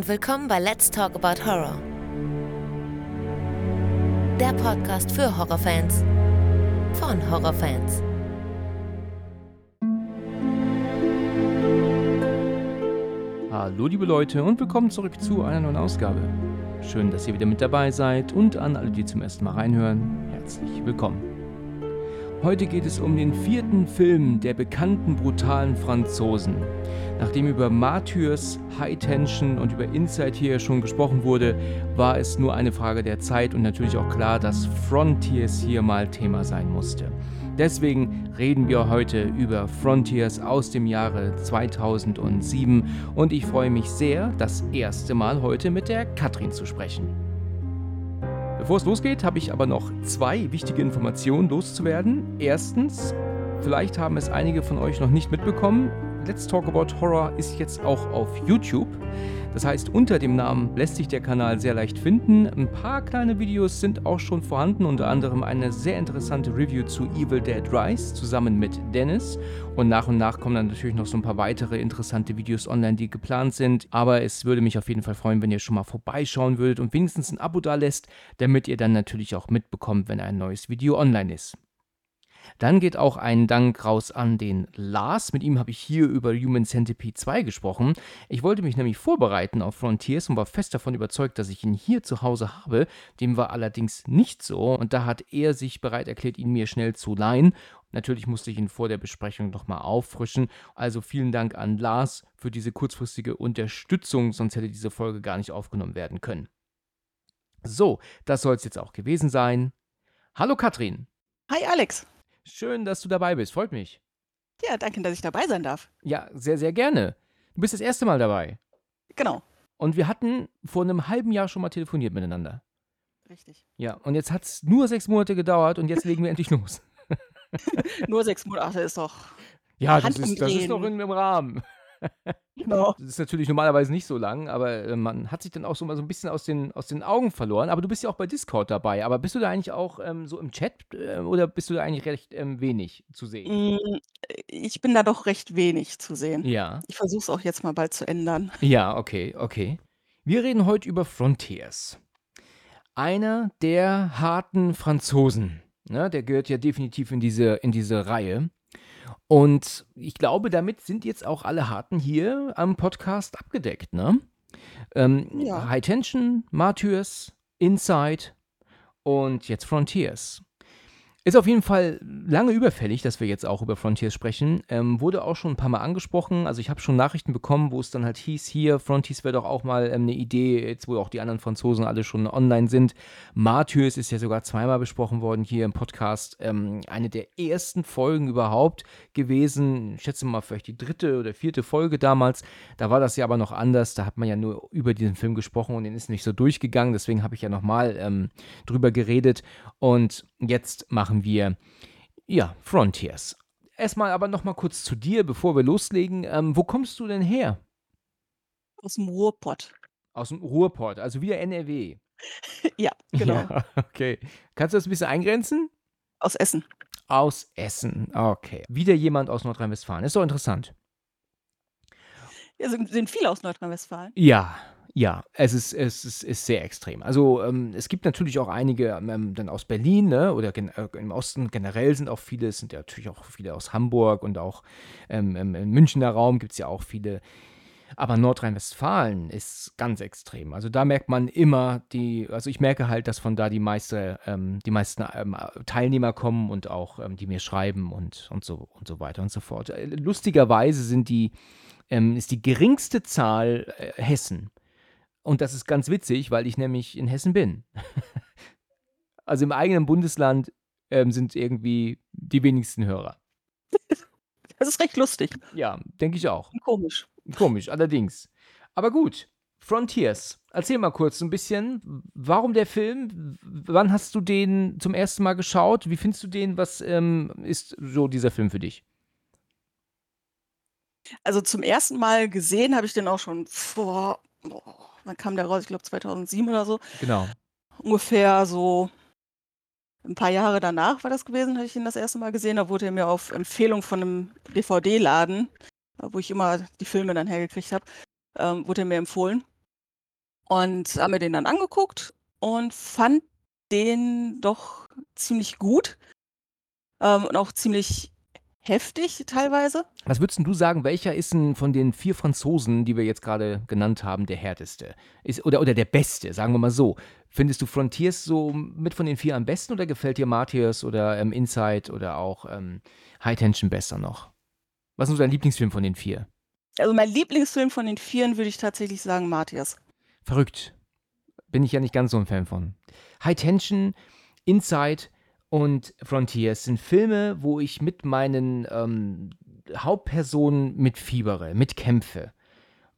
und willkommen bei Let's Talk About Horror. Der Podcast für Horrorfans von Horrorfans. Hallo liebe Leute und willkommen zurück zu einer neuen Ausgabe. Schön, dass ihr wieder mit dabei seid und an alle, die zum ersten Mal reinhören, herzlich willkommen. Heute geht es um den vierten Film der bekannten brutalen Franzosen. Nachdem über Martyrs, High Tension und über Inside hier schon gesprochen wurde, war es nur eine Frage der Zeit und natürlich auch klar, dass Frontiers hier mal Thema sein musste. Deswegen reden wir heute über Frontiers aus dem Jahre 2007 und ich freue mich sehr, das erste Mal heute mit der Katrin zu sprechen. Bevor es losgeht, habe ich aber noch zwei wichtige Informationen loszuwerden. Erstens, vielleicht haben es einige von euch noch nicht mitbekommen, Let's Talk About Horror ist jetzt auch auf YouTube. Das heißt, unter dem Namen lässt sich der Kanal sehr leicht finden. Ein paar kleine Videos sind auch schon vorhanden, unter anderem eine sehr interessante Review zu Evil Dead Rise zusammen mit Dennis. Und nach und nach kommen dann natürlich noch so ein paar weitere interessante Videos online, die geplant sind. Aber es würde mich auf jeden Fall freuen, wenn ihr schon mal vorbeischauen würdet und wenigstens ein Abo da lässt, damit ihr dann natürlich auch mitbekommt, wenn ein neues Video online ist. Dann geht auch ein Dank raus an den Lars. Mit ihm habe ich hier über Human Centipede 2 gesprochen. Ich wollte mich nämlich vorbereiten auf Frontiers und war fest davon überzeugt, dass ich ihn hier zu Hause habe. Dem war allerdings nicht so und da hat er sich bereit erklärt, ihn mir schnell zu leihen. Natürlich musste ich ihn vor der Besprechung nochmal auffrischen. Also vielen Dank an Lars für diese kurzfristige Unterstützung, sonst hätte diese Folge gar nicht aufgenommen werden können. So, das soll es jetzt auch gewesen sein. Hallo Katrin. Hi Alex. Schön, dass du dabei bist. Freut mich. Ja, danke, dass ich dabei sein darf. Ja, sehr, sehr gerne. Du bist das erste Mal dabei. Genau. Und wir hatten vor einem halben Jahr schon mal telefoniert miteinander. Richtig. Ja, und jetzt hat es nur sechs Monate gedauert und jetzt legen wir endlich los. nur sechs Monate ist doch. Ja, das ist, das ist noch in, im Rahmen. Genau. Das ist natürlich normalerweise nicht so lang, aber äh, man hat sich dann auch so mal so ein bisschen aus den, aus den Augen verloren. Aber du bist ja auch bei Discord dabei. Aber bist du da eigentlich auch ähm, so im Chat äh, oder bist du da eigentlich recht ähm, wenig zu sehen? Mm, ich bin da doch recht wenig zu sehen. Ja. Ich versuche es auch jetzt mal bald zu ändern. Ja, okay, okay. Wir reden heute über Frontiers. Einer der harten Franzosen. Ne, der gehört ja definitiv in diese, in diese Reihe. Und ich glaube, damit sind jetzt auch alle Harten hier am Podcast abgedeckt, ne? Ähm, Ja. High Tension, Martyrs, Inside und jetzt Frontiers. Ist auf jeden Fall lange überfällig, dass wir jetzt auch über Frontiers sprechen. Ähm, wurde auch schon ein paar Mal angesprochen. Also ich habe schon Nachrichten bekommen, wo es dann halt hieß, hier, Frontiers wäre doch auch mal ähm, eine Idee, jetzt wo auch die anderen Franzosen alle schon online sind. Martyrs ist ja sogar zweimal besprochen worden hier im Podcast. Ähm, eine der ersten Folgen überhaupt gewesen. Ich schätze mal vielleicht die dritte oder vierte Folge damals. Da war das ja aber noch anders. Da hat man ja nur über diesen Film gesprochen und den ist nicht so durchgegangen. Deswegen habe ich ja nochmal ähm, drüber geredet. Und jetzt machen wir, ja, Frontiers. Erstmal aber nochmal kurz zu dir, bevor wir loslegen. Ähm, wo kommst du denn her? Aus dem Ruhrpott. Aus dem Ruhrpott, also wieder NRW. Ja, genau. Ja, okay. Kannst du das ein bisschen eingrenzen? Aus Essen. Aus Essen, okay. Wieder jemand aus Nordrhein-Westfalen. Ist doch interessant. Ja, sind, sind viele aus Nordrhein-Westfalen. Ja, ja, es ist, es ist, ist sehr extrem. Also ähm, es gibt natürlich auch einige ähm, dann aus Berlin, ne? oder gen äh, im Osten generell sind auch viele, es sind ja natürlich auch viele aus Hamburg und auch ähm, im, im Münchner Raum gibt es ja auch viele. Aber Nordrhein-Westfalen ist ganz extrem. Also da merkt man immer die, also ich merke halt, dass von da die meiste, ähm, die meisten ähm, Teilnehmer kommen und auch ähm, die mir schreiben und, und so und so weiter und so fort. Äh, Lustigerweise sind die, ähm, ist die geringste Zahl äh, Hessen. Und das ist ganz witzig, weil ich nämlich in Hessen bin. also im eigenen Bundesland ähm, sind irgendwie die wenigsten Hörer. Das ist recht lustig. Ja, denke ich auch. Komisch. Komisch, allerdings. Aber gut, Frontiers. Erzähl mal kurz ein bisschen, warum der Film? Wann hast du den zum ersten Mal geschaut? Wie findest du den? Was ähm, ist so dieser Film für dich? Also zum ersten Mal gesehen habe ich den auch schon vor, boah, wann kam der raus? Ich glaube 2007 oder so. Genau. Ungefähr so ein paar Jahre danach war das gewesen, hatte ich ihn das erste Mal gesehen. Da wurde er mir auf Empfehlung von einem DVD-Laden, wo ich immer die Filme dann hergekriegt habe, ähm, wurde er mir empfohlen. und habe mir den dann angeguckt und fand den doch ziemlich gut ähm, und auch ziemlich heftig teilweise. Was würdest du sagen, welcher ist denn von den vier Franzosen, die wir jetzt gerade genannt haben, der härteste? Ist, oder, oder der beste, sagen wir mal so. Findest du Frontiers so mit von den vier am besten oder gefällt dir Martyrs oder ähm, Inside oder auch ähm, High Tension besser noch? Was ist so dein Lieblingsfilm von den vier? Also mein Lieblingsfilm von den vieren würde ich tatsächlich sagen Martyrs. Verrückt. Bin ich ja nicht ganz so ein Fan von. High Tension, Inside und Frontiers sind Filme, wo ich mit meinen ähm, Hauptpersonen mitfiebere, mitkämpfe.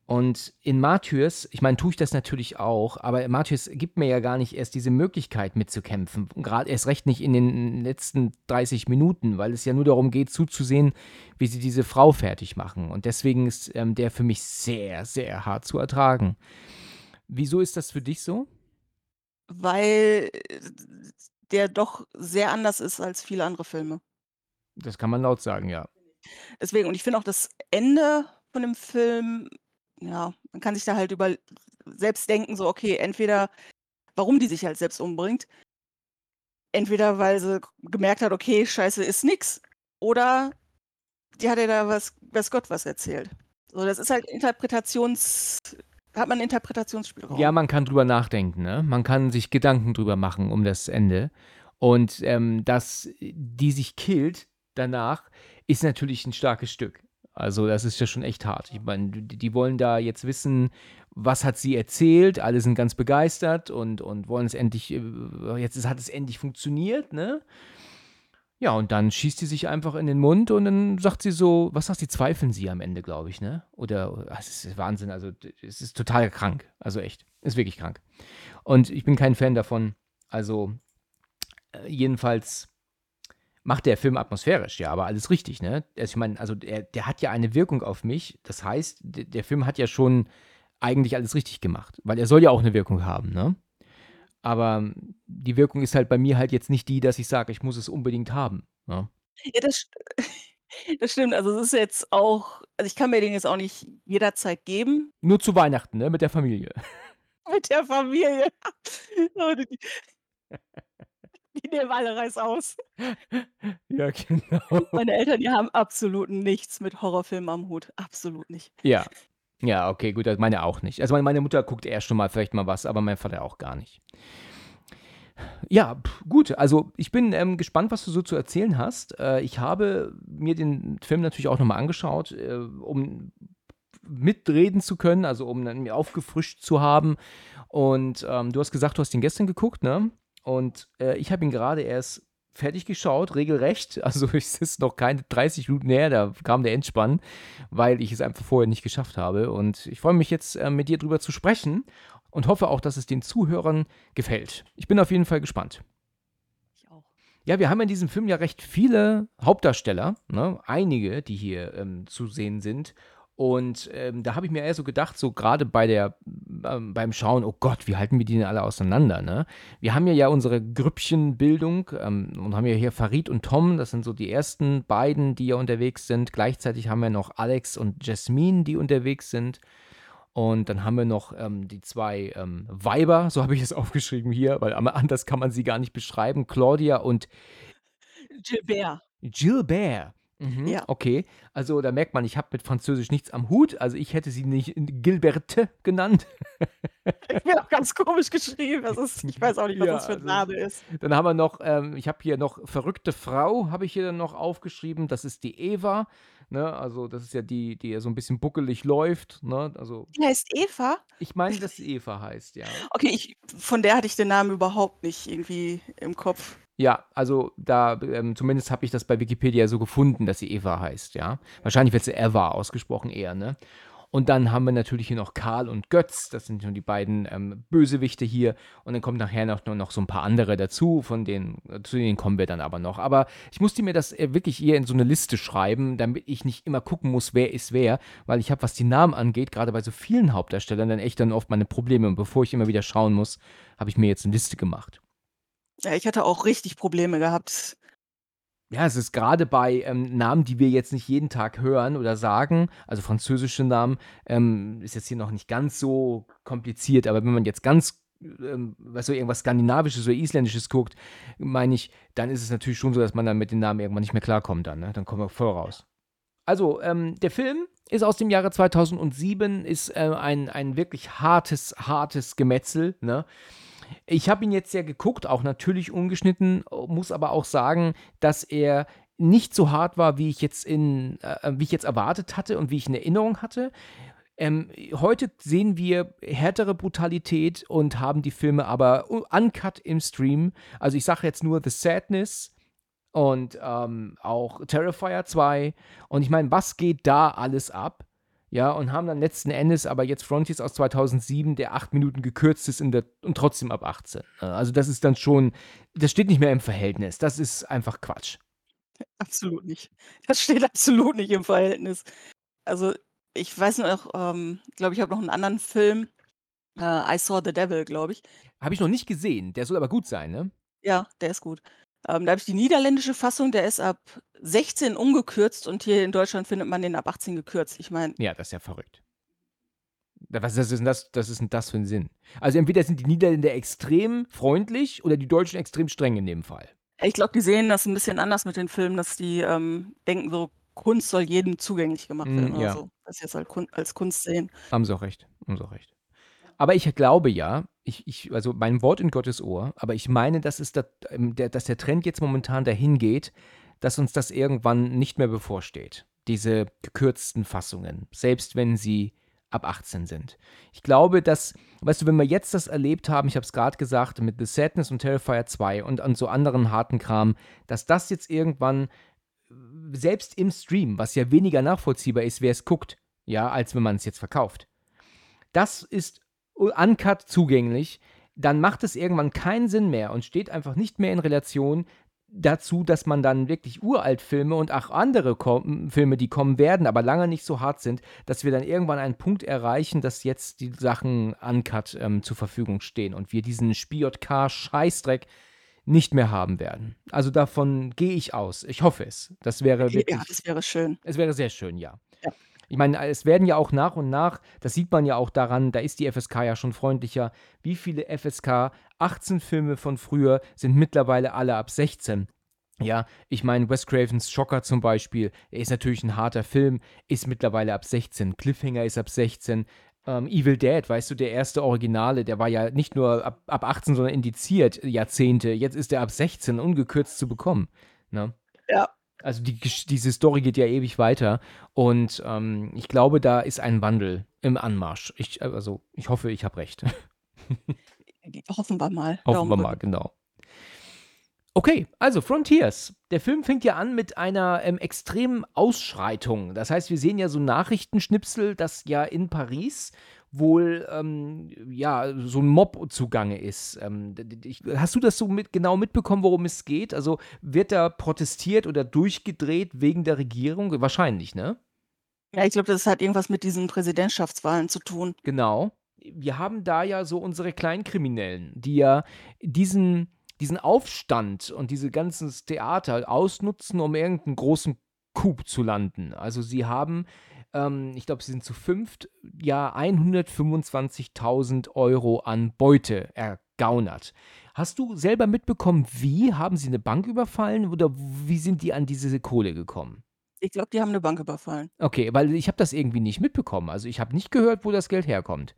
Und in Martyrs, ich meine, tue ich das natürlich auch, aber Martyrs gibt mir ja gar nicht erst diese Möglichkeit mitzukämpfen. Gerade erst recht nicht in den letzten 30 Minuten, weil es ja nur darum geht, zuzusehen, wie sie diese Frau fertig machen. Und deswegen ist ähm, der für mich sehr, sehr hart zu ertragen. Wieso ist das für dich so? Weil der doch sehr anders ist als viele andere Filme. Das kann man laut sagen, ja. Deswegen, und ich finde auch das Ende von dem Film, ja, man kann sich da halt über selbst denken, so, okay, entweder warum die sich halt selbst umbringt, entweder weil sie gemerkt hat, okay, scheiße ist nix, oder die hat ja da was, weiß Gott was erzählt. So, das ist halt Interpretations, hat man Interpretationsspielraum. Ja, man kann drüber nachdenken, ne? Man kann sich Gedanken drüber machen um das Ende. Und ähm, dass die sich killt danach, ist natürlich ein starkes Stück. Also das ist ja schon echt hart. Ich meine, die, wollen da jetzt wissen, was hat sie erzählt. Alle sind ganz begeistert und, und wollen es endlich, äh, jetzt hat es endlich funktioniert, ne? Ja, und dann schießt sie sich einfach in den Mund und dann sagt sie so, was sagt sie, zweifeln sie am Ende, glaube ich, ne? Oder, es ist Wahnsinn, also es ist total krank, also echt, ist wirklich krank. Und ich bin kein Fan davon, also äh, jedenfalls macht der Film atmosphärisch, ja, aber alles richtig, ne? Also ich meine, also der, der hat ja eine Wirkung auf mich, das heißt, der Film hat ja schon eigentlich alles richtig gemacht, weil er soll ja auch eine Wirkung haben, ne? Aber die Wirkung ist halt bei mir halt jetzt nicht die, dass ich sage, ich muss es unbedingt haben. Ja, ja das, das stimmt. Also es ist jetzt auch, also ich kann mir den jetzt auch nicht jederzeit geben. Nur zu Weihnachten, ne? Mit der Familie. Mit der Familie. die, die nehmen alle Reis aus. Ja, genau. Meine Eltern, die haben absolut nichts mit Horrorfilmen am Hut. Absolut nicht. Ja. Ja, okay, gut, meine auch nicht. Also meine Mutter guckt eher schon mal vielleicht mal was, aber mein Vater auch gar nicht. Ja, gut. Also ich bin ähm, gespannt, was du so zu erzählen hast. Äh, ich habe mir den Film natürlich auch nochmal angeschaut, äh, um mitreden zu können, also um dann mir aufgefrischt zu haben. Und ähm, du hast gesagt, du hast ihn gestern geguckt, ne? Und äh, ich habe ihn gerade erst fertig geschaut, regelrecht. Also es ist noch keine 30 Minuten her, da kam der Entspann, weil ich es einfach vorher nicht geschafft habe. Und ich freue mich jetzt, äh, mit dir drüber zu sprechen und hoffe auch, dass es den Zuhörern gefällt. Ich bin auf jeden Fall gespannt. Ich auch. Ja, wir haben in diesem Film ja recht viele Hauptdarsteller, ne? einige, die hier ähm, zu sehen sind. Und ähm, da habe ich mir eher so gedacht, so gerade bei der, ähm, beim Schauen, oh Gott, wie halten wir die denn alle auseinander, ne? Wir haben ja ja unsere Grüppchenbildung ähm, und haben ja hier Farid und Tom, das sind so die ersten beiden, die ja unterwegs sind. Gleichzeitig haben wir noch Alex und Jasmine, die unterwegs sind. Und dann haben wir noch ähm, die zwei ähm, Weiber, so habe ich es aufgeschrieben hier, weil anders kann man sie gar nicht beschreiben. Claudia und Gilbert. Gilbert. Mhm, Ja. okay, also da merkt man, ich habe mit Französisch nichts am Hut. Also ich hätte sie nicht Gilberte genannt. Ich bin auch ganz komisch geschrieben. Das ist, ich weiß auch nicht, was Ja, das für ein also Name ist. Dann haben wir noch, ähm, ich habe hier noch verrückte Frau, habe ich hier dann noch aufgeschrieben. Das ist die Eva. Ne? Also das ist ja die, die ja so ein bisschen buckelig läuft. Ne? Also Die heißt Eva. ich meine, dass sie Eva heißt, ja. Okay, ich, von der hatte ich den Namen überhaupt nicht irgendwie im Kopf. Ja, also da, ähm, zumindest habe ich das bei Wikipedia so gefunden, dass sie Eva heißt, ja. Wahrscheinlich wird sie Eva ausgesprochen eher, ne? Und dann haben wir natürlich hier noch Karl und Götz, das sind schon die beiden ähm, Bösewichte hier. Und dann kommt nachher noch, noch so ein paar andere dazu, von denen, äh, zu denen kommen wir dann aber noch. Aber ich musste mir das äh, wirklich eher in so eine Liste schreiben, damit ich nicht immer gucken muss, wer ist wer, weil ich habe, was die Namen angeht, gerade bei so vielen Hauptdarstellern, dann echt dann oft meine Probleme. Und bevor ich immer wieder schauen muss, habe ich mir jetzt eine Liste gemacht. Ja, ich hatte auch richtig Probleme gehabt ja, es ist gerade bei ähm, Namen, die wir jetzt nicht jeden Tag hören oder sagen, also französische Namen, ähm, ist jetzt hier noch nicht ganz so kompliziert, aber wenn man jetzt ganz, ähm, was so irgendwas Skandinavisches oder Isländisches guckt, meine ich, dann ist es natürlich schon so, dass man dann mit den Namen irgendwann nicht mehr klarkommt dann, ne? Dann kommen wir voll raus. Also, ähm, der Film ist aus dem Jahre 2007, ist äh, ein, ein wirklich hartes, hartes Gemetzel, ne? Ich habe ihn jetzt ja geguckt, auch natürlich ungeschnitten, muss aber auch sagen, dass er nicht so hart war, wie ich jetzt in, äh, wie ich jetzt erwartet hatte und wie ich in Erinnerung hatte. Ähm, heute sehen wir härtere Brutalität und haben die Filme aber uncut im Stream. Also ich sage jetzt nur The Sadness und ähm, auch Terrifier 2. Und ich meine, was geht da alles ab? Ja, und haben dann letzten Endes aber jetzt Frontiers aus 2007, der acht Minuten gekürzt ist in der, und trotzdem ab 18. Also das ist dann schon, das steht nicht mehr im Verhältnis. Das ist einfach Quatsch. Absolut nicht. Das steht absolut nicht im Verhältnis. Also ich weiß noch, ähm, glaube ich, habe noch einen anderen Film, äh, I Saw the Devil, glaube ich. Habe ich noch nicht gesehen. Der soll aber gut sein, ne? Ja, der ist gut. Ähm, da habe ich die niederländische Fassung, der ist ab 16 ungekürzt und hier in Deutschland findet man den ab 18 gekürzt. Ich meine. Ja, das ist ja verrückt. Was ist denn das, das ist denn das für ein Sinn? Also entweder sind die Niederländer extrem freundlich oder die Deutschen extrem streng in dem Fall. Ich glaube, die sehen das ein bisschen anders mit den Filmen, dass die ähm, denken, so Kunst soll jedem zugänglich gemacht hm, werden. Mm, ja. so. Dass sie es halt als Kunst sehen. Haben sie auch recht. Haben sie auch recht. Aber ich glaube ja, ich, ich, also mein Wort in Gottes Ohr, aber ich meine, dass, es da, ähm, der, dass der Trend jetzt momentan dahin geht, dass uns das irgendwann nicht mehr bevorsteht. Diese gekürzten Fassungen, selbst wenn sie ab 18 sind. Ich glaube, dass, weißt du, wenn wir jetzt das erlebt haben, ich habe es gerade gesagt, mit The Sadness und Terrifier 2 und an so anderen harten Kram, dass das jetzt irgendwann, selbst im Stream, was ja weniger nachvollziehbar ist, wer es guckt, ja, als wenn man es jetzt verkauft. Das ist uncut zugänglich, dann macht es irgendwann keinen Sinn mehr und steht einfach nicht mehr in Relation dazu, dass man dann wirklich uralt Filme und auch andere Kom Filme, die kommen werden, aber lange nicht so hart sind, dass wir dann irgendwann einen Punkt erreichen, dass jetzt die Sachen uncut ähm, zur Verfügung stehen und wir diesen SpiJK-Scheißdreck nicht mehr haben werden. Also davon gehe ich aus. Ich hoffe es. Das wäre wirklich. Ja, das wäre schön. Es wäre sehr schön, ja. ja. Ich meine, es werden ja auch nach und nach, das sieht man ja auch daran, da ist die FSK ja schon freundlicher, wie viele FSK 18 Filme von früher sind mittlerweile alle ab 16. Ja, ich meine, Wes Cravens Schocker zum Beispiel, ist natürlich ein harter Film, ist mittlerweile ab 16. Cliffhanger ist ab 16. Ähm, Evil Dead, weißt du, der erste Originale, der war ja nicht nur ab, ab 18, sondern indiziert Jahrzehnte. Jetzt ist er ab 16 ungekürzt zu bekommen. Ne? Ja, also die, diese Story geht ja ewig weiter und ähm, ich glaube, da ist ein Wandel im Anmarsch. Ich, also ich hoffe, ich habe recht. Hoffen wir mal. Hoffen wir mal, genau. Okay, also Frontiers. Der Film fängt ja an mit einer ähm, extremen Ausschreitung. Das heißt, wir sehen ja so Nachrichtenschnipsel, dass ja in Paris wohl ähm, ja so ein Mob zugange ist. Ähm, ich, hast du das so mit, genau mitbekommen, worum es geht? Also wird da protestiert oder durchgedreht wegen der Regierung? Wahrscheinlich, ne? Ja, ich glaube, das hat irgendwas mit diesen Präsidentschaftswahlen zu tun. Genau. Wir haben da ja so unsere Kleinkriminellen, die ja diesen, diesen Aufstand und diese ganzen Theater ausnutzen, um irgendeinen großen Coup zu landen. Also sie haben ähm, ich glaube, sie sind zu fünft, ja 125.000 Euro an Beute ergaunert. Hast du selber mitbekommen, wie haben sie eine Bank überfallen oder wie sind die an diese Kohle gekommen? Ich glaube, die haben eine Bank überfallen. Okay, weil ich habe das irgendwie nicht mitbekommen. Also ich habe nicht gehört, wo das Geld herkommt.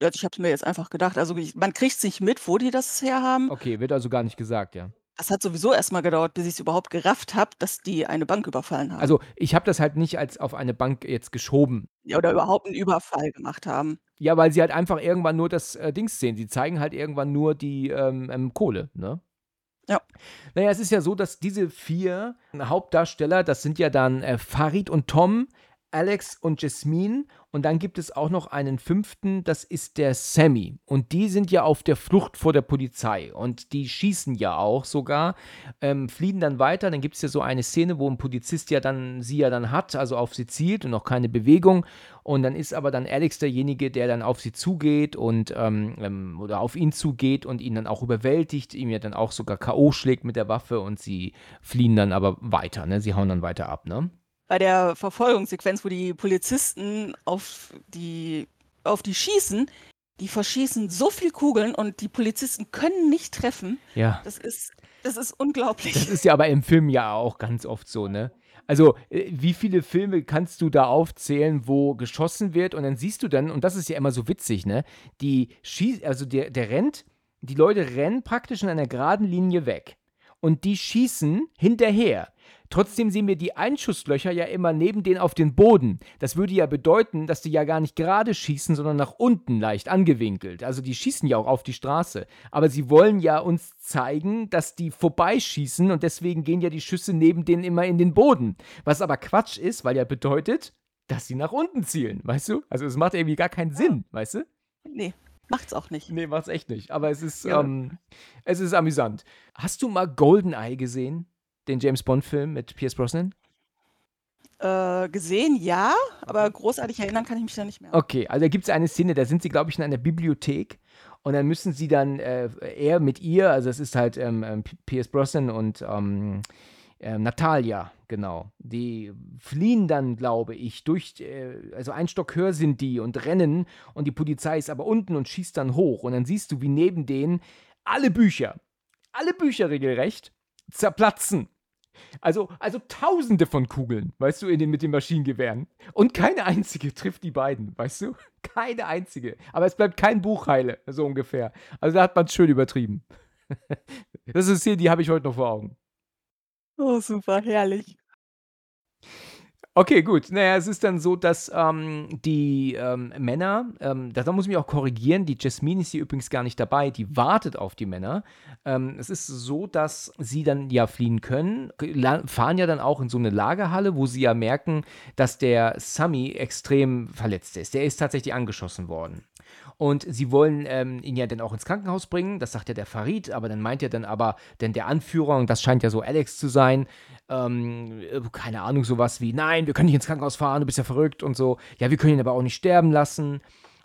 Also ich habe es mir jetzt einfach gedacht. Also ich, man kriegt es nicht mit, wo die das herhaben. Okay, wird also gar nicht gesagt, ja. Das hat sowieso erstmal gedauert, bis ich es überhaupt gerafft habe, dass die eine Bank überfallen haben. Also, ich habe das halt nicht als auf eine Bank jetzt geschoben. Ja, oder überhaupt einen Überfall gemacht haben. Ja, weil sie halt einfach irgendwann nur das, äh, Dings sehen. Sie zeigen halt irgendwann nur die, ähm, ähm, Kohle, ne? Ja. Naja, es ist ja so, dass diese 4 Hauptdarsteller, das sind ja dann, äh, Farid und Tom, Alex und Jasmine und dann gibt es auch noch einen fünften, das ist der Sammy. Und die sind ja auf der Flucht vor der Polizei und die schießen ja auch sogar, ähm, fliehen dann weiter. Dann gibt es ja so eine Szene, wo ein Polizist ja dann sie ja dann hat, also auf sie zielt und noch keine Bewegung. Und dann ist aber dann Alex derjenige, der dann auf sie zugeht und ähm, ähm oder auf ihn zugeht und ihn dann auch überwältigt, ihm ja dann auch sogar K.O. schlägt mit der Waffe und sie fliehen dann aber weiter, ne? Sie hauen dann weiter ab, ne? Bei der Verfolgungssequenz, wo die Polizisten auf die, auf die schießen, die verschießen so viel Kugeln und die Polizisten können nicht treffen. Ja. Das ist, das ist unglaublich. Das ist ja aber im Film ja auch ganz oft so, ne? Also, äh, wie viele Filme kannst du da aufzählen, wo geschossen wird und dann siehst du dann, und das ist ja immer so witzig, ne? Die schießt, also der, der rennt, die Leute rennen praktisch in einer geraden Linie weg. Und die schießen hinterher. Trotzdem sehen wir die Einschusslöcher ja immer neben denen auf den Boden. Das würde ja bedeuten, dass die ja gar nicht gerade schießen, sondern nach unten leicht angewinkelt. Also die schießen ja auch auf die Straße. Aber sie wollen ja uns zeigen, dass die vorbeischießen und deswegen gehen ja die Schüsse neben denen immer in den Boden. Was aber Quatsch ist, weil ja bedeutet, dass sie nach unten zielen, weißt du? Also es macht irgendwie gar keinen Sinn, weißt du? Nee. Macht's auch nicht. Nee, macht's echt nicht. Aber es ist, ja. ähm, es ist amüsant. Hast du mal Goldeneye gesehen? Den James Bond-Film mit Pierce Brosnan? Äh, gesehen, ja, aber großartig erinnern kann ich mich da nicht mehr. Okay, also da gibt es eine Szene, da sind sie, glaube ich, in einer Bibliothek und dann müssen sie dann, äh, er mit ihr, also es ist halt ähm, ähm Pierce Brosnan und ähm, äh, Natalia, genau. Die fliehen dann, glaube ich, durch, äh, also ein Stock höher sind die und rennen und die Polizei ist aber unten und schießt dann hoch und dann siehst du, wie neben denen alle Bücher, alle Bücher regelrecht zerplatzen. Also, also tausende von Kugeln, weißt du, in den, mit den Maschinengewehren. Und keine einzige trifft die beiden, weißt du? Keine einzige. Aber es bleibt kein Buchheile, so ungefähr. Also da hat man es schön übertrieben. Das ist hier, die habe ich heute noch vor Augen. Oh, super, herrlich. Okay, gut. Naja, es ist dann so, dass ähm, die ähm, Männer, ähm, da muss ich mich auch korrigieren, die Jasmine ist hier übrigens gar nicht dabei, die wartet auf die Männer. Ähm, es ist so, dass sie dann ja fliehen können, fahren ja dann auch in so eine Lagerhalle, wo sie ja merken, dass der Sami extrem verletzt ist. Der ist tatsächlich angeschossen worden. Und sie wollen ähm, ihn ja dann auch ins Krankenhaus bringen, das sagt ja der Farid, aber dann meint er dann aber, denn der Anführer, und das scheint ja so Alex zu sein, ähm, äh, keine Ahnung, sowas wie, nein, wir können nicht ins Krankenhaus fahren, du bist ja verrückt und so. Ja, wir können ihn aber auch nicht sterben lassen.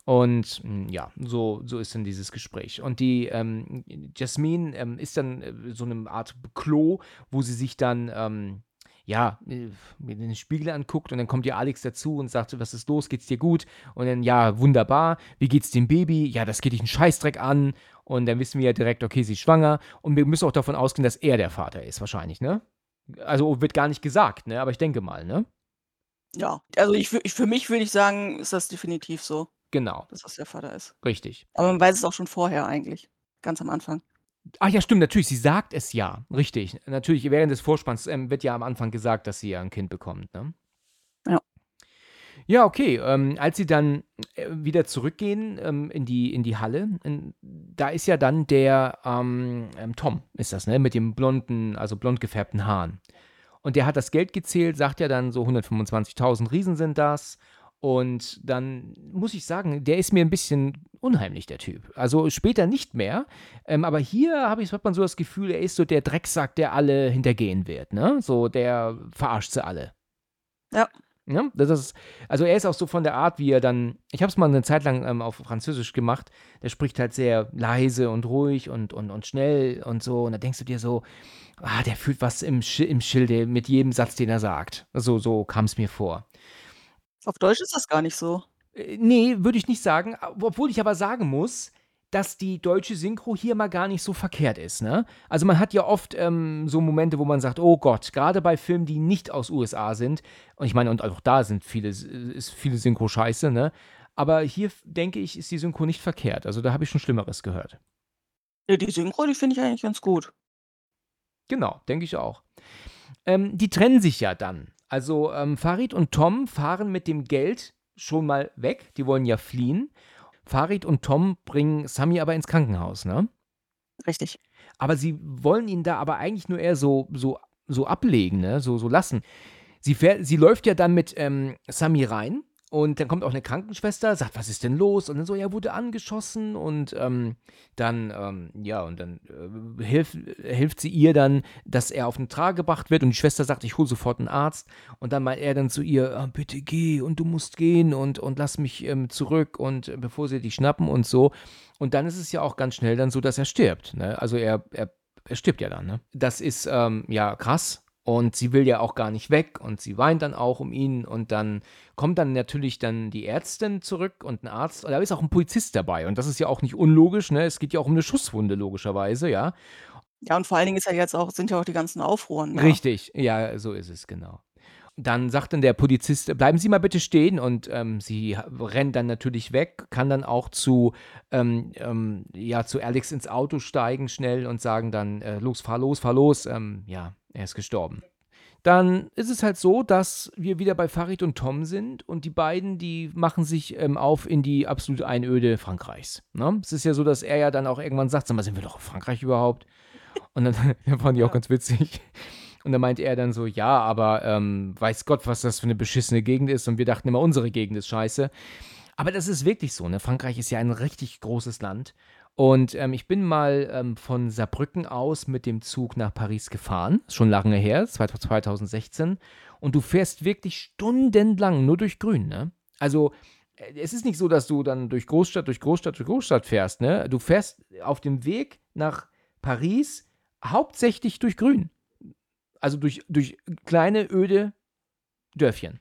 Und hm, ja, so, so ist dann dieses Gespräch. Und die ähm, Jasmine ähm, ist dann äh, so eine Art Klo, wo sie sich dann ähm, ja, äh, mir den Spiegel anguckt und dann kommt ja Alex dazu und sagt, was ist los, geht's dir gut? Und dann, ja, wunderbar, wie geht's dem Baby? Ja, das geht dich einen Scheißdreck an. Und dann wissen wir ja direkt, okay, sie ist schwanger. Und wir müssen auch davon ausgehen, dass er der Vater ist, wahrscheinlich, ne? Also wird gar nicht gesagt, ne? Aber ich denke mal, ne? Ja, also ich, ich für mich würde ich sagen, ist das definitiv so. Genau. Dass das der Vater ist. Richtig. Aber man weiß es auch schon vorher eigentlich. Ganz am Anfang. Ach ja, stimmt, natürlich, sie sagt es ja. Richtig. Natürlich, während des Vorspanns ähm, wird ja am Anfang gesagt, dass sie ja ein Kind bekommt, ne? Ja. Ja, okay. Ähm, als sie dann äh, wieder zurückgehen ähm, in, die, in die Halle, in, da ist ja dann der ähm, ähm, Tom, ist das, ne? Mit dem blonden, also blond gefärbten Haaren. Und der hat das Geld gezählt, sagt ja dann so 125.000 Riesen sind das. Und dann muss ich sagen, der ist mir ein bisschen unheimlich, der Typ. Also später nicht mehr. Ähm, aber hier habe ich, hat man so das Gefühl, er ist so der Drecksack, der alle hintergehen wird. Ne? So, der verarscht sie alle. Ja. Ja, das ist, also er ist auch so von der Art, wie er dann, ich habe es mal eine Zeit lang ähm, auf Französisch gemacht, der spricht halt sehr leise und ruhig und, und, und schnell und so. Und da denkst du dir so, ah, der fühlt was im, Sch im Schilde mit jedem Satz, den er sagt. So, so kam es mir vor. Auf Deutsch ist das gar nicht so. Äh, nee, würde ich nicht sagen. Obwohl ich aber sagen muss, dass die deutsche Synchro hier mal gar nicht so verkehrt ist. Ne? Also man hat ja oft ähm, so Momente, wo man sagt, oh Gott, gerade bei Filmen, die nicht aus USA sind, und ich meine, und auch da sind viele, ist viele Synchro scheiße, ne? Aber hier, denke ich, ist die Synchro nicht verkehrt. Also da habe ich schon Schlimmeres gehört. Ja, die Synchro, die finde ich eigentlich ganz gut. Genau, denke ich auch. Ähm, die trennen sich ja dann. Also ähm, Farid und Tom fahren mit dem Geld schon mal weg. Die wollen ja fliehen. Farid und Tom bringen Sami aber ins Krankenhaus, ne? Richtig. Aber sie wollen ihn da aber eigentlich nur eher so, so, so ablegen, ne? So, so lassen. sie, fährt, sie läuft ja dann mit ähm, Sami rein und dann kommt auch eine Krankenschwester, sagt, was ist denn los? Und dann so, ja, wurde angeschossen und ähm, dann, ähm, ja, und dann äh, hilft, hilft sie ihr dann, dass er auf den Trage gebracht wird und die Schwester sagt, ich hole sofort einen Arzt und dann meint er dann zu ihr, ah, bitte geh und du musst gehen und, und lass mich ähm, zurück und äh, bevor sie dich schnappen und so. Und dann ist es ja auch ganz schnell dann so, dass er stirbt. Ne? Also er, er, er stirbt ja dann. Ne? Das ist ähm, ja krass und sie will ja auch gar nicht weg und sie weint dann auch um ihn und dann kommt dann natürlich dann die Ärztin zurück und ein Arzt. Und da ist auch ein Polizist dabei und das ist ja auch nicht unlogisch, ne? Es geht ja auch um eine Schusswunde logischerweise, ja. Ja, und vor allen Dingen ist ja jetzt auch, sind ja auch die ganzen Aufruhren. Da. Richtig, ja, so ist es, genau. Dann sagt dann der Polizist, bleiben Sie mal bitte stehen und ähm, sie rennt dann natürlich weg, kann dann auch zu, ähm, ähm, ja, zu Alex ins Auto steigen schnell und sagen dann, äh, los, fahr los, fahr los, ähm, ja, er ist gestorben. Dann ist es halt so, dass wir wieder bei Farid und Tom sind und die beiden, die machen sich ähm, auf in die absolute Einöde Frankreichs. Ne? Es ist ja so, dass er ja dann auch irgendwann sagt, sag mal, sind wir doch in Frankreich überhaupt? Und dann, dann fand ich auch ganz witzig. Und dann meinte er dann so, ja, aber ähm, weiß Gott, was das für eine beschissene Gegend ist. Und wir dachten immer, unsere Gegend ist scheiße. Aber das ist wirklich so, ne? Frankreich ist ja ein richtig großes Land. Und ähm, ich bin mal ähm, von Saarbrücken aus mit dem Zug nach Paris gefahren, schon lange her, 2016. Und du fährst wirklich stundenlang nur durch Grün, ne? Also äh, es ist nicht so, dass du dann durch Großstadt, durch Großstadt, durch Großstadt fährst, ne? Du fährst auf dem Weg nach Paris hauptsächlich durch Grün. Also durch, durch kleine, öde Dörfchen.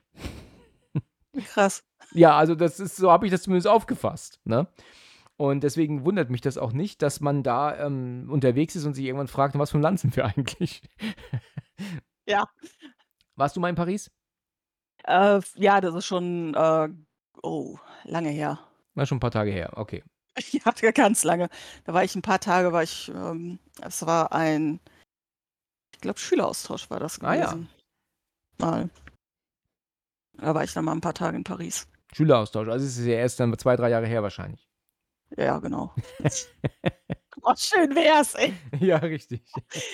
Krass. Ja, also das ist, so habe ich das zumindest aufgefasst, ne? Und deswegen wundert mich das auch nicht, dass man da ähm, unterwegs ist und sich irgendwann fragt, was für ein Land sind wir eigentlich? Ja. Warst du mal in Paris? Äh, ja, das ist schon, äh, oh, lange her. War schon ein paar Tage her, okay. Ja, ganz lange. Da war ich ein paar Tage, war ich, ähm, es war ein, ich glaube, Schüleraustausch war das Ah ja. gewesen. Mal. Da war ich dann mal ein paar Tage in Paris. Schüleraustausch, also es ist ja erst dann zwei, drei Jahre her wahrscheinlich. Ja, genau. Oh, schön wär's, ey. Ja, richtig.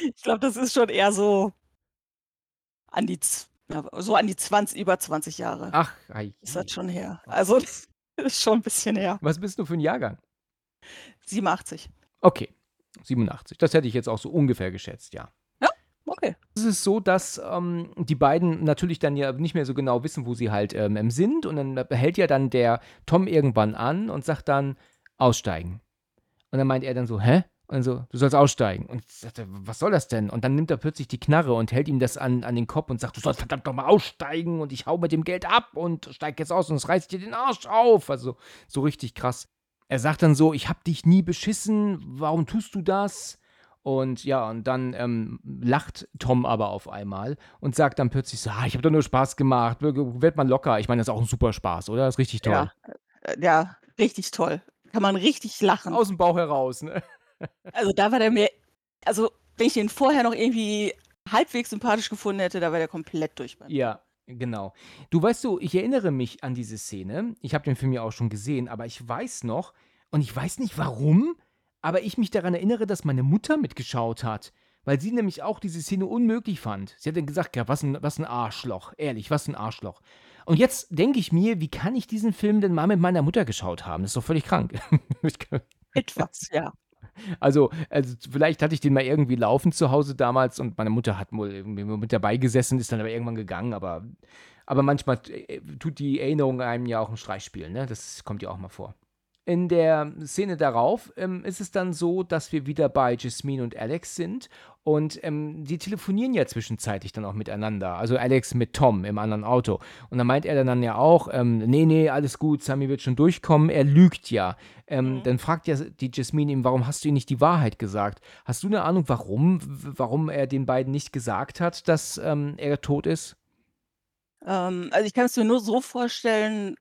Ich glaube, das ist schon eher so an die, so an die 20, über 20 Jahre Ach, ei. ist das schon her. Also, das ist schon ein bisschen her. Was bist du für ein Jahrgang? 87. Okay, 87. Das hätte ich jetzt auch so ungefähr geschätzt, ja. Okay. Es ist so, dass ähm, die beiden natürlich dann ja nicht mehr so genau wissen, wo sie halt ähm, sind. Und dann hält ja dann der Tom irgendwann an und sagt dann, aussteigen. Und dann meint er dann so, hä? Und so, du sollst aussteigen. Und ich sagte, was soll das denn? Und dann nimmt er plötzlich die Knarre und hält ihm das an, an den Kopf und sagt, du sollst verdammt doch mal aussteigen und ich hau mit dem Geld ab und steig jetzt aus und es reißt dir den Arsch auf. Also so richtig krass. Er sagt dann so, ich hab dich nie beschissen, warum tust du das? Und ja, und dann ähm, lacht Tom aber auf einmal und sagt dann plötzlich so, ah, ich habe doch nur Spaß gemacht, wird man locker. Ich meine, das ist auch ein super Spaß, oder? Das ist richtig toll. Ja, äh, ja, richtig toll. Kann man richtig lachen. Aus dem Bauch heraus, ne? Also da war der mir, also wenn ich den vorher noch irgendwie halbwegs sympathisch gefunden hätte, da war der komplett durch. Ja, genau. Du weißt du, ich erinnere mich an diese Szene. Ich habe den Film ja auch schon gesehen, aber ich weiß noch, und ich weiß nicht warum, aber ich mich daran erinnere, dass meine Mutter mitgeschaut hat. Weil sie nämlich auch diese Szene unmöglich fand. Sie hat dann gesagt, ja, was ein, was ein Arschloch. Ehrlich, was ein Arschloch. Und jetzt denke ich mir, wie kann ich diesen Film denn mal mit meiner Mutter geschaut haben? Das ist doch völlig krank. Etwas, ja. also, also, vielleicht hatte ich den mal irgendwie laufen zu Hause damals und meine Mutter hat wohl irgendwie mit dabei gesessen, ist dann aber irgendwann gegangen, aber, aber manchmal äh, tut die Erinnerung einem ja auch einen Streich spielen, ne? Das kommt ja auch mal vor. In der Szene darauf ähm, ist es dann so, dass wir wieder bei Jasmine und Alex sind und ähm, die telefonieren ja zwischenzeitlich dann auch miteinander. Also Alex mit Tom im anderen Auto. Und dann meint er dann ja auch, ähm, nee, nee, alles gut, Sammy wird schon durchkommen. Er lügt ja. Ähm, Mhm. Dann fragt ja die Jasmine ihm, warum hast du ihm nicht die Wahrheit gesagt? Hast du eine Ahnung, warum, warum er den beiden nicht gesagt hat, dass ähm, er tot ist? Ähm, also ich kann es mir nur so vorstellen,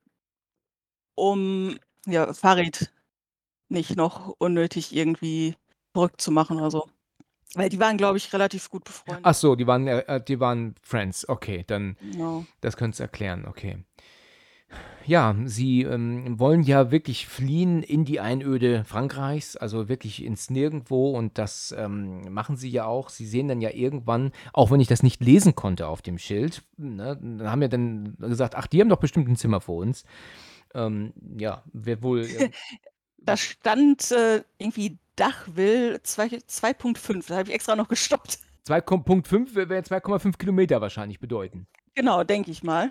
um ja, Farid nicht noch unnötig irgendwie verrückt zu machen oder so. Weil die waren, glaube ich, relativ gut befreundet. Ach so, die waren, äh, die waren Friends. Okay, dann Genau. Das könntest du erklären, okay. Ja, sie ähm, wollen ja wirklich fliehen in die Einöde Frankreichs, also wirklich ins Nirgendwo und das ähm, machen sie ja auch. Sie sehen dann ja irgendwann, auch wenn ich das nicht lesen konnte auf dem Schild, ne, dann haben ja dann gesagt, ach, die haben doch bestimmt ein Zimmer für uns. Ähm, ja, wer wohl. Äh, da stand äh, irgendwie Dachwill 2.5, da habe ich extra noch gestoppt. 2.5 wäre 2,5 Kilometer wahrscheinlich bedeuten. Genau, denke ich mal.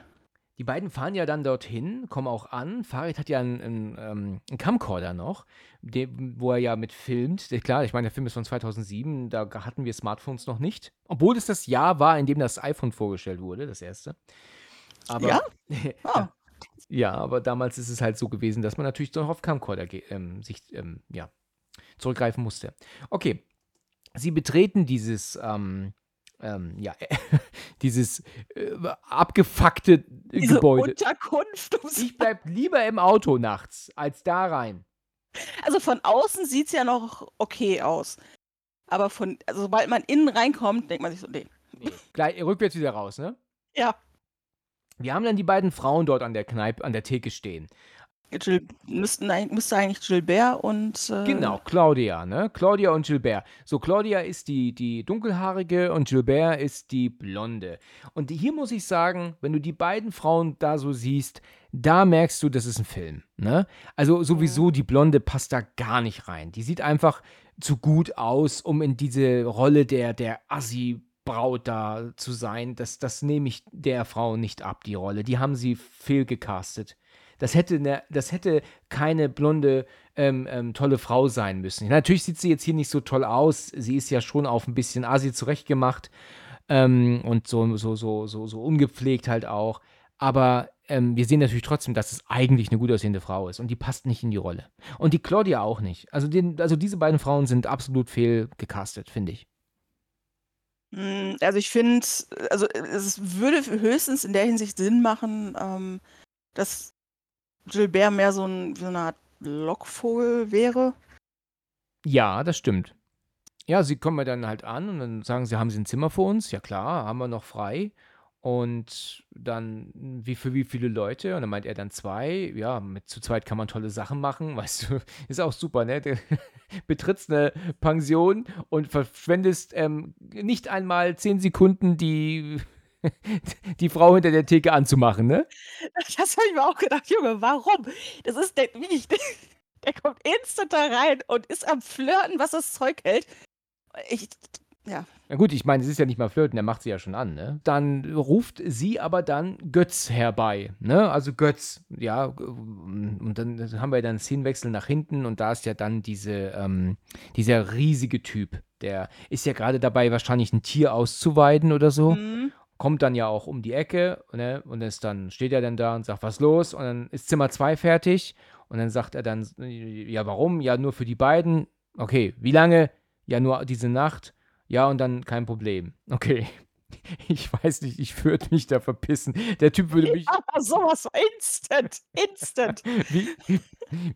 Die beiden fahren ja dann dorthin, kommen auch an. Farid hat ja einen, einen, ähm, einen Camcorder noch, den, wo er ja mit filmt. Klar, ich meine, der Film ist von 2007, da hatten wir Smartphones noch nicht. Obwohl es das Jahr war, in dem das iPhone vorgestellt wurde, das erste. Aber, ja? Oh. ja, aber damals ist es halt so gewesen, dass man natürlich noch auf Camcorder ähm, sich ähm, ja, zurückgreifen musste. Okay, sie betreten dieses, ähm, ähm, ja, dieses äh, abgefuckte Diese Gebäude. Unterkunft. Ich bleib lieber im Auto nachts, als da rein. Also von außen sieht es ja noch okay aus. Aber von, also sobald man innen reinkommt, denkt man sich so, nee. nee. Gleich, rückwärts wieder raus, ne? Ja. Wir haben dann die beiden Frauen dort an der Kneipe, an der Theke stehen. Gil müssten, müsste eigentlich Gilbert und. Äh genau, Claudia, ne? Claudia und Gilbert. So, Claudia ist die, die dunkelhaarige und Gilbert ist die blonde. Und hier muss ich sagen, wenn du die beiden Frauen da so siehst, da merkst du, das ist ein Film, ne? Also sowieso, die blonde passt da gar nicht rein. Die sieht einfach zu gut aus, um in diese Rolle der, der Assi Braut da zu sein, das, das nehme ich der Frau nicht ab, die Rolle. Die haben sie fehlgecastet. Das hätte, ne, das hätte keine blonde, ähm, ähm, tolle Frau sein müssen. Natürlich sieht sie jetzt hier nicht so toll aus. Sie ist ja schon auf ein bisschen Asi zurechtgemacht ähm, und so, so, so, so, so ungepflegt halt auch. Aber ähm, wir sehen natürlich trotzdem, dass es eigentlich eine gut aussehende Frau ist und die passt nicht in die Rolle. Und die Claudia auch nicht. Also, den, also diese beiden Frauen sind absolut fehlgecastet, finde ich. Hm, also ich finde, also es würde höchstens in der Hinsicht Sinn machen, ähm, dass Gilbert mehr so, ein, so eine Art Lockvogel wäre. Ja, das stimmt. Ja, sie kommen ja dann halt an und dann sagen sie, haben sie ein Zimmer für uns? Ja klar, haben wir noch frei. Und dann, wie für wie viele Leute? Und dann meint er dann zwei. Ja, mit zu zweit kann man tolle Sachen machen. Weißt du, ist auch super, ne? Du betrittst eine Pension und verschwendest ähm, nicht einmal zehn Sekunden die die Frau hinter der Theke anzumachen, ne? Das habe ich mir auch gedacht, Junge, warum? Das ist der, wie der kommt instant da rein und ist am Flirten, was das Zeug hält. Ich, ja. Na gut, ich meine, es ist ja nicht mal flirten, der macht sie ja schon an, ne? Dann ruft sie aber dann Götz herbei, ne? Also Götz, ja, und dann haben wir dann Szenenwechsel nach hinten und da ist ja dann diese, ähm, dieser riesige Typ, der ist ja gerade dabei, wahrscheinlich ein Tier auszuweiden oder so. Mhm kommt dann ja auch um die Ecke ne, und ist dann, steht er dann da und sagt, was los? Und dann ist Zimmer 2 fertig und dann sagt er dann, ja, warum? Ja, nur für die beiden. Okay, wie lange? Ja, nur diese Nacht. Ja, und dann kein Problem. Okay. Ich weiß nicht, ich würde mich da verpissen. Der Typ würde mich. Ja, sowas instant. Instant. wie,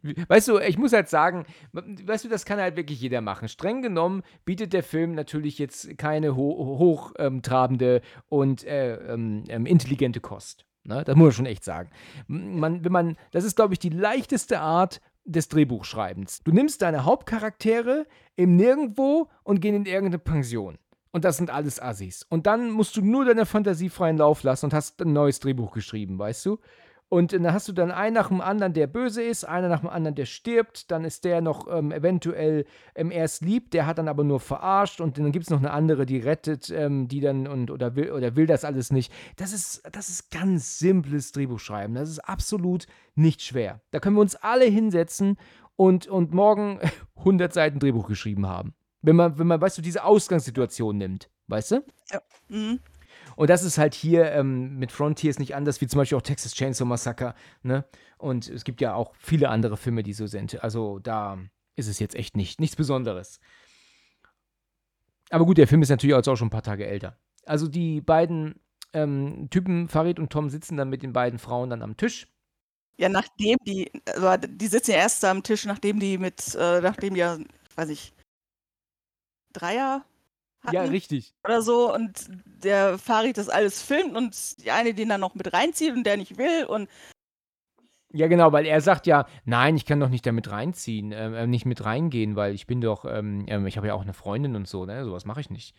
wie, weißt du, ich muss halt sagen, weißt du, das kann halt wirklich jeder machen. Streng genommen bietet der Film natürlich jetzt keine ho hochtrabende ähm, und äh, ähm, ähm, intelligente Kost. Ne? Das muss man schon echt sagen. Man, wenn man, das ist, glaube ich, die leichteste Art des Drehbuchschreibens. Du nimmst deine Hauptcharaktere im Nirgendwo und gehen in irgendeine Pension. Und das sind alles Assis. Und dann musst du nur deine Fantasie freien Lauf lassen und hast ein neues Drehbuch geschrieben, weißt du? Und dann hast du dann einen nach dem anderen, der böse ist, einer nach dem anderen, der stirbt. Dann ist der noch ähm, eventuell ähm, erst lieb, der hat dann aber nur verarscht. Und dann gibt es noch eine andere, die rettet, ähm, die dann und oder will oder will das alles nicht. Das ist, das ist ganz simples Drehbuchschreiben. Das ist absolut nicht schwer. Da können wir uns alle hinsetzen und, und morgen 100 Seiten Drehbuch geschrieben haben. Wenn man, wenn man, weißt du, diese Ausgangssituation nimmt, weißt du? Ja. Mhm. Und das ist halt hier ähm, mit Frontiers nicht anders, wie zum Beispiel auch Texas Chainsaw Massacre, ne? Und es gibt ja auch viele andere Filme, die so sind. Also da ist es jetzt echt nicht, nichts Besonderes. Aber gut, der Film ist natürlich auch schon ein paar Tage älter. Also die beiden ähm, Typen, Farid und Tom, sitzen dann mit den beiden Frauen dann am Tisch. Ja, nachdem die, also die sitzen ja erst am Tisch, nachdem die mit, äh, nachdem ja, weiß ich, Dreier. Ja, richtig. Oder so. Und der Farid das alles filmt und die eine den dann noch mit reinzieht und der nicht will. Und Ja, genau, weil er sagt ja, nein, ich kann doch nicht damit reinziehen, äh, äh nicht mit reingehen, weil ich bin doch, ähm, ähm, ich habe ja auch eine Freundin und so, ne? Sowas mache ich nicht.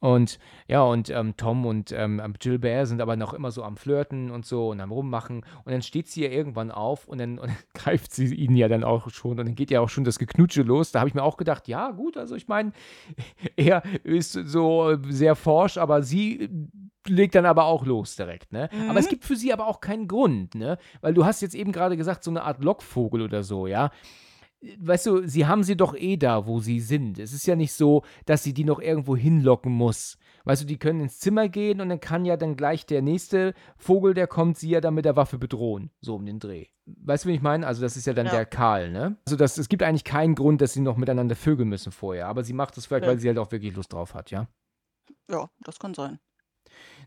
Und ja, und ähm, Tom und ähm, Gilbert sind aber noch immer so am Flirten und so und am Rummachen. Und dann steht sie ja irgendwann auf und dann, und dann greift sie ihn ja dann auch schon. Und dann geht ja auch schon das Geknutsche los. Da habe ich mir auch gedacht, ja, gut, also ich meine, er ist so sehr forsch, aber sie legt dann aber auch los direkt, ne? Mhm. Aber es gibt für sie aber auch keinen Grund, ne? Weil du hast jetzt eben gerade gesagt, so eine Art Lockvogel oder so, ja? Weißt du, sie haben sie doch eh da, wo sie sind. Es ist ja nicht so, dass sie die noch irgendwo hinlocken muss. Weißt du, die können ins Zimmer gehen und dann kann ja dann gleich der nächste Vogel, der kommt, sie ja dann mit der Waffe bedrohen. So um den Dreh. Weißt du, wie ich meine? Also, das ist ja dann ja. der Karl, ne? Also, das, es gibt eigentlich keinen Grund, dass sie noch miteinander vögeln müssen vorher. Aber sie macht das vielleicht, ja. weil sie halt auch wirklich Lust drauf hat, ja? Ja, das kann sein.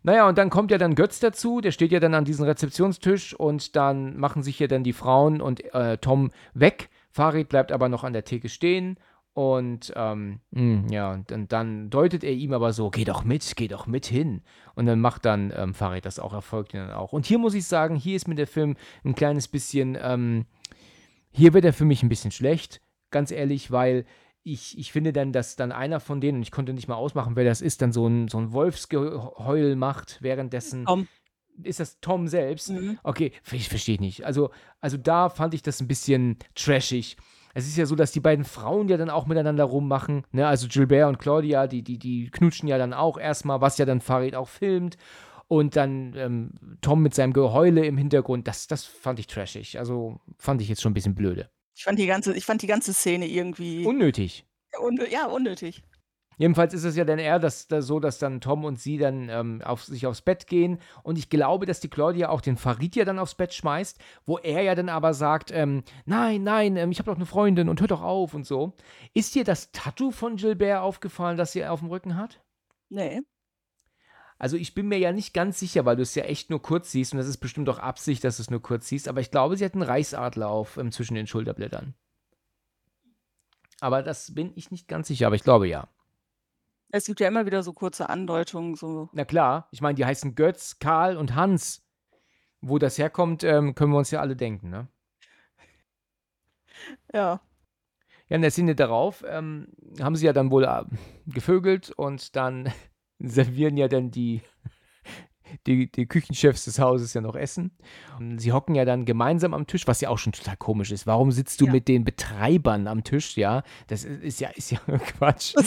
Naja, und dann kommt ja dann Götz dazu, der steht ja dann an diesem Rezeptionstisch und dann machen sich ja dann die Frauen und äh, Tom weg Farid bleibt aber noch an der Theke stehen und ähm, mh, hm, ja, dann, dann, deutet er ihm aber so, geh doch mit, geh doch mit hin. Und dann macht dann ähm, Farid das auch, erfolgt ihn dann auch. Und hier muss ich sagen, hier ist mir der Film ein kleines bisschen, ähm, hier wird er für mich ein bisschen schlecht, ganz ehrlich, weil ich, ich finde dann, dass dann einer von denen, und ich konnte nicht mal ausmachen, wer das ist, dann so ein, so ein Wolfsgeheul macht, währenddessen. Tom. Ist das Tom selbst? Mhm. Okay, ich verstehe nicht. Also, also da fand ich das ein bisschen trashig. Es ist ja so, dass die beiden Frauen ja dann auch miteinander rummachen. Ne? Also Gilbert und Claudia, die, die, die knutschen ja dann auch erstmal, was ja dann Farid auch filmt. Und dann ähm, Tom mit seinem Geheule im Hintergrund, das, das fand ich trashig. Also fand ich jetzt schon ein bisschen blöde. Ich fand die ganze, ich fand die ganze Szene irgendwie. Unnötig. Un ja, unnötig. Jedenfalls ist es ja dann eher das, das so, dass dann Tom und sie dann ähm, auf, sich aufs Bett gehen. Und ich glaube, dass die Claudia auch den Farid ja dann aufs Bett schmeißt, wo er ja dann aber sagt, ähm, nein, nein, ähm, ich habe doch eine Freundin und hör doch auf und so. Ist dir das Tattoo von Gilbert aufgefallen, das sie auf dem Rücken hat? Nee. Also ich bin mir ja nicht ganz sicher, weil du es ja echt nur kurz siehst und das ist bestimmt auch Absicht, dass du es nur kurz siehst, aber ich glaube, sie hat einen Reichsadler auf ähm, zwischen den Schulterblättern. Aber das bin ich nicht ganz sicher, aber ich glaube ja. Es gibt ja immer wieder so kurze Andeutungen, so. Na klar, ich meine, die heißen Götz, Karl und Hans. Wo das herkommt, ähm, können wir uns ja alle denken, ne? Ja. Ja, in der Szene darauf ähm, haben sie ja dann wohl äh, gevögelt und dann servieren ja dann die die, die Küchenchefs des Hauses ja noch essen. Sie hocken ja dann gemeinsam am Tisch, was ja auch schon total komisch ist. Warum sitzt du ja. mit den Betreibern am Tisch? Ja, das ist, ist ja, ist ja Quatsch.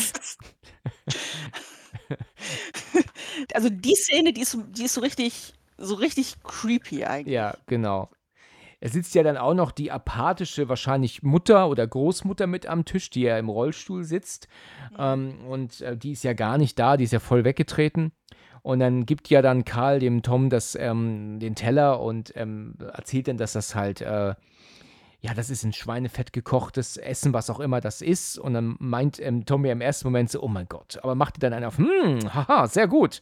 also die Szene, die ist, die ist so richtig, so richtig creepy eigentlich. Ja, genau. Es sitzt ja dann auch noch die apathische, wahrscheinlich Mutter oder Großmutter mit am Tisch, die ja im Rollstuhl sitzt. Mhm. Ähm, und äh, die ist ja gar nicht da, die ist ja voll weggetreten. Und dann gibt ja dann Karl dem Tom das, ähm, den Teller und ähm, erzählt dann, dass das halt, äh, ja, das ist ein Schweinefett gekochtes Essen, was auch immer das ist. Und dann meint ähm, Tom ja im ersten Moment so, oh mein Gott, aber macht dann einer auf, hm, haha, sehr gut.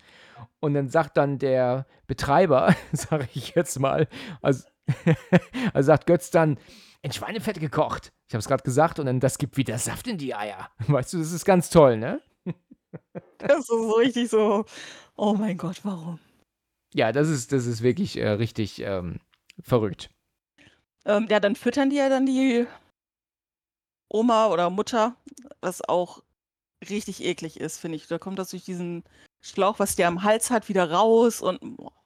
Und dann sagt dann der Betreiber, sage ich jetzt mal, also, also sagt Götz dann, in Schweinefett gekocht. Ich habe es gerade gesagt und dann das gibt wieder Saft in die Eier. Weißt du, das ist ganz toll, ne? Das ist so richtig so, oh mein Gott, warum? Ja, das ist, das ist wirklich äh, richtig ähm, verrückt. Ähm, ja, dann füttern die ja dann die Oma oder Mutter, was auch richtig eklig ist, finde ich. Da kommt das durch diesen Schlauch, was der am Hals hat, wieder raus und.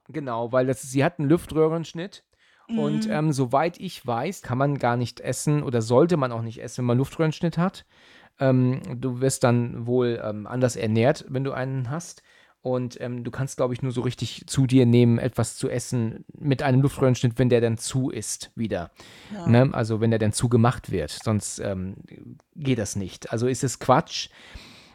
Genau, weil das, sie hat einen Luftröhrenschnitt. Mhm. Und ähm, soweit ich weiß, kann man gar nicht essen oder sollte man auch nicht essen, wenn man Luftröhrenschnitt hat. Ähm, du wirst dann wohl ähm, anders ernährt, wenn du einen hast. Und ähm, du kannst, glaube ich, nur so richtig zu dir nehmen, etwas zu essen mit einem Luftröhrenschnitt, wenn der dann zu ist wieder. Ja. Ne? Also wenn der dann zugemacht wird. Sonst ähm, geht das nicht. Also ist es Quatsch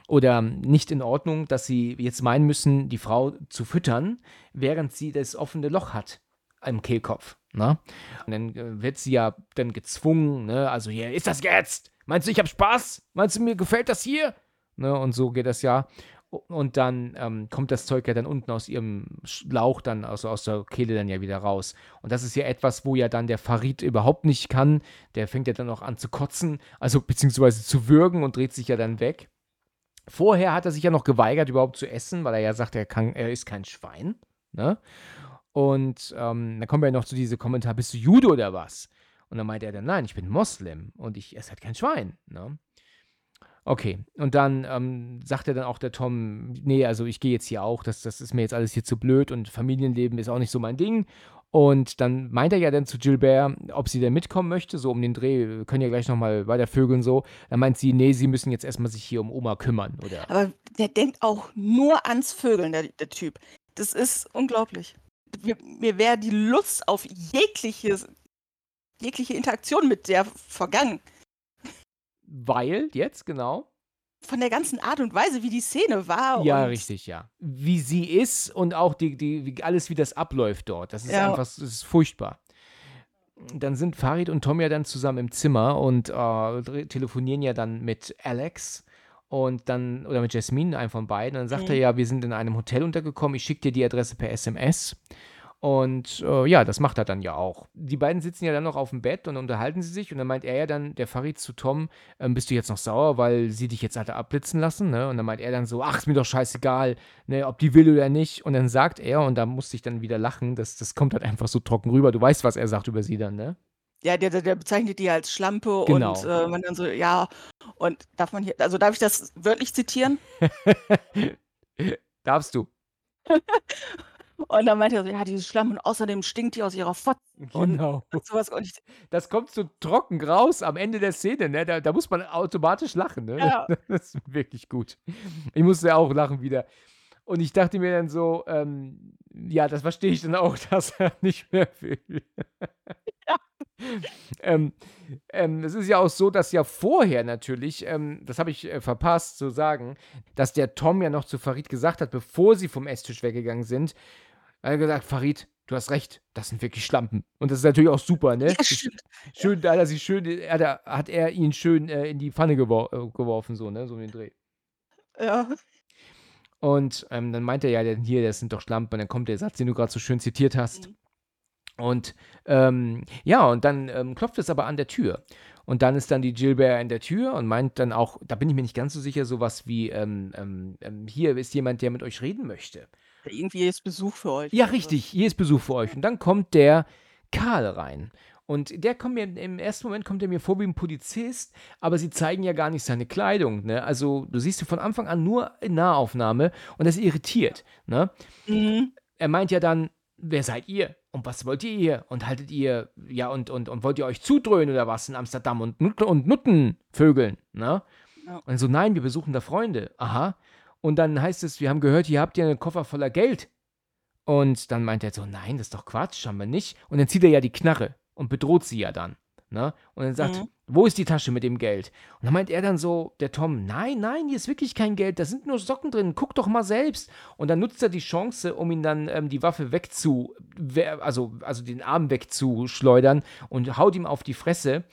oder nicht in Ordnung, dass sie jetzt meinen müssen, die Frau zu füttern, während sie das offene Loch hat im Kehlkopf. Ne? Und dann äh, wird sie ja dann gezwungen, ne? also hier, ist das jetzt? Meinst du, ich habe Spaß? Meinst du, mir gefällt das hier? Ne, und so geht das ja. Und dann ähm, kommt das Zeug ja dann unten aus ihrem Lauch, dann also aus der Kehle dann ja wieder raus. Und das ist ja etwas, wo ja dann der Farid überhaupt nicht kann. Der fängt ja dann auch an zu kotzen, also beziehungsweise zu würgen und dreht sich ja dann weg. Vorher hat er sich ja noch geweigert, überhaupt zu essen, weil er ja sagt, er, kann, er ist kein Schwein. Ne? Und ähm, dann kommen wir ja noch zu diesem Kommentar, bist du Jude oder was? Und dann meint er dann, nein, ich bin Moslem und ich esse halt kein Schwein. Ne? Okay, und dann ähm, sagt er dann auch der Tom, nee, also ich gehe jetzt hier auch, das, das ist mir jetzt alles hier zu blöd und Familienleben ist auch nicht so mein Ding. Und dann meint er ja dann zu Gilbert, ob sie denn mitkommen möchte, so um den Dreh, wir können ja gleich nochmal weiter vögeln so. Dann meint sie, nee, sie müssen jetzt erstmal sich hier um Oma kümmern, oder? Aber der denkt auch nur ans Vögeln, der, der Typ. Das ist unglaublich. Mir, mir wäre die Lust auf jegliches, jegliche Interaktion mit der vergangen. Weil, jetzt, genau. Von der ganzen Art und Weise, wie die Szene war. Ja, richtig, ja. Wie sie ist und auch die, die, wie, alles, wie das abläuft dort. Das ist Ja. einfach, das ist furchtbar. Dann sind Farid und Tom ja dann zusammen im Zimmer und äh, telefonieren ja dann mit Alex und dann, oder mit Jasmine, einem von beiden. Dann sagt Mhm. er ja, wir sind in einem Hotel untergekommen, ich schicke dir die Adresse per SMS. Und äh, ja, das macht er dann ja auch. Die beiden sitzen ja dann noch auf dem Bett und unterhalten sie sich und dann meint er ja dann, der Farid zu Tom, ähm, bist du jetzt noch sauer, weil sie dich jetzt hatte abblitzen lassen, ne? Und dann meint er dann so, ach, ist mir doch scheißegal, ne, ob die will oder nicht. Und dann sagt er, und da musste ich dann wieder lachen, das, das kommt halt einfach so trocken rüber. Du weißt, was er sagt über sie dann, ne? Ja, der, der, der bezeichnet die als Schlampe Genau. und äh, man dann so, ja, und darf man hier, also darf ich das wörtlich zitieren? Darfst du. Und dann meinte er so, ja, diese Schlampe und außerdem stinkt die aus ihrer Fotze und Genau. sowas. Und ich, Das kommt so trocken raus am Ende der Szene, ne? Da, da muss man automatisch lachen, ne? Ja. Das ist wirklich gut. Ich musste ja auch lachen wieder. Und ich dachte mir dann so, ähm, ja, das verstehe ich dann auch, dass er nicht mehr will. ähm, ähm, es ist ja auch so, dass ja vorher natürlich, ähm, das habe ich äh, verpasst zu sagen, dass der Tom ja noch zu Farid gesagt hat, bevor sie vom Esstisch weggegangen sind, hat er gesagt, Farid, du hast recht, das sind wirklich Schlampen. Und das ist natürlich auch super, ne? ja, stimmt. Schön, da hat er sich schön, er, hat er ihn schön äh, in die Pfanne gewor äh, geworfen, so, ne? So in den Dreh. Ja. Und ähm, dann meint er ja, hier, das sind doch Schlampen. Und dann kommt der Satz, den du gerade so schön zitiert hast. Mhm. Und ähm, ja, und dann ähm, klopft es aber an der Tür. Und dann ist dann die Gilbert in der Tür und meint dann auch, da bin ich mir nicht ganz so sicher, sowas wie, ähm, ähm, ähm, hier ist jemand, der mit euch reden möchte. Irgendwie ist Besuch für euch. Ja, Also, richtig, hier ist Besuch für euch. Und dann kommt der Karl rein. Und der kommt mir, im ersten Moment kommt er mir vor wie ein Polizist, aber sie zeigen ja gar nicht seine Kleidung. Ne? Also, du siehst ihn von Anfang an nur in Nahaufnahme und das irritiert. Ne? Mhm. Er meint ja dann, wer seid ihr? Und was wollt ihr hier? Und haltet ihr, ja, und, und, und wollt ihr euch zudröhnen oder was in Amsterdam und, und Nutten vögeln? Ne? Ja. Und so, nein, wir besuchen da Freunde. Aha. Und dann heißt es, wir haben gehört, hier habt ihr einen Koffer voller Geld. Und dann meint er so, nein, das ist doch Quatsch, haben wir nicht. Und dann zieht er ja die Knarre und bedroht sie ja dann. Ne? Und dann sagt, Mhm. wo ist die Tasche mit dem Geld? Und dann meint er dann so, der Tom, nein, nein, hier ist wirklich kein Geld, da sind nur Socken drin, guck doch mal selbst. Und dann nutzt er die Chance, um ihn dann ähm, die Waffe wegzu, we- also, also den Arm wegzuschleudern und haut ihm auf die Fresse.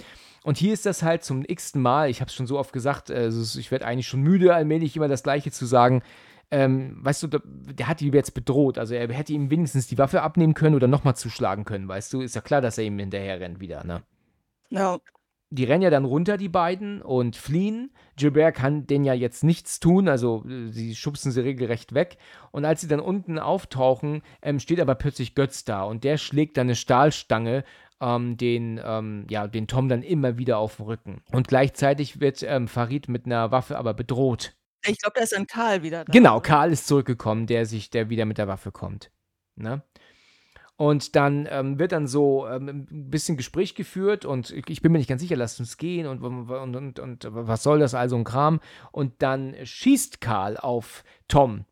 Und hier ist das halt zum x-ten Mal, ich habe es schon so oft gesagt, es ist- ich werde eigentlich schon müde, allmählich immer das Gleiche zu sagen. Ähm, weißt du, der, der hat ihn jetzt bedroht. Also er hätte ihm wenigstens die Waffe abnehmen können oder nochmal zuschlagen können, weißt du? Ist ja klar, dass er ihm hinterher rennt wieder, ne? Ja. die rennen ja dann runter, die beiden, und fliehen. Gilbert kann denen ja jetzt nichts tun, also äh, sie schubsen sie regelrecht weg. Und als sie dann unten auftauchen, ähm, steht aber plötzlich Götz da und der schlägt dann eine Stahlstange ähm, den, ähm, ja, den Tom dann immer wieder auf den Rücken. Und gleichzeitig wird ähm, Farid mit einer Waffe aber bedroht. Ich glaube, da ist dann Karl wieder da. Genau, Karl ist zurückgekommen, der sich, der wieder mit der Waffe kommt. Ne? Und dann ähm, wird dann so ähm, ein bisschen Gespräch geführt und ich ich bin mir nicht ganz sicher, lasst uns gehen und, und, und, und was soll das also ein Kram. Und dann schießt Karl auf Tom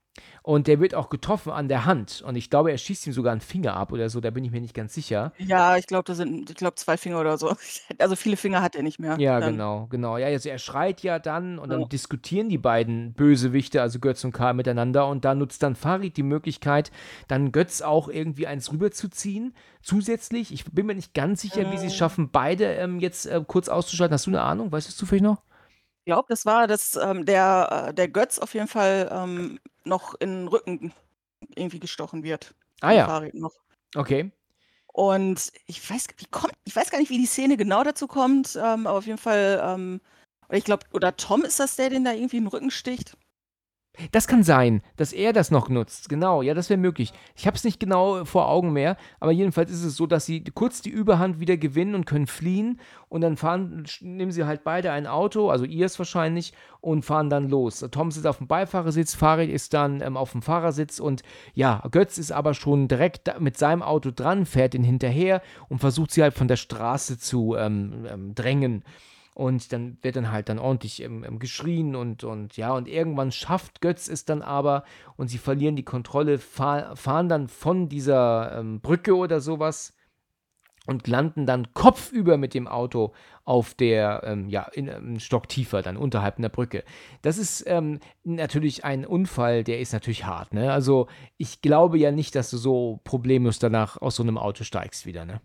und der wird auch getroffen an der Hand und ich glaube, er schießt ihm sogar einen Finger ab oder so, da bin ich mir nicht ganz sicher. Ja, ich glaube, da sind, ich glaube, zwei Finger oder so. Also viele Finger hat er nicht mehr. Ja, Dann- genau, genau. Ja, also er schreit ja dann und dann Ja. diskutieren die beiden Bösewichte, also Götz und Karl, miteinander und da nutzt dann Farid die Möglichkeit, dann Götz auch irgendwie eins rüberzuziehen. Zusätzlich, ich bin mir nicht ganz sicher, wie sie es Mhm. schaffen, beide ähm, jetzt äh, kurz auszuschalten. Hast du eine Ahnung? Weißt du es zufällig noch? Ich glaube, das war, dass ähm, der, äh, der Götz auf jeden Fall ähm, noch in den Rücken irgendwie gestochen wird. Ah ja, okay. Und ich weiß, wie kommt, ich weiß gar nicht, wie die Szene genau dazu kommt, ähm, aber auf jeden Fall, ähm, ich glaube, oder Tom ist das der, den da irgendwie in den Rücken sticht. Das kann sein, dass er das noch nutzt. Genau, ja, das wäre möglich. Ich habe es nicht genau vor Augen mehr, aber jedenfalls ist es so, dass sie kurz die Überhand wieder gewinnen und können fliehen und dann fahren, nehmen sie halt beide ein Auto, also ihr es wahrscheinlich, und fahren dann los. Tom sitzt auf dem Beifahrersitz, Farid ist dann ähm, auf dem Fahrersitz und ja, Götz ist aber schon direkt mit seinem Auto dran, fährt ihn hinterher und versucht sie halt von der Straße zu ähm, ähm, drängen. Und dann wird dann halt dann ordentlich ähm, ähm, geschrien und, und ja, und irgendwann schafft Götz es dann aber und sie verlieren die Kontrolle, fahr, fahren dann von dieser ähm, Brücke oder sowas und landen dann kopfüber mit dem Auto auf der, ähm, ja, in einem Stock tiefer, dann unterhalb einer Brücke. Das ist ähm, natürlich ein Unfall, der ist natürlich hart, ne? Also ich glaube ja nicht, dass du so problemlos danach aus so einem Auto steigst wieder, ne?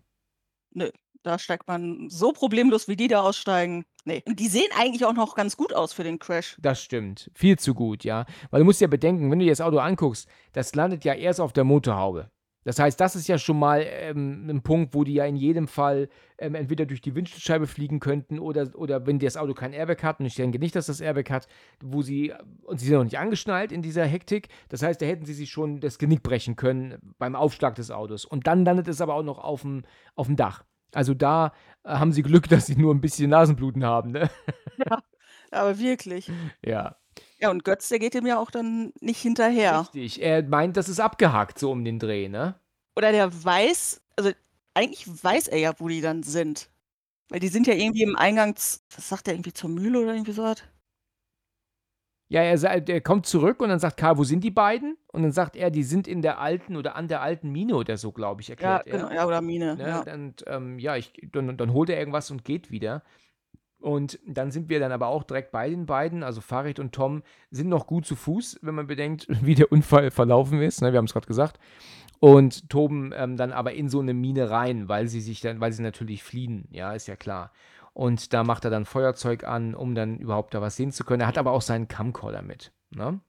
Nö, da steigt man so problemlos, wie die da aussteigen. Nee. Und die sehen eigentlich auch noch ganz gut aus für den Crash. Das stimmt. Viel zu gut, ja. Weil du musst ja bedenken, wenn du dir das Auto anguckst, das landet ja erst auf der Motorhaube. Das heißt, das ist ja schon mal ähm, ein Punkt, wo die ja in jedem Fall ähm, entweder durch die Windschutzscheibe fliegen könnten oder, oder wenn das Auto kein Airbag hat, und ich denke nicht, dass das Airbag hat, wo sie, und sie sind noch nicht angeschnallt in dieser Hektik, das heißt, da hätten sie sich schon das Genick brechen können beim Aufschlag des Autos. Und dann landet es aber auch noch auf dem, auf dem Dach. Also da äh, haben sie Glück, dass sie nur ein bisschen Nasenbluten haben, ne? Ja, aber wirklich. Ja. Ja, und Götz, der geht dem ja auch dann nicht hinterher. Richtig. Er meint, das ist abgehakt, so um den Dreh, ne? Oder der weiß, also eigentlich weiß er ja, wo die dann sind. Weil die sind ja irgendwie im Eingangs, was sagt er irgendwie zur Mühle oder irgendwie sowas? Ja, er, er kommt zurück und dann sagt Karl, wo sind die beiden? Und dann sagt er, die sind in der alten oder an der alten Mine oder so, glaube ich, Ja, erklärt er. genau, ja, oder Mine. Ne? Ja. Und ähm, ja, ich, dann, dann holt er irgendwas und geht wieder. Und dann sind wir dann aber auch direkt bei den beiden. Also Farid und Tom sind noch gut zu Fuß, wenn man bedenkt, wie der Unfall verlaufen ist. Ne? Wir haben es gerade gesagt. Und toben ähm, dann aber in so eine Mine rein, weil sie sich dann, weil sie natürlich fliehen, ja, ist ja klar. Und da macht er dann Feuerzeug an, um dann überhaupt da was sehen zu können. Er hat aber auch seinen Camcorder mit. Ne?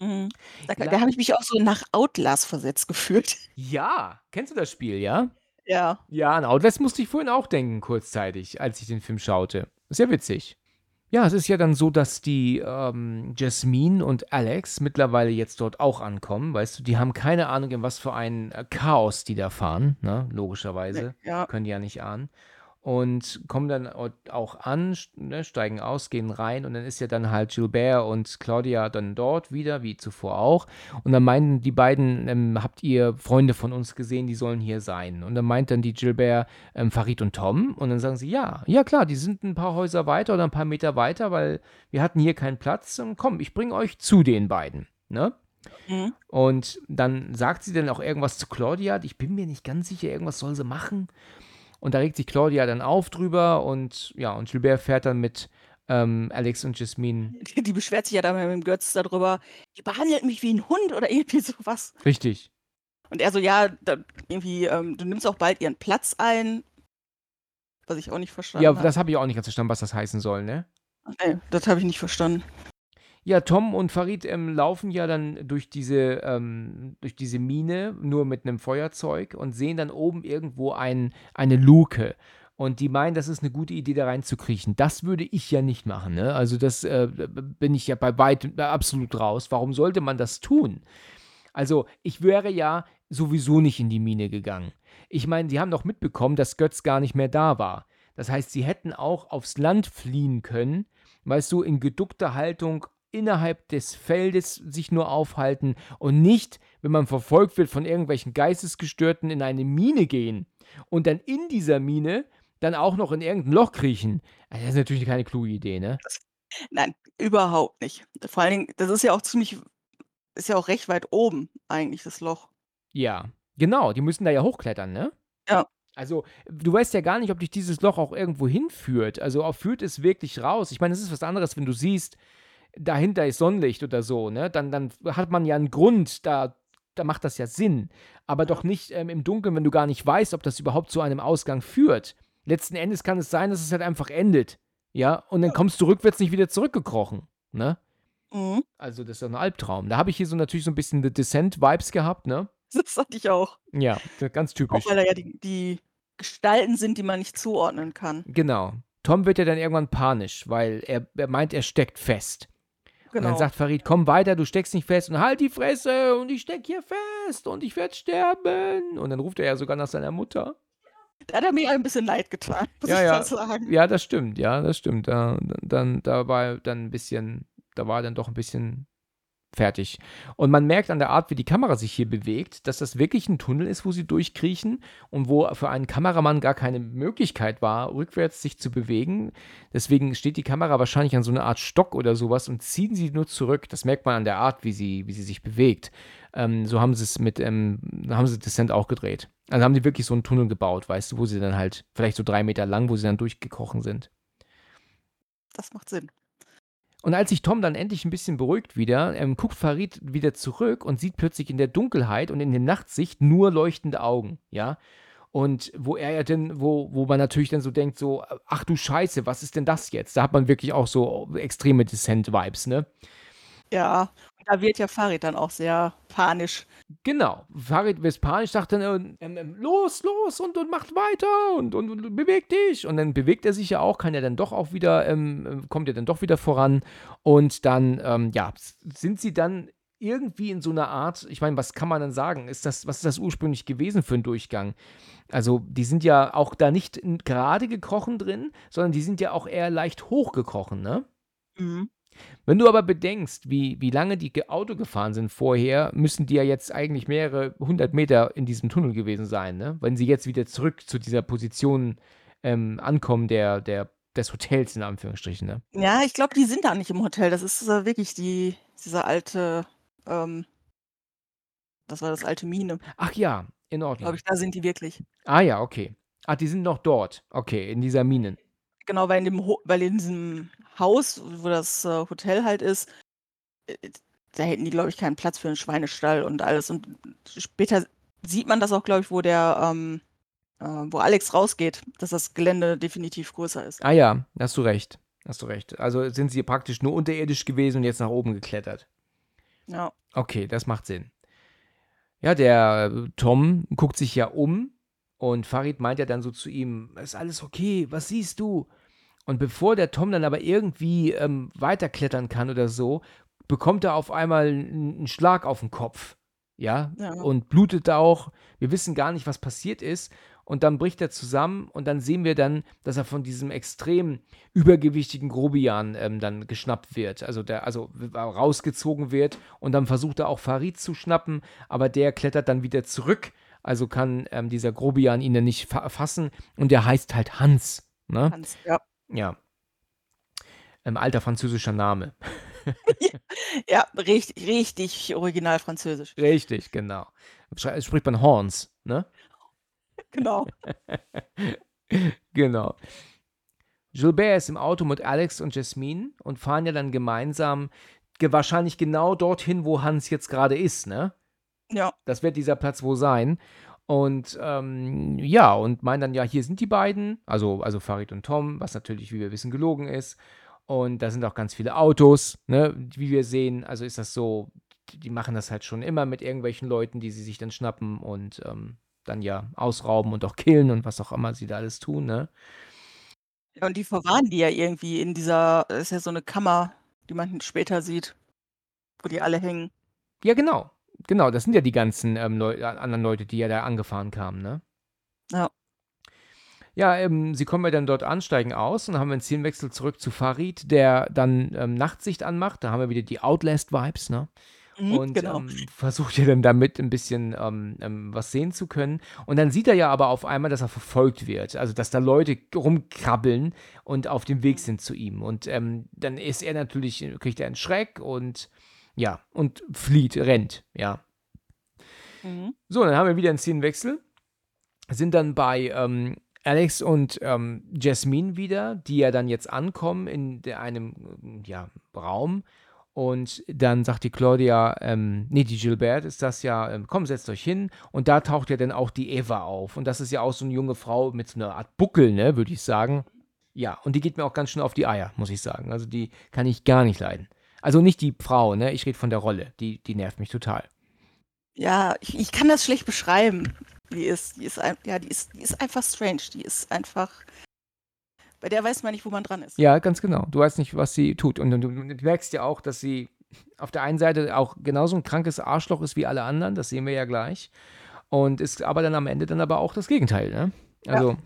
Mhm. Da, da habe ich mich auch so nach Outlast versetzt gefühlt. Ja, kennst du das Spiel, ja? Ja. Ja, an Outlast musste ich vorhin auch denken, kurzzeitig, als ich den Film schaute. Sehr witzig. Ja, es ist ja dann so, dass die ähm, Jasmine und Alex mittlerweile jetzt dort auch ankommen. Weißt du, die haben keine Ahnung, in was für ein äh, Chaos die da fahren, ne? Logischerweise. Ja. Können die ja nicht ahnen. Und kommen dann au- auch an, ne, steigen aus, gehen rein und dann ist ja dann halt Gilbert und Claudia dann dort wieder, wie zuvor auch. Und dann meinten die beiden, ähm, habt ihr Freunde von uns gesehen, die sollen hier sein? Und dann meint dann die Gilbert, ähm, Farid und Tom. Und dann sagen sie, ja, ja klar, die sind ein paar Häuser weiter oder ein paar Meter weiter, weil wir hatten hier keinen Platz. Und komm, ich bringe euch zu den beiden. Ne? Mhm. Und dann sagt sie dann auch irgendwas zu Claudia. Ich bin mir nicht ganz sicher, irgendwas soll sie machen. Und da regt sich Claudia dann auf drüber und ja, und Gilbert fährt dann mit ähm, Alex und Jasmine. Die, die beschwert sich ja dann mit dem Götz darüber, die behandelt mich wie ein Hund oder irgendwie sowas. Richtig. Und er so, ja, irgendwie, ähm, du nimmst auch bald ihren Platz ein. Was ich auch nicht verstanden Ja, habe. das habe ich auch nicht ganz verstanden, was das heißen soll, ne? Nee, das habe ich nicht verstanden. Ja, Tom und Farid ähm, laufen ja dann durch diese, ähm, durch diese Mine nur mit einem Feuerzeug und sehen dann oben irgendwo ein, eine Luke. Und die meinen, das ist eine gute Idee, da reinzukriechen. Das würde ich ja nicht machen. Ne? Also das äh, bin ich ja bei weitem äh, absolut raus. Warum sollte man das tun? Also ich wäre ja sowieso nicht in die Mine gegangen. Ich meine, sie haben doch mitbekommen, dass Götz gar nicht mehr da war. Das heißt, sie hätten auch aufs Land fliehen können, weißt du, in geduckter Haltung innerhalb des Feldes sich nur aufhalten und nicht, wenn man verfolgt wird von irgendwelchen Geistesgestörten, in eine Mine gehen und dann in dieser Mine dann auch noch in irgendein Loch kriechen. Also das ist natürlich keine kluge Idee, ne? Nein, überhaupt nicht. Vor allen Dingen, das ist ja auch ziemlich, ist ja auch recht weit oben eigentlich, das Loch. Ja, genau, die müssen da ja hochklettern, ne? Ja. Also, du weißt ja gar nicht, ob dich dieses Loch auch irgendwo hinführt. Also, auch führt es wirklich raus. Ich meine, es ist was anderes, wenn du siehst, dahinter ist Sonnenlicht oder so, ne? Dann, dann hat man ja einen Grund, da, da macht das ja Sinn. Aber doch nicht ähm, im Dunkeln, wenn du gar nicht weißt, ob das überhaupt zu einem Ausgang führt. Letzten Endes kann es sein, dass es halt einfach endet. Ja, und dann kommst du rückwärts nicht wieder zurückgekrochen, ne? Mhm. Also, das ist ja ein Albtraum. Da habe ich hier so natürlich so ein bisschen The Descent-Vibes gehabt, ne? Das hatte ich auch. Ja, ganz typisch. Auch weil da ja die, die Gestalten sind, die man nicht zuordnen kann. Genau. Tom wird ja dann irgendwann panisch, weil er, er meint, er steckt fest. Und dann Genau. sagt Farid, komm weiter, du steckst nicht fest und halt die Fresse und ich steck hier fest und ich werde sterben. Und dann ruft er ja sogar nach seiner Mutter. Da hat er mir ein bisschen leid getan, muss Ja, ich ja. sagen. Ja, das stimmt, ja, das stimmt. Da, dann, da war dann ein bisschen, da war er dann doch ein bisschen fertig. Und man merkt an der Art, wie die Kamera sich hier bewegt, dass das wirklich ein Tunnel ist, wo sie durchkriechen und wo für einen Kameramann gar keine Möglichkeit war, rückwärts sich zu bewegen. Deswegen steht die Kamera wahrscheinlich an so einer Art Stock oder sowas und ziehen sie nur zurück. Das merkt man an der Art, wie sie, wie sie sich bewegt. Ähm, so haben sie es mit, ähm, haben sie Descent auch gedreht. Also haben die wirklich so einen Tunnel gebaut, weißt du, wo sie dann halt vielleicht so drei Meter lang, wo sie dann durchgekrochen sind. Das macht Sinn. Und als sich Tom dann endlich ein bisschen beruhigt wieder, ähm, guckt Farid wieder zurück und sieht plötzlich in der Dunkelheit und in der Nachtsicht nur leuchtende Augen, ja. Und wo er ja denn, wo, wo man natürlich dann so denkt, so, ach du Scheiße, was ist denn das jetzt? Da hat man wirklich auch so extreme Descent-Vibes, ne? Ja, da wird ja Farid dann auch sehr panisch. Genau. Farid Vespanisch sagt dann, äh, ähm, ähm, los, los und, und macht weiter und, und, und beweg dich. Und dann bewegt er sich ja auch, kann er dann doch auch wieder, ähm, ähm, kommt er dann doch wieder voran. Und dann, ähm, ja, sind sie dann irgendwie in so einer Art, ich meine, was kann man dann sagen? Ist das, was ist das ursprünglich gewesen für ein Durchgang? Also, die sind ja auch da nicht gerade gekrochen drin, sondern die sind ja auch eher leicht hochgekrochen, ne? Mhm. Wenn du aber bedenkst, wie, wie lange die Auto gefahren sind vorher, müssen die ja jetzt eigentlich mehrere hundert Meter in diesem Tunnel gewesen sein, ne? Wenn sie jetzt wieder zurück zu dieser Position ähm, ankommen, der, der, des Hotels in Anführungsstrichen, ne? Ja, ich glaube, die sind da nicht im Hotel. Das ist äh, wirklich die, diese alte, ähm, das war das alte Mine. Ach ja, in Glaube Ordnung. ich, da sind die wirklich. Ah ja, okay. Ach, die sind noch dort. Okay, in dieser Mine. Genau, weil in dem Ho weil in diesem Haus, wo das äh, Hotel halt ist, äh, da hätten die, glaube ich, keinen Platz für einen Schweinestall und alles. Und später sieht man das auch, glaube ich, wo der, ähm, äh, wo Alex rausgeht, dass das Gelände definitiv größer ist. Ah ja, hast du recht. Hast du recht. Also sind sie praktisch nur unterirdisch gewesen und jetzt nach oben geklettert. Ja. Okay, das macht Sinn. Ja, der äh, Tom guckt sich ja um und Farid meint ja dann so zu ihm, ist alles okay, was siehst du? Und bevor der Tom dann aber irgendwie ähm, weiterklettern kann oder so, bekommt er auf einmal einen Schlag auf den Kopf. Ja, Ja. und blutet auch. Wir wissen gar nicht, was passiert ist. Und dann bricht er zusammen und dann sehen wir dann, dass er von diesem extrem übergewichtigen Grobian ähm, dann geschnappt wird. Also der, also rausgezogen wird und dann versucht er auch Farid zu schnappen, aber der klettert dann wieder zurück. Also kann ähm, dieser Grobian ihn dann nicht fa fassen und der heißt halt Hans. Ne? Hans, ja. Ja. Ähm, alter französischer Name. Ja, richtig, richtig original französisch. Richtig, genau. Schrei- Spricht man Horns, ne? Genau. Genau. Gilbert ist im Auto mit Alex und Jasmine und fahren ja dann gemeinsam ge wahrscheinlich genau dorthin, wo Hans jetzt gerade ist, ne? Ja. Das wird dieser Platz wohl sein. Und ähm, ja, und meinen dann, ja, hier sind die beiden, also, also Farid und Tom, was natürlich, wie wir wissen, gelogen ist. Und da sind auch ganz viele Autos, ne? Wie wir sehen, also ist das so, die machen das halt schon immer mit irgendwelchen Leuten, die sie sich dann schnappen und ähm, dann ja ausrauben und auch killen und was auch immer sie da alles tun, ne? Ja, und die verwahren die ja irgendwie in dieser, das ist ja so eine Kammer, die man später sieht, wo die alle hängen. Ja, genau. Genau, das sind ja die ganzen ähm, Leu anderen Leute, die ja da angefahren kamen, ne? Ja. Ja, ähm, sie kommen ja dann dort an, steigen aus und dann haben wir einen Szenenwechsel zurück zu Farid, der dann ähm, Nachtsicht anmacht. Da haben wir wieder die Outlast-Vibes, ne? Mhm, und genau. ähm, versucht ja dann damit ein bisschen ähm, ähm, was sehen zu können. Und dann sieht er ja aber auf einmal, dass er verfolgt wird. Also, dass da Leute rumkrabbeln und auf dem Weg sind zu ihm. Und ähm, dann ist er natürlich, kriegt er einen Schreck und ja, und flieht, rennt, ja. Mhm. So, dann haben wir wieder einen Szenenwechsel. Sind dann bei ähm, Alex und ähm, Jasmine wieder, die ja dann jetzt ankommen in der, einem ja, Raum. Und dann sagt die Claudia, ähm, nee, die Gilbert ist das ja, ähm, komm, setzt euch hin. Und da taucht ja dann auch die Eva auf. Und das ist ja auch so eine junge Frau mit so einer Art Buckel, ne, würde ich sagen. Ja, und die geht mir auch ganz schön auf die Eier, muss ich sagen. Also die kann ich gar nicht leiden. Also nicht die Frau, ne, ich rede von der Rolle. Die, die nervt mich total. Ja, ich, ich kann das schlecht beschreiben. Die ist, die ist, ein, ja, die ist, die ist einfach strange. Die ist einfach Bei der weiß man nicht, wo man dran ist. Ja, ganz genau. Du weißt nicht, was sie tut. Und, und du merkst ja auch, dass sie auf der einen Seite auch genauso ein krankes Arschloch ist wie alle anderen, das sehen wir ja gleich. Und ist aber dann am Ende dann aber auch das Gegenteil, ne? Also, Ja.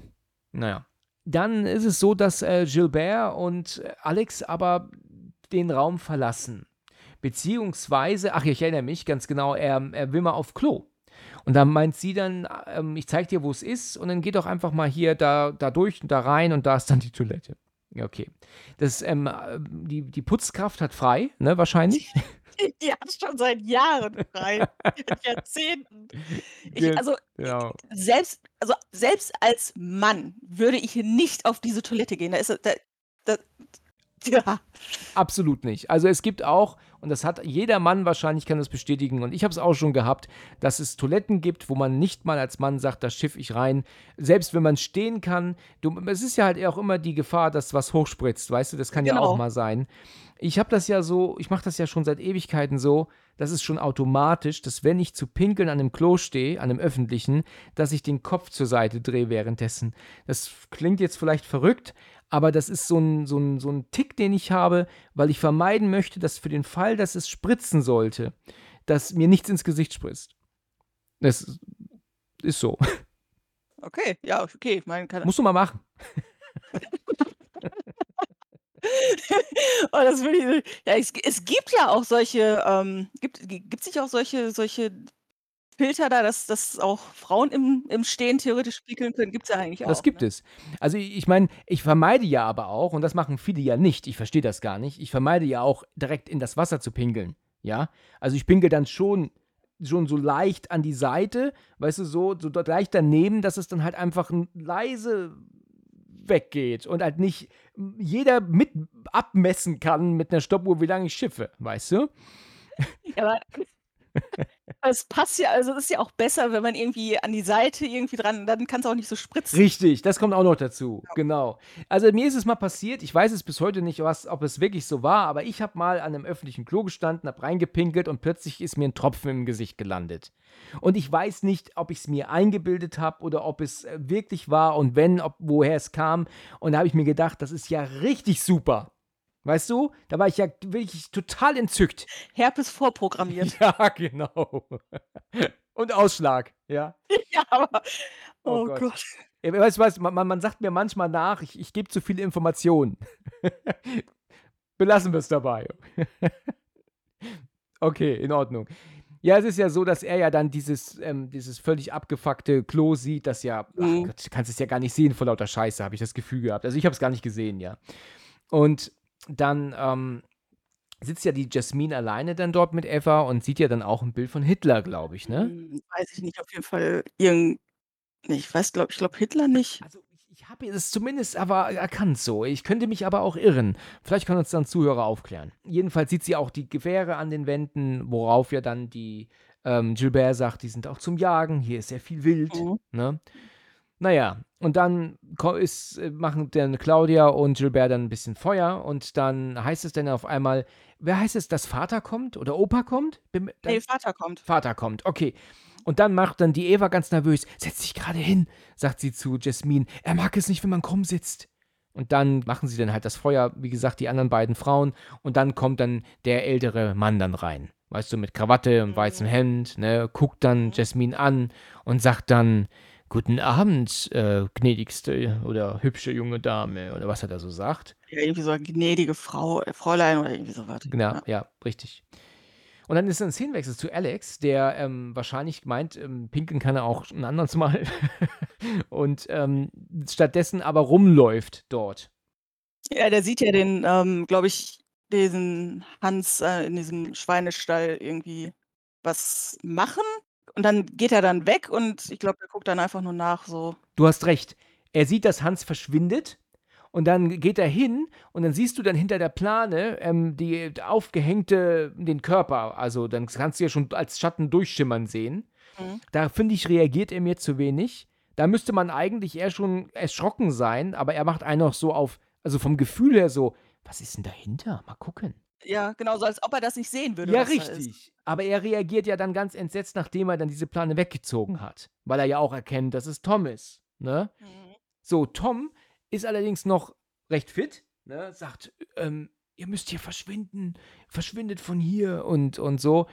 naja. Dann ist es so, dass äh, Gilbert und äh, Alex aber den Raum verlassen. Beziehungsweise, ach, ich erinnere mich ganz genau, er, er will mal auf Klo. Und dann meint sie dann, ähm, ich zeig dir, wo es ist, und dann geh doch einfach mal hier da, da durch und da rein und da ist dann die Toilette. Okay. Das, ähm, äh, die, die Putzkraft hat frei, ne, wahrscheinlich. Die hat schon seit Jahren frei. Seit Jahrzehnten. Ich, also, Genau. selbst, also selbst als Mann würde ich hier nicht auf diese Toilette gehen. Da ist da, da, ja. Absolut nicht. Also es gibt auch, und das hat jeder Mann wahrscheinlich kann das bestätigen, und ich habe es auch schon gehabt, dass es Toiletten gibt, wo man nicht mal als Mann sagt, da schiff ich rein. Selbst wenn man stehen kann, du, es ist ja halt auch immer die Gefahr, dass was hochspritzt, weißt du, das kann ja auch Genau. mal sein. Ich habe das ja so, ich mache das ja schon seit Ewigkeiten so, das ist schon automatisch, dass wenn ich zu pinkeln an einem Klo stehe, an einem öffentlichen, dass ich den Kopf zur Seite drehe währenddessen. Das klingt jetzt vielleicht verrückt, aber das ist so ein, so, ein, so ein Tick, den ich habe, weil ich vermeiden möchte, dass für den Fall, dass es spritzen sollte, dass mir nichts ins Gesicht spritzt. Das ist so. Okay, ja, okay. Ich meine, kann, Musst du mal machen. oh, das will ich, ja, es, es gibt ja auch solche, ähm, gibt es nicht auch solche, solche Filter da, dass, dass auch Frauen im, im Stehen theoretisch spiegeln können? Gibt es ja eigentlich auch. Das gibt ne? es. Also ich, ich meine, ich vermeide ja aber auch, und das machen viele ja nicht, ich verstehe das gar nicht, ich vermeide ja auch direkt in das Wasser zu pinkeln. Ja? Also ich pinkel dann schon, schon so leicht an die Seite, weißt du, so, so dort leicht daneben, dass es dann halt einfach leise weggeht und halt nicht jeder mit abmessen kann mit einer Stoppuhr, wie lange ich schiffe, weißt du? Ja, aber es passt ja, also es ist ja auch besser, wenn man irgendwie an die Seite irgendwie dran, dann kann es auch nicht so spritzen. Richtig, das kommt auch noch dazu. Genau. Also mir ist es mal passiert, ich weiß es bis heute nicht, was, ob es wirklich so war, aber ich habe mal an einem öffentlichen Klo gestanden, habe reingepinkelt und plötzlich ist mir ein Tropfen im Gesicht gelandet. Und ich weiß nicht, ob ich es mir eingebildet habe oder ob es äh, wirklich war und wenn, ob, woher es kam. Und da habe ich mir gedacht, das ist ja richtig super. Weißt du, da war ich ja wirklich total entzückt. Herpes vorprogrammiert. Ja, genau. Und Ausschlag, ja. ja, aber. Oh Oh, Gott. Gott. Ja, weißt du was, man, man sagt mir manchmal nach, ich, ich gebe zu viele Informationen. Belassen wir es dabei. okay, in Ordnung. Ja, es ist ja so, dass er ja dann dieses, ähm, dieses völlig abgefuckte Klo sieht, das ja, ach Mhm. Gott, du kannst es ja gar nicht sehen vor lauter Scheiße, habe ich das Gefühl gehabt. Also ich habe es gar nicht gesehen, ja. Und dann ähm, sitzt ja die Jasmine alleine dann dort mit Eva und sieht ja dann auch ein Bild von Hitler, glaube ich, ne? Hm, Weiß ich nicht, auf jeden Fall irgend. Nee, ich weiß, glaube ich, glaube Hitler nicht. Also ich, ich habe es zumindest aber erkannt so. Ich könnte mich aber auch irren. Vielleicht können uns dann Zuhörer aufklären. Jedenfalls sieht sie auch die Gewehre an den Wänden, worauf ja dann die ähm, Gilbert sagt, die sind auch zum Jagen. Hier ist sehr viel Wild. Mhm. Ne? Naja, und dann ist, äh, machen dann Claudia und Gilbert dann ein bisschen Feuer und dann heißt es dann auf einmal, wer heißt es, dass Vater kommt oder Opa kommt? Nee, Vater kommt. Vater kommt, okay. Und dann macht dann die Eva ganz nervös. Setz dich gerade hin, sagt sie zu Jasmin. Er mag es nicht, wenn man krumm sitzt. Und dann machen sie dann halt das Feuer, wie gesagt, die anderen beiden Frauen. Und dann kommt dann der ältere Mann dann rein. Weißt du, mit Krawatte und weißem Hemd, ne, guckt dann Jasmin an und sagt dann, Guten Abend, äh, gnädigste oder hübsche junge Dame, oder was er da so sagt. Ja, irgendwie so eine gnädige Frau, äh, Fräulein oder irgendwie sowas. Genau, ja, richtig. Und dann ist ein Szenenwechsel zu Alex, der ähm, wahrscheinlich meint, ähm, pinkeln kann er auch ein anderes Mal. und ähm, stattdessen aber rumläuft dort. Ja, der sieht ja den, ähm, glaube ich, diesen Hans äh, in diesem Schweinestall irgendwie was machen. Und dann geht er dann weg und ich glaube, er guckt dann einfach nur nach, so. Du hast recht. Er sieht, dass Hans verschwindet. Und dann geht er hin und dann siehst du dann hinter der Plane ähm, die aufgehängte, den Körper. Also dann kannst du ja schon als Schatten durchschimmern sehen. Mhm. Da finde ich, reagiert er mir zu wenig. Da müsste man eigentlich eher schon erschrocken sein, aber er macht einen noch so auf, also vom Gefühl her so, was ist denn dahinter? Mal gucken. Ja, genau, so als ob er das nicht sehen würde. Ja, richtig. Aber er reagiert ja dann ganz entsetzt, nachdem er dann diese Plane weggezogen hat. Weil er ja auch erkennt, dass es Tom ist. Ne? Mhm. So, Tom ist allerdings noch recht fit, ne, sagt, ähm, ihr müsst hier verschwinden, verschwindet von hier und, und so.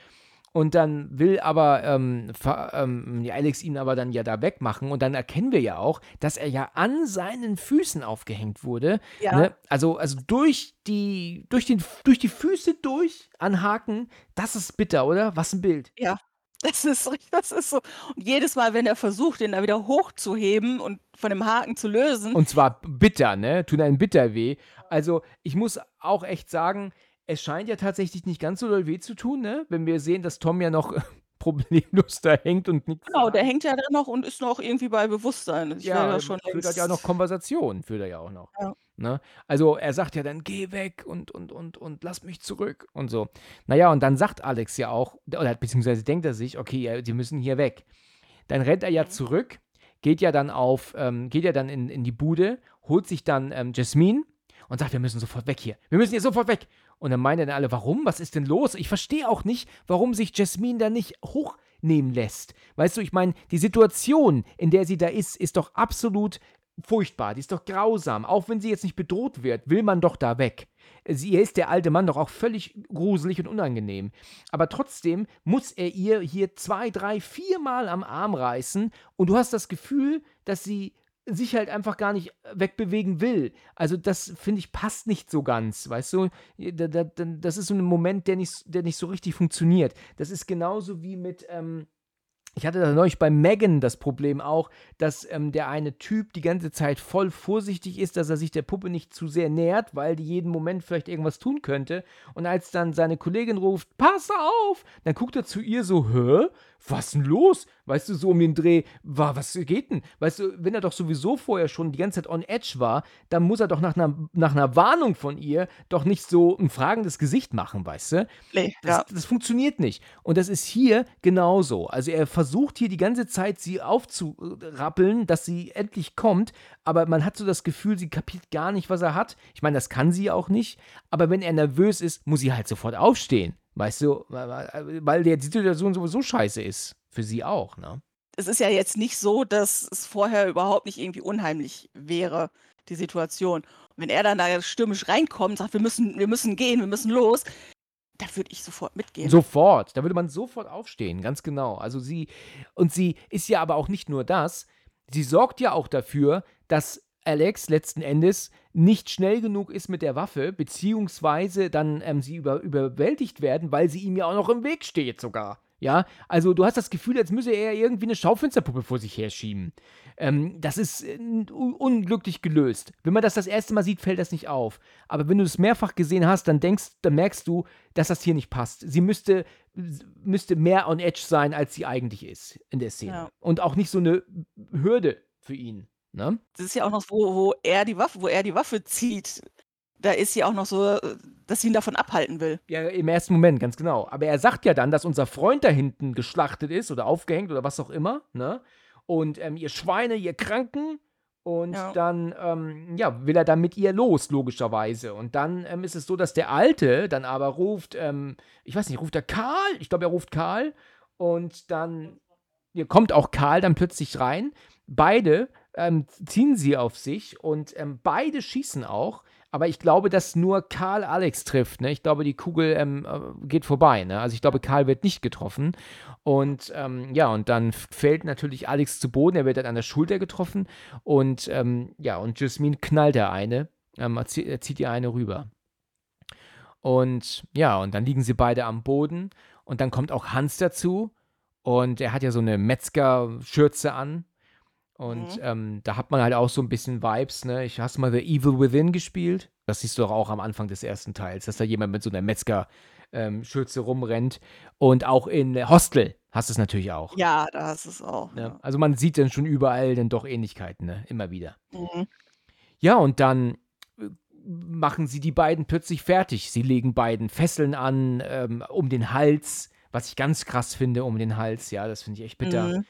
Und dann will aber ähm, ähm, Alex ihn aber dann ja da wegmachen. Und dann erkennen wir ja auch, dass er ja an seinen Füßen aufgehängt wurde. Ja. Ne? Also, also durch, die, durch, den, durch die Füße durch an Haken. Das ist bitter, oder? Was ein Bild. Ja, das ist, das ist so. Und jedes Mal, wenn er versucht, den da wieder hochzuheben und von dem Haken zu lösen. Und zwar bitter, ne? Tut einen bitter weh. Also, ich muss auch echt sagen, es scheint ja tatsächlich nicht ganz so doll weh zu tun, ne? Wenn wir sehen, dass Tom ja noch problemlos da hängt und nichts. Genau, der hängt ja da noch und ist noch irgendwie bei Bewusstsein. Ich ja, ja schon führt ja noch Konversation, führt er ja auch noch. Ja. Ne? Also er sagt ja dann, geh weg und, und, und, und lass mich zurück und so. Naja, und dann sagt Alex ja auch, oder beziehungsweise denkt er sich, okay, die müssen hier weg. Dann rennt er ja mhm. zurück, geht ja dann auf, ähm, geht ja dann in, in die Bude, holt sich dann ähm, Jasmine und sagt, wir müssen sofort weg hier. Wir müssen hier sofort weg. Und dann meinen dann alle, warum? Was ist denn los? Ich verstehe auch nicht, warum sich Jasmine da nicht hochnehmen lässt. Weißt du, ich meine, die Situation, in der sie da ist, ist doch absolut furchtbar. Die ist doch grausam. Auch wenn sie jetzt nicht bedroht wird, will man doch da weg. Sie ist der alte Mann doch auch völlig gruselig und unangenehm. Aber trotzdem muss er ihr hier zwei, drei, viermal am Arm reißen und du hast das Gefühl, dass sie sich halt einfach gar nicht wegbewegen will. Also das finde ich passt nicht so ganz, weißt du? Das ist so ein Moment, der nicht, der nicht so richtig funktioniert. Das ist genauso wie mit ähm, ich hatte da neulich bei Megan das Problem auch, dass ähm, der eine Typ die ganze Zeit voll vorsichtig ist, dass er sich der Puppe nicht zu sehr nähert, weil die jeden Moment vielleicht irgendwas tun könnte. Und als dann seine Kollegin ruft, pass auf, dann guckt er zu ihr so, hä? Was denn los? Weißt du, so um den Dreh, war, was geht denn? Weißt du, wenn er doch sowieso vorher schon die ganze Zeit on edge war, dann muss er doch nach einer, nach einer Warnung von ihr doch nicht so ein fragendes Gesicht machen, weißt du? Nee, das, ja. das funktioniert nicht. Und das ist hier genauso. Also er versucht hier die ganze Zeit, sie aufzurappeln, dass sie endlich kommt, aber man hat so das Gefühl, sie kapiert gar nicht, was er hat. Ich meine, das kann sie auch nicht, aber wenn er nervös ist, muss sie halt sofort aufstehen. Weißt du, weil die Situation sowieso scheiße ist. Für sie auch, ne? Es ist ja jetzt nicht so, dass es vorher überhaupt nicht irgendwie unheimlich wäre, die Situation. Und wenn er dann da stürmisch reinkommt und sagt, wir müssen, wir müssen gehen, wir müssen los, da würde ich sofort mitgehen. Sofort, da würde man sofort aufstehen, ganz genau. Also sie, und sie ist ja aber auch nicht nur das, sie sorgt ja auch dafür, dass Alex letzten Endes nicht schnell genug ist mit der Waffe, beziehungsweise dann ähm, sie über, überwältigt werden, weil sie ihm ja auch noch im Weg steht sogar. Ja, also du hast das Gefühl, als müsse er irgendwie eine Schaufensterpuppe vor sich herschieben. Ähm, das ist äh, unglücklich gelöst. Wenn man das das erste Mal sieht, fällt das nicht auf. Aber wenn du es mehrfach gesehen hast, dann denkst, dann merkst du, dass das hier nicht passt. Sie müsste, müsste mehr on edge sein, als sie eigentlich ist in der Szene. Ja. Und auch nicht so eine Hürde für ihn. Ne? Das ist ja auch noch, wo, wo er die Waffe, wo er die Waffe zieht. Da ist sie auch noch so, dass sie ihn davon abhalten will. Ja, im ersten Moment, ganz genau. Aber er sagt ja dann, dass unser Freund da hinten geschlachtet ist oder aufgehängt oder was auch immer, ne? Und ähm, ihr Schweine, ihr Kranken. Und ja. dann, ähm, ja, will er dann mit ihr los, logischerweise. Und dann ähm, ist es so, dass der Alte dann aber ruft, ähm, ich weiß nicht, ruft er Karl? Ich glaube, er ruft Karl. Und dann hier kommt auch Karl dann plötzlich rein. Beide ähm, ziehen sie auf sich und ähm, beide schießen auch. Aber ich glaube, dass nur Karl Alex trifft. Ne? Ich glaube, die Kugel ähm, äh, geht vorbei. Ne? Also ich glaube, Karl wird nicht getroffen. Und ähm, ja, und dann fällt natürlich Alex zu Boden. Er wird dann an der Schulter getroffen. Und ähm, ja, und Jasmin knallt eine. Ähm, er, zieht, er zieht ihr eine rüber. Und ja, und dann liegen sie beide am Boden. Und dann kommt auch Hans dazu. Und er hat ja so eine Metzger-Schürze an. Und mhm. ähm, da hat man halt auch so ein bisschen Vibes, ne? Ich hast mal The Evil Within gespielt. Das siehst du doch auch am Anfang des ersten Teils, dass da jemand mit so einer Metzger-Schürze ähm, rumrennt. Und auch in Hostel hast du es natürlich auch. Ja, da hast du es auch. Ne? Ja. Also man sieht dann schon überall dann doch Ähnlichkeiten, ne? Immer wieder. Mhm. Ja, und dann äh, machen sie die beiden plötzlich fertig. Sie legen beiden Fesseln an, ähm, um den Hals, was ich ganz krass finde, um den Hals. Ja, das finde ich echt bitter. Mhm.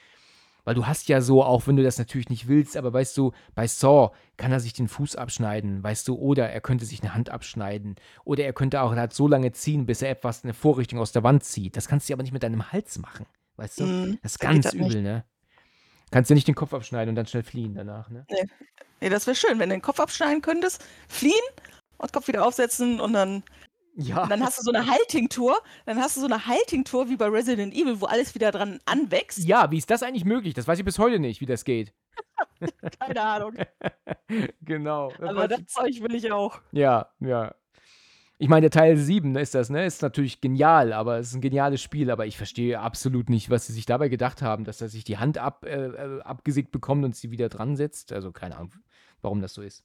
Weil du hast ja so, auch wenn du das natürlich nicht willst, aber weißt du, bei Saw kann er sich den Fuß abschneiden, weißt du, oder er könnte sich eine Hand abschneiden. Oder er könnte auch halt so lange ziehen, bis er etwas eine Vorrichtung aus der Wand zieht. Das kannst du aber nicht mit deinem Hals machen, weißt du? Mm, das ist ganz übel, nicht. ne? Kannst du nicht den Kopf abschneiden und dann schnell fliehen danach, ne? Nee. Nee, das wäre schön, wenn du den Kopf abschneiden könntest, fliehen und Kopf wieder aufsetzen und dann, Ja. und dann hast du so eine Halting-Tour. Dann hast du so eine Halting-Tour wie bei Resident Evil, wo alles wieder dran anwächst. Ja, wie ist das eigentlich möglich? Das weiß ich bis heute nicht, wie das geht. Keine Ahnung. genau. Das Aber das ich- Zeug will ich auch. ja, ja. Ich meine, der Teil 7 ist das, ne? Ist natürlich genial, aber es ist ein geniales Spiel, aber ich verstehe absolut nicht, was sie sich dabei gedacht haben, dass er sich die Hand ab, äh, äh, abgesägt bekommt und sie wieder dran setzt. Also keine Ahnung, warum das so ist.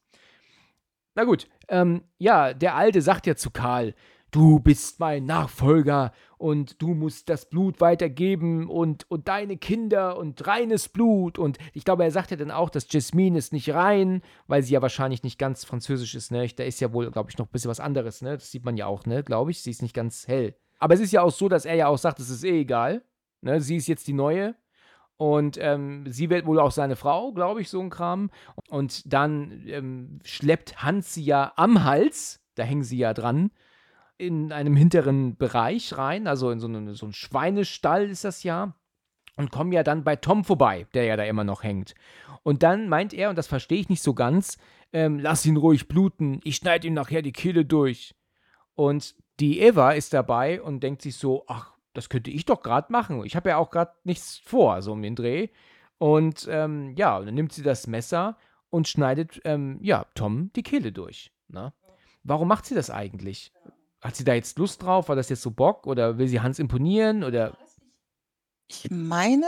Na gut, ähm, ja, der Alte sagt ja zu Karl, du bist mein Nachfolger und du musst das Blut weitergeben und, und deine Kinder und reines Blut. Und ich glaube, er sagt ja dann auch, dass Jasmine ist nicht rein, weil sie ja wahrscheinlich nicht ganz französisch ist, ne? Da ist ja wohl, glaube ich, noch ein bisschen was anderes, ne? Das sieht man ja auch, ne? Glaube ich, sie ist nicht ganz hell. Aber es ist ja auch so, dass er ja auch sagt, es ist eh egal. Ne? Sie ist jetzt die Neue. Und ähm, sie wird wohl auch seine Frau, glaube ich, so ein Kram. Und dann ähm, schleppt Hans sie ja am Hals, da hängen sie ja dran, in einem hinteren Bereich rein, also in so einen, so einen Schweinestall ist das ja. Und kommen ja dann bei Tom vorbei, der ja da immer noch hängt. Und dann meint er, und das verstehe ich nicht so ganz, ähm, lass ihn ruhig bluten, ich schneide ihm nachher die Kehle durch. Und die Eva ist dabei und denkt sich so, ach, das könnte ich doch gerade machen. Ich habe ja auch gerade nichts vor, so um den Dreh. Und ähm, ja, dann nimmt sie das Messer und schneidet, ähm, ja, Tom die Kehle durch. Ne? Warum macht sie das eigentlich? Hat sie da jetzt Lust drauf? War das jetzt so Bock? Oder will sie Hans imponieren? Oder Ich meine,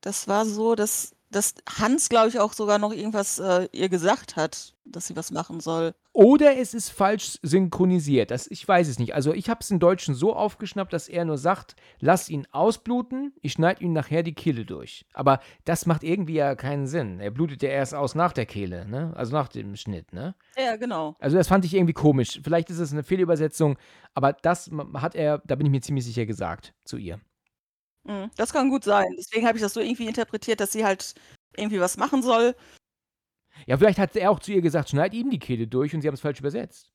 das war so, dass, dass Hans, glaube ich, auch sogar noch irgendwas äh, ihr gesagt hat, dass sie was machen soll. Oder es ist falsch synchronisiert. Das, ich weiß es nicht. Also ich habe es im Deutschen so aufgeschnappt, dass er nur sagt, lass ihn ausbluten, ich schneide ihm nachher die Kehle durch. Aber das macht irgendwie ja keinen Sinn. Er blutet ja erst aus nach der Kehle, ne? Also nach dem Schnitt, ne? Ja, genau. Also das fand ich irgendwie komisch. Vielleicht ist es eine Fehlübersetzung, aber das hat er, da bin ich mir ziemlich sicher gesagt, zu ihr. Mhm, Das kann gut sein. Deswegen habe ich das so irgendwie interpretiert, dass sie halt irgendwie was machen soll. Ja, vielleicht hat er auch zu ihr gesagt, schneid ihm die Kehle durch und sie haben es falsch übersetzt.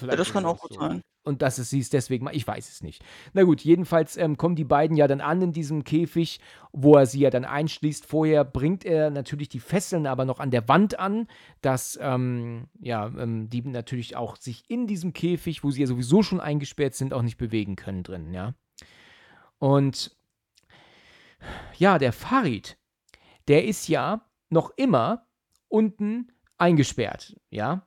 Ja, das kann auch gut sein. Und dass es sie es deswegen macht, ich weiß es nicht. Na gut, jedenfalls ähm, kommen die beiden ja dann an in diesem Käfig, wo er sie ja dann einschließt. Vorher bringt er natürlich die Fesseln aber noch an der Wand an, dass ähm, ja, ähm, die natürlich auch sich in diesem Käfig, wo sie ja sowieso schon eingesperrt sind, auch nicht bewegen können drin, ja. Und ja, der Farid, der ist ja noch immer unten eingesperrt, ja.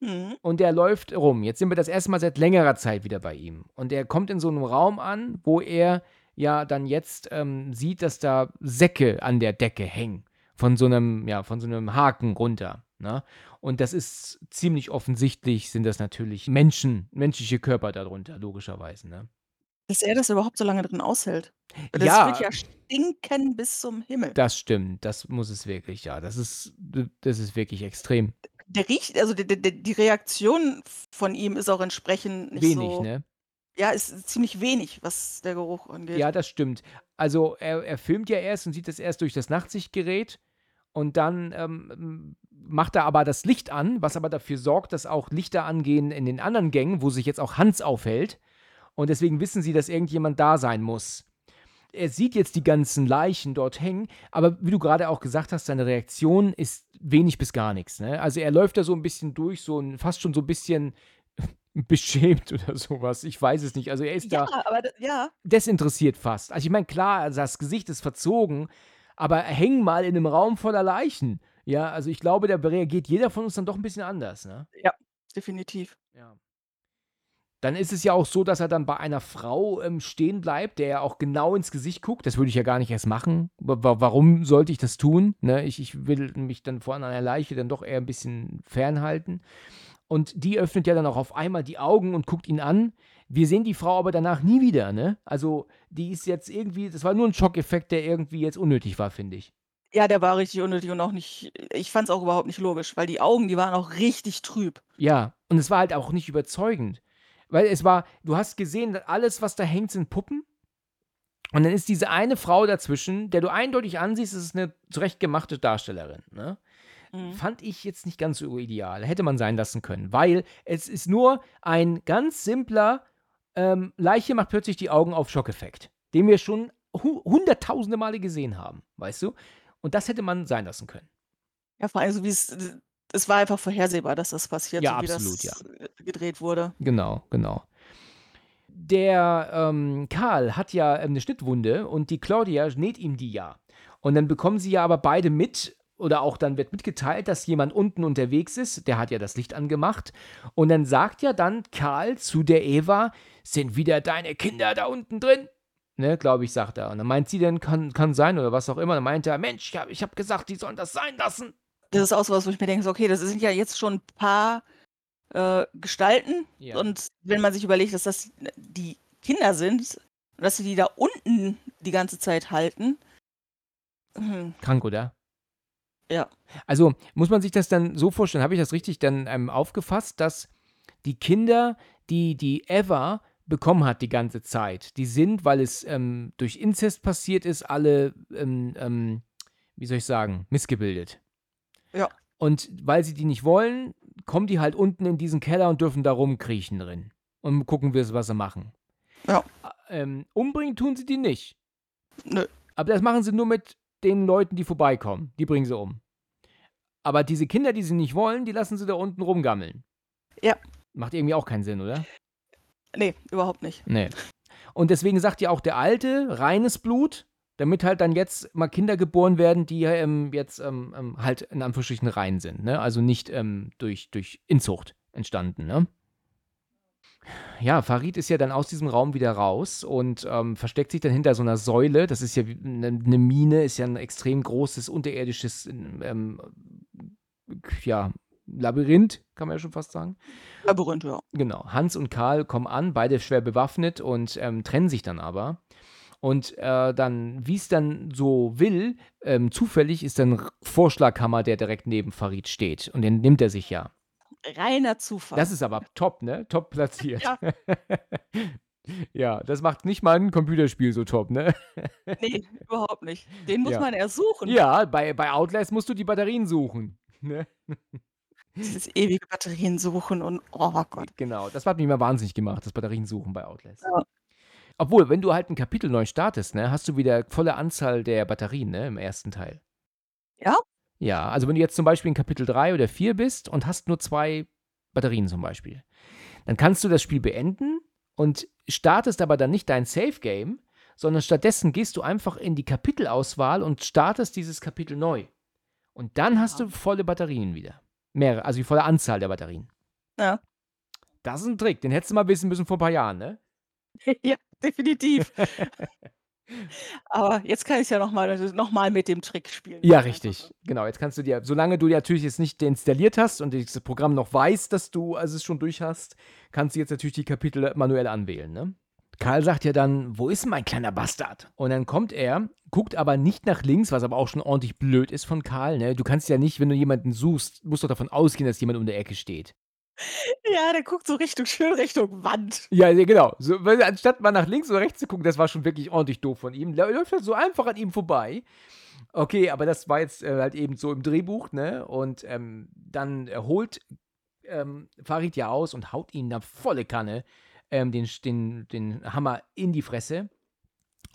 Mhm. Und der läuft rum. Jetzt sind wir das erste Mal seit längerer Zeit wieder bei ihm. Und er kommt in so einem Raum an, wo er ja dann jetzt ähm, sieht, dass da Säcke an der Decke hängen. Von so einem, ja, von so einem Haken runter. Ne? Und das ist ziemlich offensichtlich, sind das natürlich Menschen, menschliche Körper darunter, logischerweise. Ne? Dass er das überhaupt so lange drin aushält. Das Ja. wird ja stinken bis zum Himmel. Das stimmt, das muss es wirklich, ja. Das ist, das ist wirklich extrem. Der riecht, also die, die, die Reaktion von ihm ist auch entsprechend nicht Wenig, so. ne? Ja, ist ziemlich wenig, was der Geruch angeht. Ja, das stimmt. Also er, er filmt ja erst und sieht das erst durch das Nachtsichtgerät und dann ähm, macht er aber das Licht an, was aber dafür sorgt, dass auch Lichter angehen in den anderen Gängen, wo sich jetzt auch Hans aufhält. Und deswegen wissen sie, dass irgendjemand da sein muss. Er sieht jetzt die ganzen Leichen dort hängen, aber wie du gerade auch gesagt hast, seine Reaktion ist wenig bis gar nichts. Ne? Also er läuft da so ein bisschen durch, so ein, fast schon so ein bisschen beschämt oder sowas. Ich weiß es nicht. Also er ist ja da aber ja, desinteressiert fast. Also ich meine, klar, also das Gesicht ist verzogen, aber häng mal in einem Raum voller Leichen. Ja, also ich glaube, da reagiert jeder von uns dann doch ein bisschen anders, ne? definitiv. Ja. Dann ist es ja auch so, dass er dann bei einer Frau ähm, stehen bleibt, der ja auch genau ins Gesicht guckt. Das würde ich ja gar nicht erst machen. Wa- Warum sollte ich das tun? Ne? Ich, ich will mich dann vor einer Leiche dann doch eher ein bisschen fernhalten. Und die öffnet ja dann auch auf einmal die Augen und guckt ihn an. Wir sehen die Frau aber danach nie wieder, ne? Also, die ist jetzt irgendwie, das war nur ein Schockeffekt, der irgendwie jetzt unnötig war, finde ich. Ja, der war richtig unnötig und auch nicht, ich fand es auch überhaupt nicht logisch, weil die Augen, die waren auch richtig trüb. Ja, und es war halt auch nicht überzeugend. Weil es war, du hast gesehen, dass alles, was da hängt, sind Puppen. Und dann ist diese eine Frau dazwischen, der du eindeutig ansiehst, es ist eine zurechtgemachte Darstellerin. Ne? Mhm. Fand ich jetzt nicht ganz so ideal. Hätte man sein lassen können. Weil es ist nur ein ganz simpler ähm, Leiche macht plötzlich die Augen auf Schockeffekt. Den wir schon hu hunderttausende Male gesehen haben. Weißt du? Und das hätte man sein lassen können. Ja, vor allem so wie es es war einfach vorhersehbar, dass das passiert, Ja, so wie absolut, das ja. gedreht wurde. Genau, genau. Der ähm, Karl hat ja ähm, eine Schnittwunde und die Claudia näht ihm die ja. Und dann bekommen sie ja aber beide mit, oder auch dann wird mitgeteilt, dass jemand unten unterwegs ist, der hat ja das Licht angemacht. Und dann sagt ja dann Karl zu der Eva, sind wieder deine Kinder da unten drin? Ne, glaube ich, sagt er. Und dann meint sie dann, kann, kann sein oder was auch immer. Dann meint er, Mensch, ich habe ich hab gesagt, die sollen das sein lassen. Das ist auch so was, wo ich mir denke, so, okay, das sind ja jetzt schon ein paar äh, Gestalten. Ja. Und wenn man sich überlegt, dass das die Kinder sind und dass sie die da unten die ganze Zeit halten. hm, Krank, oder? Ja. Also muss man sich das dann so vorstellen, habe ich das richtig dann ähm, aufgefasst, dass die Kinder, die die Eva bekommen hat die ganze Zeit, die sind, weil es ähm, durch Inzest passiert ist, alle, ähm, ähm, wie soll ich sagen, missgebildet. Ja. Und weil sie die nicht wollen, kommen die halt unten in diesen Keller und dürfen da rumkriechen drin. Und gucken wir, was sie machen. Ja. Ähm, umbringen tun sie die nicht. Nö. Aber das machen sie nur mit den Leuten, die vorbeikommen. Die bringen sie um. Aber diese Kinder, die sie nicht wollen, die lassen sie da unten rumgammeln. Ja. Macht irgendwie auch keinen Sinn, oder? Nee, überhaupt nicht. Nee. Und deswegen sagt ja auch der Alte, reines Blut, damit halt dann jetzt mal Kinder geboren werden, die ähm, jetzt ähm, ähm, halt in Anführungsstrichen rein sind. Ne? Also nicht ähm, durch, durch Inzucht entstanden. Ne? Ja, Farid ist ja dann aus diesem Raum wieder raus und ähm, versteckt sich dann hinter so einer Säule. Das ist ja wie eine, Mine, ist ja ein extrem großes unterirdisches ähm, ja, Labyrinth, kann man ja schon fast sagen. Labyrinth, ja. Genau. Hans und Karl kommen an, beide schwer bewaffnet und trennen sich dann aber. Und äh, dann, wie es dann so will, ähm, zufällig ist dann Vorschlaghammer, der direkt neben Farid steht. Und den nimmt er sich ja. Reiner Zufall. Das ist aber top, ne? Top platziert. Ja. ja, das macht nicht mal ein Computerspiel so top, ne? nee, überhaupt nicht. Den muss Ja. man erst suchen. Ja, bei, bei Outlast musst du die Batterien suchen. Ne? Dieses ewige Batterien suchen und oh Gott. Genau, das hat mich mal wahnsinnig gemacht, das Batterien suchen bei Outlast. Ja. Obwohl, wenn du halt ein Kapitel neu startest, ne, hast du wieder volle Anzahl der Batterien, ne, im ersten Teil. Ja? Ja, also wenn du jetzt zum Beispiel in Kapitel 3 oder 4 bist und hast nur zwei Batterien zum Beispiel, dann kannst du das Spiel beenden und startest aber dann nicht dein Save Game, sondern stattdessen gehst du einfach in die Kapitelauswahl und startest dieses Kapitel neu. Und dann hast du volle Batterien wieder. Mehrere, also die volle Anzahl der Batterien. Ja. Das ist ein Trick, den hättest du mal wissen müssen vor ein paar Jahren, ne? ja, definitiv. Aber jetzt kann ich ja nochmal noch mal mit dem Trick spielen. Ja, richtig. Genau, jetzt kannst du dir, solange du natürlich jetzt nicht deinstalliert hast und das Programm noch weiß, dass du also es schon durch hast, kannst du jetzt natürlich die Kapitel manuell anwählen, ne? Karl sagt ja dann, wo ist mein kleiner Bastard? Und dann kommt er, guckt aber nicht nach links, was aber auch schon ordentlich blöd ist von Karl, ne? Du kannst ja nicht, wenn du jemanden suchst, musst doch davon ausgehen, dass jemand um der Ecke steht. Ja, der guckt so Richtung, schön Richtung Wand. Ja, genau. So, weil, anstatt mal nach links oder rechts zu gucken, das war schon wirklich ordentlich doof von ihm. Läuft halt so einfach an ihm vorbei. Okay, aber das war jetzt äh, halt eben so im Drehbuch, ne? Und ähm, dann äh, holt ähm, Farid ja aus und haut ihn da volle Kanne ähm, den, den, den Hammer in die Fresse.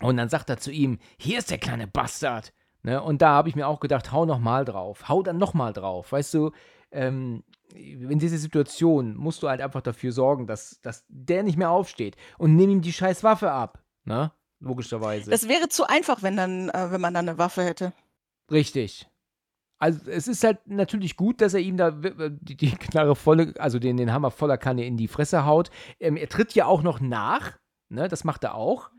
Und dann sagt er zu ihm: Hier ist der kleine Bastard. Ne? Und da habe ich mir auch gedacht: Hau noch mal drauf. Hau dann noch mal drauf. Weißt du, ähm, in dieser Situation musst du halt einfach dafür sorgen, dass, dass der nicht mehr aufsteht und nimm ihm die scheiß Waffe ab. Ne? Logischerweise. Das wäre zu einfach, wenn, dann, äh, wenn man dann eine Waffe hätte. Richtig. Also es ist halt natürlich gut, dass er ihm da w- die, die Knarre volle, also den, den Hammer voller Kanne in die Fresse haut. Ähm, er tritt ja auch noch nach, ne? Das macht er auch.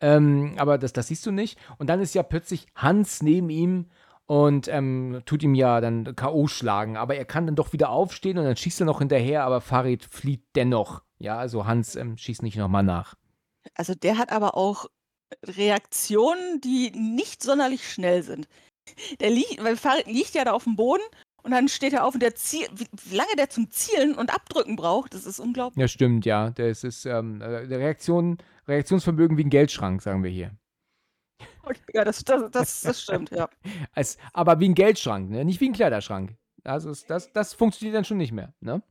Ähm, aber das, das siehst du nicht. Und dann ist ja plötzlich Hans neben ihm und ähm, tut ihm ja dann K.O. schlagen. Aber er kann dann doch wieder aufstehen und dann schießt er noch hinterher, aber Farid flieht dennoch. Ja, also Hans ähm, schießt nicht nochmal nach. Also der hat aber auch Reaktionen, die nicht sonderlich schnell sind. Der liegt, weil Farid liegt ja da auf dem Boden und dann steht er auf und der Ziel, wie, lange der zum Zielen und Abdrücken braucht, das ist unglaublich. Ja, stimmt, ja. Das ist ähm, äh, Reaktion, Reaktionsvermögen wie ein Geldschrank, sagen wir hier. Ja, das, das, das, das stimmt, ja. Als, aber wie ein Geldschrank, ne? nicht wie ein Kleiderschrank. Also ist das, das funktioniert dann schon nicht mehr. Ne?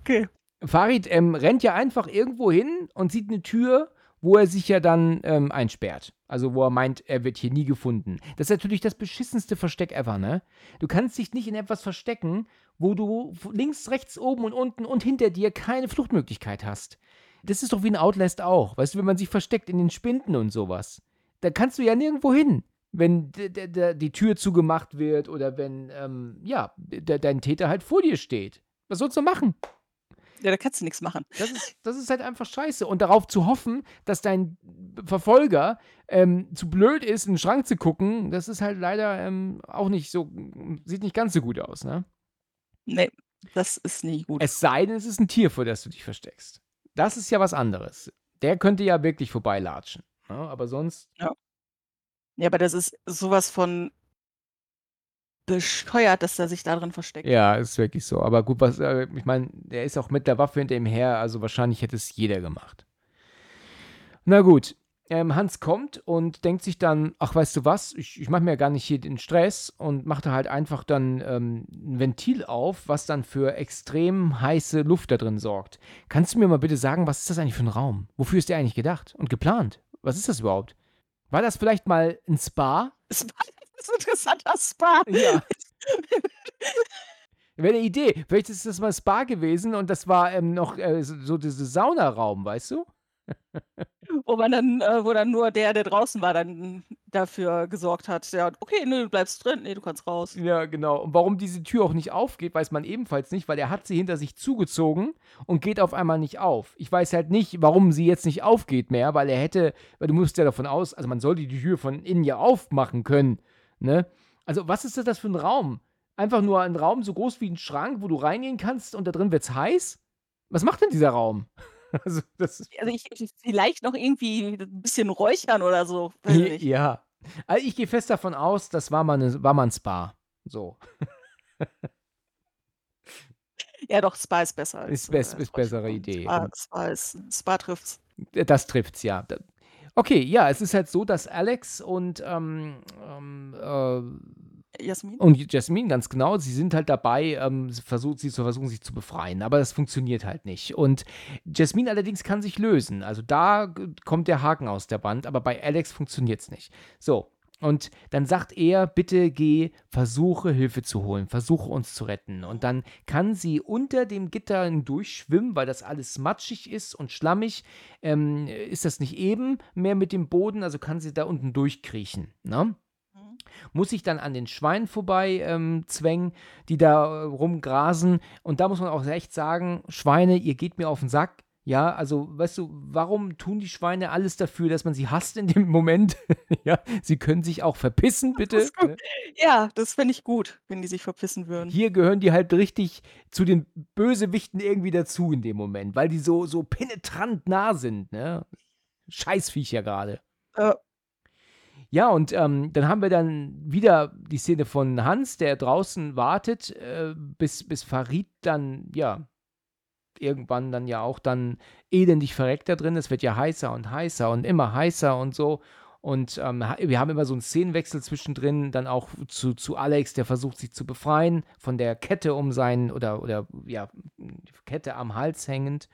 Okay. Farid ähm, rennt ja einfach irgendwo hin und sieht eine Tür, wo er sich ja dann ähm, einsperrt. Also, wo er meint, er wird hier nie gefunden. Das ist natürlich das beschissenste Versteck ever, ne? Du kannst dich nicht in etwas verstecken, wo du links, rechts, oben und unten und hinter dir keine Fluchtmöglichkeit hast. Das ist doch wie ein Outlast auch. Weißt du, wenn man sich versteckt in den Spinden und sowas. Da kannst du ja nirgendwo hin, wenn die Tür zugemacht wird oder wenn, ähm, ja, dein Täter halt vor dir steht. Was sollst du machen? Ja, da kannst du nichts machen. Das ist, das ist halt einfach scheiße. Und darauf zu hoffen, dass dein Verfolger ähm, zu blöd ist, in den Schrank zu gucken, das ist halt leider ähm, auch nicht so, sieht nicht ganz so gut aus, ne? Nee, das ist nicht gut. Es sei denn, es ist ein Tier, vor das du dich versteckst. Das ist ja was anderes. Der könnte ja wirklich vorbeilatschen. Ne? Aber sonst. Ja. Ja, aber das ist sowas von bescheuert, dass er sich da drin versteckt. Ja, ist wirklich so. Aber gut, was, äh, ich meine, der ist auch mit der Waffe hinter ihm her, also wahrscheinlich hätte es jeder gemacht. Na gut, ähm, Hans kommt und denkt sich dann, ach, weißt du was, ich, ich mache mir gar nicht hier den Stress und macht da halt einfach dann ähm, ein Ventil auf, was dann für extrem heiße Luft da drin sorgt. Kannst du mir mal bitte sagen, was ist das eigentlich für ein Raum? Wofür ist der eigentlich gedacht und geplant? Was ist das überhaupt? War das vielleicht mal ein Spa? Spa das ist ein interessanter Spa. Ja. Wäre eine Idee. Vielleicht ist das mal Spa gewesen und das war ähm, noch äh, so, so dieser Saunaraum, weißt du? Wo man dann, äh, wo dann nur der, der draußen war, dann dafür gesorgt hat. Ja, okay, nee, du bleibst drin, nee, du kannst raus. Ja, genau. Und warum diese Tür auch nicht aufgeht, weiß man ebenfalls nicht, weil er hat sie hinter sich zugezogen und geht auf einmal nicht auf. Ich weiß halt nicht, warum sie jetzt nicht aufgeht mehr, weil er hätte, weil du musst ja davon aus, also man sollte die Tür von innen ja aufmachen können, ne? Also, was ist das für ein Raum? Einfach nur ein Raum so groß wie ein Schrank, wo du reingehen kannst und da drin wird's heiß? Was macht denn dieser Raum? Also, das Also, ich ich vielleicht noch irgendwie ein bisschen räuchern oder so, ja. Also, ich gehe fest davon aus, das war mal 'ne war mal 'n Spa. So. Ja doch, Spa ist besser Ist als, bess äh, ist bessere. Idee. Spa Spa ist Spa trifft's. das trifft's, ja. Okay, ja, es ist halt so, dass Alex und, ähm, ähm, äh Jasmin? Und Jasmin, ganz genau. Sie sind halt dabei, ähm, versucht, sie zu versuchen, sich zu befreien. Aber das funktioniert halt nicht. Und Jasmin allerdings kann sich lösen. Also da kommt der Haken aus der Wand. Aber bei Alex funktioniert es nicht. So. Und dann sagt er, bitte geh, versuche Hilfe zu holen, versuche uns zu retten. Und dann kann sie unter dem Gitter durchschwimmen, weil das alles matschig ist und schlammig. Ähm, ist das nicht eben mehr mit dem Boden, also kann sie da unten durchkriechen. Ne? Muss sich dann an den Schweinen vorbei ähm, zwängen, die da äh, rumgrasen. Und da muss man auch echt sagen, Schweine, ihr geht mir auf den Sack. Ja, also, weißt du, warum tun die Schweine alles dafür, dass man sie hasst in dem Moment? ja, sie können sich auch verpissen, bitte. Das ne? ja, das fände ich gut, wenn die sich verpissen würden. Hier gehören die halt richtig zu den Bösewichten irgendwie dazu in dem Moment, weil die so, so penetrant nah sind, ne? Scheißviecher gerade. Äh, ja, und ähm, dann haben wir dann wieder die Szene von Hans, der draußen wartet, äh, bis, bis Farid dann, ja, irgendwann dann ja auch dann elendig verreckt da drin. Es wird ja heißer und heißer und immer heißer und so. Und ähm, wir haben immer so einen Szenenwechsel zwischendrin, dann auch zu, zu Alex, der versucht sich zu befreien von der Kette um seinen, oder, oder ja, Kette am Hals hängend.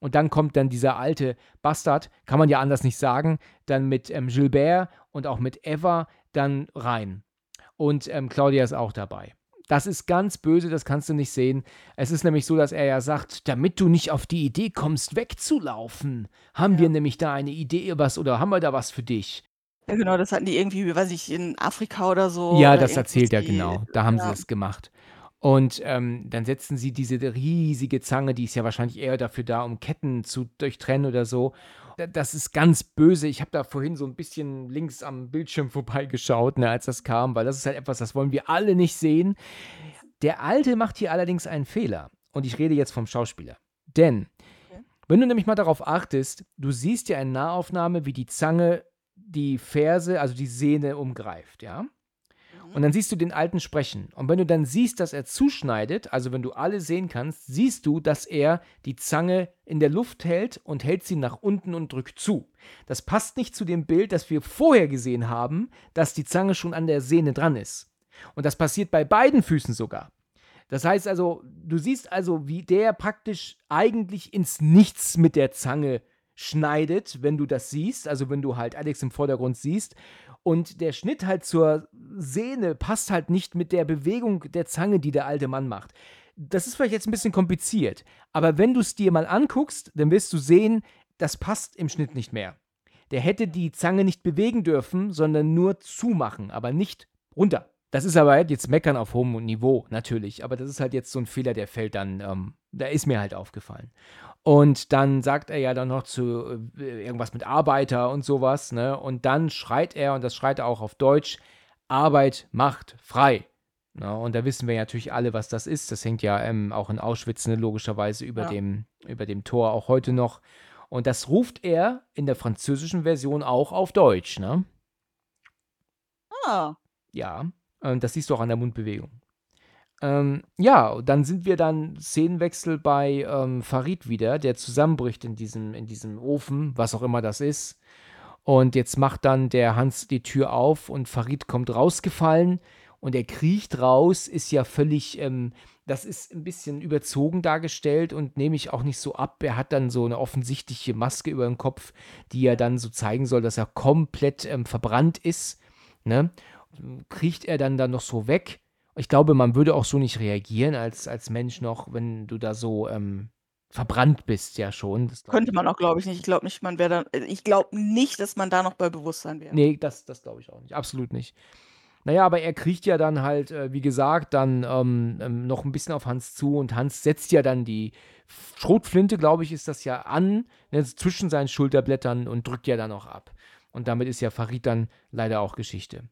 Und dann kommt dann dieser alte Bastard, kann man ja anders nicht sagen, dann mit ähm, Gilbert und auch mit Eva dann rein. Und ähm, Claudia ist auch dabei. Das ist ganz böse, das kannst du nicht sehen. Es ist nämlich so, dass er ja sagt, damit du nicht auf die Idee kommst, wegzulaufen, haben ja. wir nämlich da eine Idee was oder haben wir da was für dich. Ja, genau, das hatten die irgendwie, weiß ich, in Afrika oder so. Ja, oder das erzählt er genau. Da haben ja. sie das gemacht. Und ähm, dann setzen sie diese riesige Zange, die ist ja wahrscheinlich eher dafür da, um Ketten zu durchtrennen oder so. Das ist ganz böse. Ich habe da vorhin so ein bisschen links am Bildschirm vorbeigeschaut, ne, als das kam, weil das ist halt etwas, das wollen wir alle nicht sehen. Der Alte macht hier allerdings einen Fehler. Und ich rede jetzt vom Schauspieler. Denn, wenn du nämlich mal darauf achtest, du siehst ja in Nahaufnahme, wie die Zange die Ferse, also die Sehne umgreift, ja? Und dann siehst du den Alten sprechen. Und wenn du dann siehst, dass er zuschneidet, also wenn du alle sehen kannst, siehst du, dass er die Zange in der Luft hält und hält sie nach unten und drückt zu. Das passt nicht zu dem Bild, das wir vorher gesehen haben, dass die Zange schon an der Sehne dran ist. Und das passiert bei beiden Füßen sogar. Das heißt also, du siehst also, wie der praktisch eigentlich ins Nichts mit der Zange schneidet, wenn du das siehst, also wenn du halt Alex im Vordergrund siehst. Und der Schnitt halt zur Sehne passt halt nicht mit der Bewegung der Zange, die der alte Mann macht. Das ist vielleicht jetzt ein bisschen kompliziert, aber wenn du es dir mal anguckst, dann wirst du sehen, das passt im Schnitt nicht mehr. Der hätte die Zange nicht bewegen dürfen, sondern nur zumachen, aber nicht runter. Das ist aber jetzt meckern auf hohem Niveau, natürlich. Aber das ist halt jetzt so ein Fehler, der fällt dann, ähm, da ist mir halt aufgefallen. Und dann sagt er ja dann noch zu äh, irgendwas mit Arbeiter und sowas, ne? Und dann schreit er, und das schreit er auch auf Deutsch, Arbeit macht frei. Na, und da wissen wir ja natürlich alle, was das ist. Das hängt ja ähm, auch in Auschwitz ne, logischerweise über, Ja. dem, über dem Tor auch heute noch. Und das ruft er in der französischen Version auch auf Deutsch, ne? Ah, Ja, ähm, das siehst du auch an der Mundbewegung. Ähm, ja, dann sind wir dann Szenenwechsel bei ähm, Farid wieder, der zusammenbricht in diesem, in diesem Ofen, was auch immer das ist. Und jetzt macht dann der Hans die Tür auf und Farid kommt rausgefallen und er kriecht raus, ist ja völlig, ähm, das ist ein bisschen überzogen dargestellt und nehme ich auch nicht so ab. Er hat dann so eine offensichtliche Maske über dem Kopf, die ja dann so zeigen soll, dass er komplett ähm, verbrannt ist. Ne? kriecht er dann da noch so weg. Ich glaube, man würde auch so nicht reagieren als, als Mensch noch, wenn du da so ähm, verbrannt bist, ja schon. Das könnte man auch, glaube ich, nicht. Ich glaube nicht, man wäre dann. äh, Ich glaube nicht, dass man da noch bei Bewusstsein wäre. Nee, das, das glaube ich auch nicht. Absolut nicht. Naja, aber er kriecht ja dann halt, äh, wie gesagt, dann ähm, ähm, noch ein bisschen auf Hans zu und Hans setzt ja dann die Schrotflinte, glaube ich, ist das ja an, ne, zwischen seinen Schulterblättern und drückt ja dann auch ab. Und damit ist ja Farid dann leider auch Geschichte.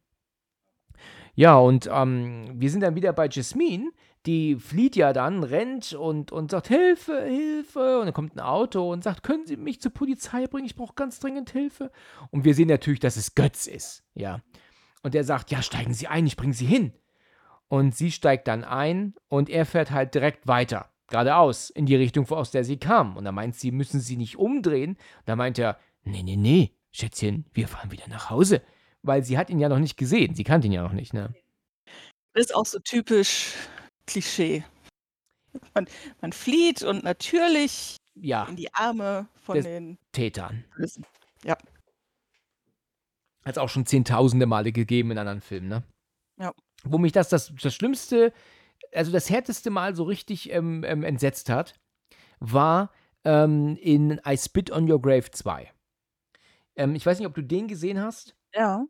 Ja, und ähm, wir sind dann wieder bei Jasmine. Die flieht ja dann, rennt und, und sagt, Hilfe, Hilfe. Und dann kommt ein Auto und sagt, können Sie mich zur Polizei bringen? Ich brauche ganz dringend Hilfe. Und wir sehen natürlich, dass es Götz ist. Ja. Und er sagt, ja, steigen Sie ein, ich bringe Sie hin. Und sie steigt dann ein und er fährt halt direkt weiter, geradeaus, in die Richtung, aus der sie kam. Und da meint sie, müssen Sie nicht umdrehen. Und da meint er, nee, nee, nee, Schätzchen, wir fahren wieder nach Hause. Weil sie hat ihn ja noch nicht gesehen, sie kannte ihn ja noch nicht, ne? Ist auch so typisch Klischee. Man, man flieht und natürlich Ja, in die Arme von Das- den Tätern. Bösen. Hat es auch schon zehntausende Male gegeben in anderen Filmen, ne? Ja. Wo mich das, das, das Schlimmste, also das härteste Mal so richtig ähm, ähm, entsetzt hat, war ähm, in I Spit on Your Grave 2. Ähm, ich weiß nicht, ob du den gesehen hast. Ja.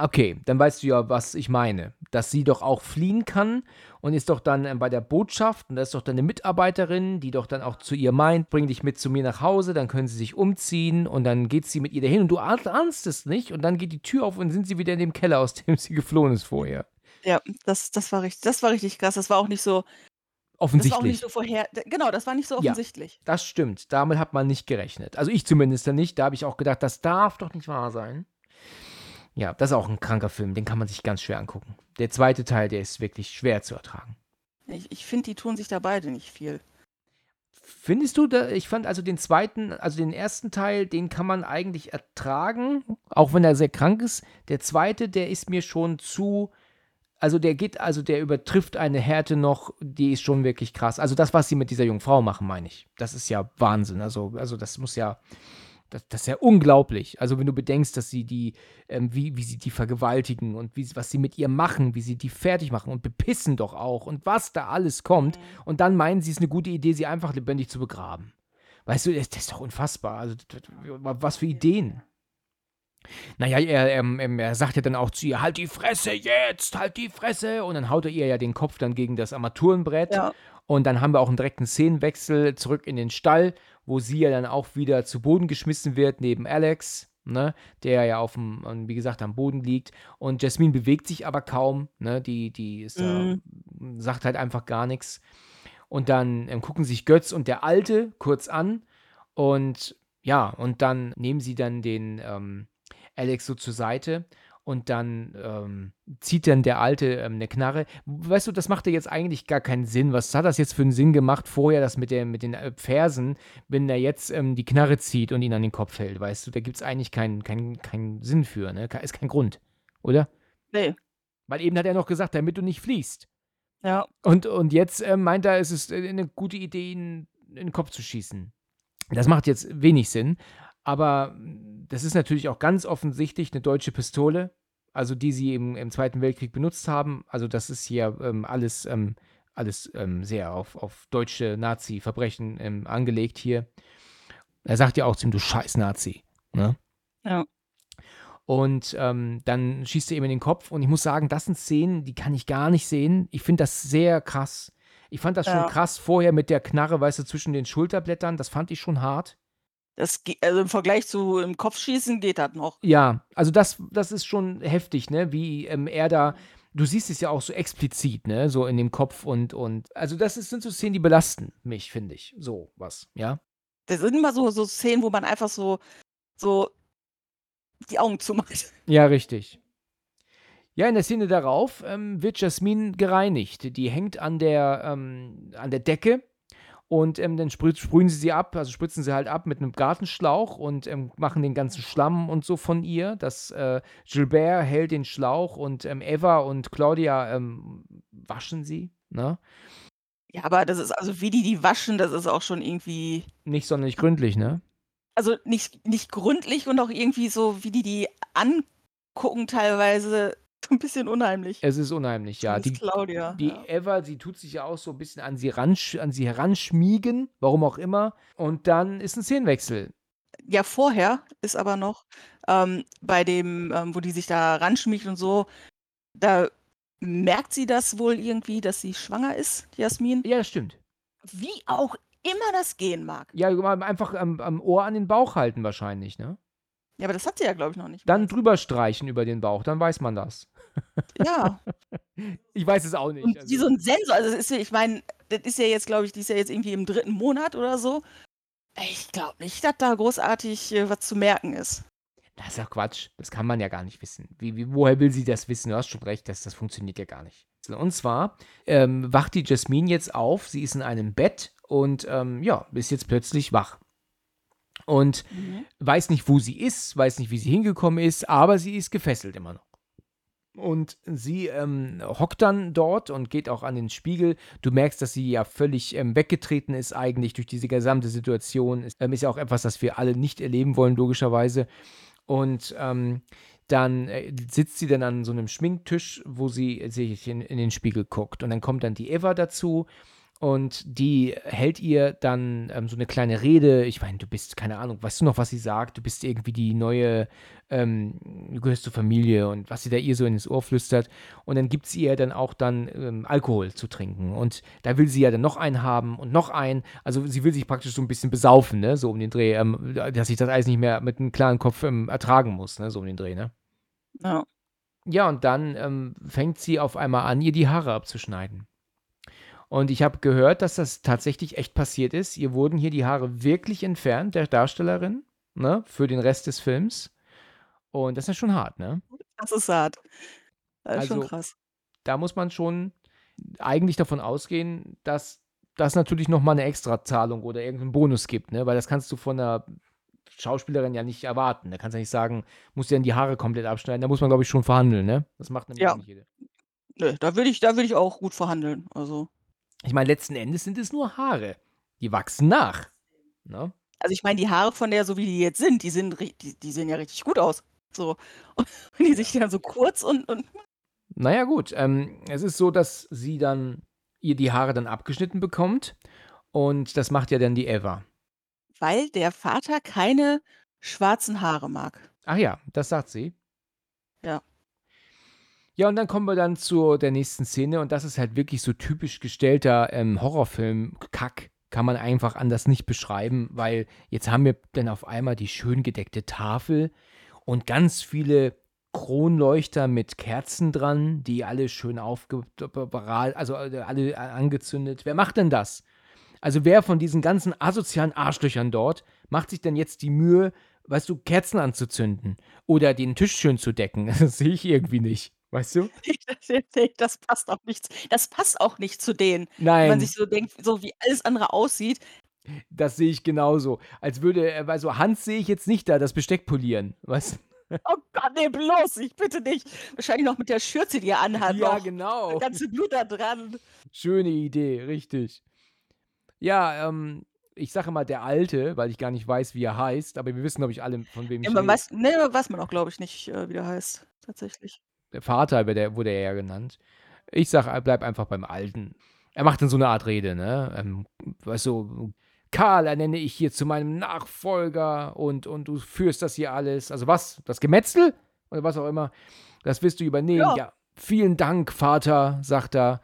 Okay, dann weißt du ja, was ich meine. Dass sie doch auch fliehen kann und ist doch dann ähm, bei der Botschaft und da ist doch dann eine Mitarbeiterin, die doch dann auch zu ihr meint, bring dich mit zu mir nach Hause, dann können sie sich umziehen und dann geht sie mit ihr dahin und du ahn- ahnst es nicht und dann geht die Tür auf und sind sie wieder in dem Keller, aus dem sie geflohen ist vorher. Ja, das, das, war richtig, das war richtig krass. Das war auch nicht so, das war auch Offensichtlich. nicht so vorher. Genau, das war nicht so Ja. offensichtlich. Das stimmt. Damit hat man nicht gerechnet. Also ich zumindest nicht. Da habe ich auch gedacht, das darf doch nicht wahr sein. Ja, das ist auch ein kranker Film. Den kann man sich ganz schwer angucken. Der zweite Teil, der ist wirklich schwer zu ertragen. Ich, ich finde, die tun sich da beide nicht viel. Findest du, da, ich fand also den zweiten, also den ersten Teil, den kann man eigentlich ertragen, auch wenn er sehr krank ist. Der zweite, der ist mir schon zu, also der geht, also der übertrifft eine Härte noch, die ist schon wirklich krass. Also das, was sie mit dieser jungen Frau machen, meine ich. Das ist ja Wahnsinn. Also, also das muss ja, das, das ist ja unglaublich. Also wenn du bedenkst, dass sie die, ähm, wie, wie sie die vergewaltigen und wie, was sie mit ihr machen, wie sie die fertig machen und bepissen doch auch und was da alles kommt. Und dann meinen sie, es ist eine gute Idee, sie einfach lebendig zu begraben. Weißt du, das, das ist doch unfassbar. Also, das- was für Ideen. Naja, er, ähm, ähm, er sagt ja dann auch zu ihr, halt die Fresse jetzt, halt die Fresse. Und dann haut er ihr ja den Kopf dann gegen das Armaturenbrett. Ja. Und dann haben wir auch einen direkten Szenenwechsel zurück in den Stall, wo sie ja dann auch wieder zu Boden geschmissen wird, neben Alex, ne, der ja auf dem, wie gesagt, am Boden liegt. Und Jasmine bewegt sich aber kaum, ne, die, die ist da, sagt halt einfach gar nichts. Und dann ähm, gucken sich Götz und der Alte kurz an. Und ja, und dann nehmen sie dann den ähm, Alex so zur Seite. Und dann ähm, zieht dann der Alte ähm, eine Knarre. Weißt du, das macht ja jetzt eigentlich gar keinen Sinn. Was hat das jetzt für einen Sinn gemacht vorher, das mit, der, mit den äh, Fersen, wenn er jetzt ähm, die Knarre zieht und ihn an den Kopf hält? Weißt du, da gibt es eigentlich keinen keinen keinen Sinn für. Ne? Ist kein Grund, oder? Nee. Weil eben hat er noch gesagt, damit du nicht fliehst. Ja. Und, und jetzt äh, meint er, es ist äh, eine gute Idee, ihn in den Kopf zu schießen. Das macht jetzt wenig Sinn. Aber das ist natürlich auch ganz offensichtlich eine deutsche Pistole, also die sie im, im Zweiten Weltkrieg benutzt haben. Also das ist hier ähm, alles, ähm, alles ähm, sehr auf, auf deutsche Nazi-Verbrechen ähm, angelegt hier. Er sagt ja auch zu ihm, du scheiß Nazi. Ne? Ja. Und ähm, dann schießt er ihm in den Kopf. Und ich muss sagen, das sind Szenen, die kann ich gar nicht sehen. Ich finde das sehr krass. Ich fand das schon Ja. krass vorher mit der Knarre, weißt du, zwischen den Schulterblättern. Das fand ich schon hart. Das also im Vergleich zu im Kopfschießen geht das noch. Ja, also das, das ist schon heftig, ne? Wie ähm, er da. Du siehst es ja auch so explizit, ne? So in dem Kopf und, und. Also, das ist, sind so Szenen, die belasten mich, finde ich. So was, ja. Das sind immer so so Szenen, wo man einfach so so die Augen zumacht. Ja, richtig. Ja, in der Szene darauf ähm, wird Jasmin gereinigt. Die hängt an der, ähm, an der Decke und ähm, dann sprüh, sprühen sie sie ab, also spritzen sie halt ab mit einem Gartenschlauch und ähm, machen den ganzen Schlamm und so von ihr. Das äh, Gilbert hält den Schlauch und ähm, Eva und Claudia ähm, waschen sie. Ne? Ja, aber das ist also wie die die waschen, das ist auch schon irgendwie Nicht sonderlich gründlich, ne? also nicht nicht gründlich und auch irgendwie so, wie die die angucken teilweise ein bisschen unheimlich. Es ist unheimlich, ja. Die, Claudia, Die ja. Eva, sie tut sich ja auch so ein bisschen an sie, ransch, an sie heranschmiegen, warum auch immer. Und dann ist ein Szenenwechsel. Ja, vorher ist aber noch, ähm, bei dem, ähm, wo die sich da ranschmiegt und so, da merkt sie das wohl irgendwie, dass sie schwanger ist, Jasmin. Ja, das stimmt. Wie auch immer das gehen mag. Ja, einfach am, am Ohr an den Bauch halten wahrscheinlich, ne? Ja, aber das hat sie ja, glaube ich, noch nicht. Dann drüber streichen über den Bauch, dann weiß man das. Ja. Ich weiß es auch nicht. Und also- wie so ein Sensor, also ist, ich meine, das ist ja jetzt, glaube ich, die ist ja jetzt irgendwie im dritten Monat oder so. Ich glaube nicht, dass da großartig äh, was zu merken ist. Das ist ja Quatsch. Das kann man ja gar nicht wissen. Wie, wie, woher will sie das wissen? Du hast schon recht, das, das funktioniert ja gar nicht. Und zwar ähm, wacht die Jasmine jetzt auf. Sie ist in einem Bett und ähm, ja, ist jetzt plötzlich wach. Und weiß nicht, wo sie ist, weiß nicht, wie sie hingekommen ist, aber sie ist gefesselt immer noch. Und sie ähm, hockt dann dort und geht auch an den Spiegel. Du merkst, dass sie ja völlig ähm, weggetreten ist, eigentlich durch diese gesamte Situation. Ist, ähm, ist ja auch etwas, das wir alle nicht erleben wollen, logischerweise. Und ähm, dann äh, sitzt sie dann an so einem Schminktisch, wo sie sich in, in den Spiegel guckt. Und dann kommt dann die Eva dazu und die hält ihr dann ähm, so eine kleine Rede. Ich meine, du bist, keine Ahnung, weißt du noch, was sie sagt? Du bist irgendwie die neue, ähm, du gehörst zur Familie und was sie da ihr so ins Ohr flüstert. Und dann gibt sie ihr dann auch dann ähm, Alkohol zu trinken. Und da will sie ja dann noch einen haben und noch einen. Also sie will sich praktisch so ein bisschen besaufen, ne? So um den Dreh, ähm, dass ich das alles nicht mehr mit einem klaren Kopf ähm, ertragen muss, ne? So um den Dreh, ne? Ja. Ja, und dann ähm, fängt sie auf einmal an, ihr die Haare abzuschneiden. Und ich habe gehört, dass das tatsächlich echt passiert ist. Ihr wurden hier die Haare wirklich entfernt, der Darstellerin, ne, für den Rest des Films. Und das ist ja schon hart, ne? Das ist hart. Das ist schon Also- krass. Da muss man schon eigentlich davon ausgehen, dass das natürlich nochmal eine Extrazahlung oder irgendeinen Bonus gibt, ne? Weil das kannst du von einer Schauspielerin ja nicht erwarten. Da kannst du ja nicht sagen, musst dir dann die Haare komplett abschneiden. Da muss man, glaube ich, schon verhandeln, ne? Das macht nämlich Ja. nicht jeder. Nö, da würde ich, da würde ich auch gut verhandeln. Also, Ich meine, letzten Endes sind es nur Haare. Die wachsen nach. Ne? also ich meine, die Haare von der, so wie die jetzt sind, die sind, die, die sehen ja richtig gut aus. So. Und die sich dann so kurz und, und Naja, gut. Ähm, es ist so, dass sie dann ihr die Haare dann abgeschnitten bekommt. Und das macht ja dann die Eva. weil der Vater keine schwarzen Haare mag. Ach ja, das sagt sie. Ja. Ja, und dann kommen wir dann zu der nächsten Szene. Und das ist halt wirklich so typisch gestellter ähm, Horrorfilm-Kack. Kann man einfach anders nicht beschreiben, weil jetzt haben wir dann auf einmal die schön gedeckte Tafel und ganz viele Kronleuchter mit Kerzen dran, die alle schön aufgeberat, also äh, alle angezündet. Wer macht denn das? Also wer von diesen ganzen asozialen Arschlöchern dort macht sich denn jetzt die Mühe, weißt du, Kerzen anzuzünden oder den Tisch schön zu decken? Das sehe ich irgendwie nicht. Weißt du? Das passt auch nicht. Das passt auch nicht zu denen. Wenn Nein, man sich so denkt, so wie alles andere aussieht. das sehe ich genauso. Als würde, äh, also Hans sehe ich jetzt nicht da, das Besteck polieren. Weißt Oh Gott, nee, bloß, ich bitte nicht. Wahrscheinlich noch mit der Schürze, die er anhat. Ja, noch. genau. Das ganze Blut da dran. Schöne Idee, richtig. Ja, ähm, ich sage immer der Alte, weil ich gar nicht weiß, wie er heißt, aber wir wissen, glaube ich, alle, von wem ich Ja, man rede. weiß ne, weiß man auch, glaube ich, nicht, äh, wie der heißt, tatsächlich. Der Vater der, wurde er ja genannt. Ich sage, bleib einfach beim Alten. Er macht dann so eine Art Rede, ne? Ähm, weißt du, Karl ernenne ich hier zu meinem Nachfolger und, und du führst das hier alles. Also was? Das Gemetzel? Oder was auch immer. Das wirst du übernehmen. Ja. Ja, vielen Dank, Vater, sagt er.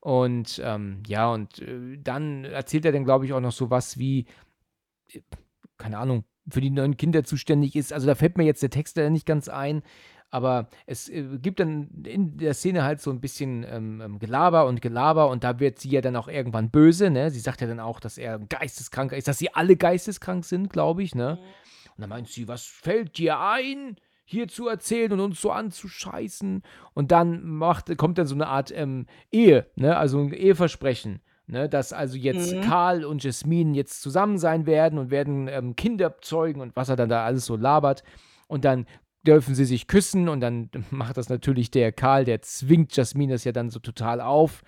Und ähm, ja, und äh, dann erzählt er dann, glaube ich, auch noch so was wie, äh, keine Ahnung, für die neuen Kinder zuständig ist. Also da fällt mir jetzt der Text leider nicht ganz ein. Aber es äh, gibt dann in der Szene halt so ein bisschen ähm, ähm, Gelaber und Gelaber und da wird sie ja dann auch irgendwann böse, ne? Sie sagt ja dann auch, dass er geisteskrank ist, dass sie alle geisteskrank sind, glaube ich, ne? Und dann meint sie, was fällt dir ein, hier zu erzählen und uns so anzuscheißen? Und dann macht, kommt dann so eine Art ähm, Ehe, ne? Also ein Eheversprechen. Ne, dass also jetzt Mhm. Karl und Jasmin jetzt zusammen sein werden und werden ähm, Kinder zeugen und was er dann da alles so labert. Und dann dürfen sie sich küssen und dann macht das natürlich der Karl, der zwingt Jasmin das ja dann so total auf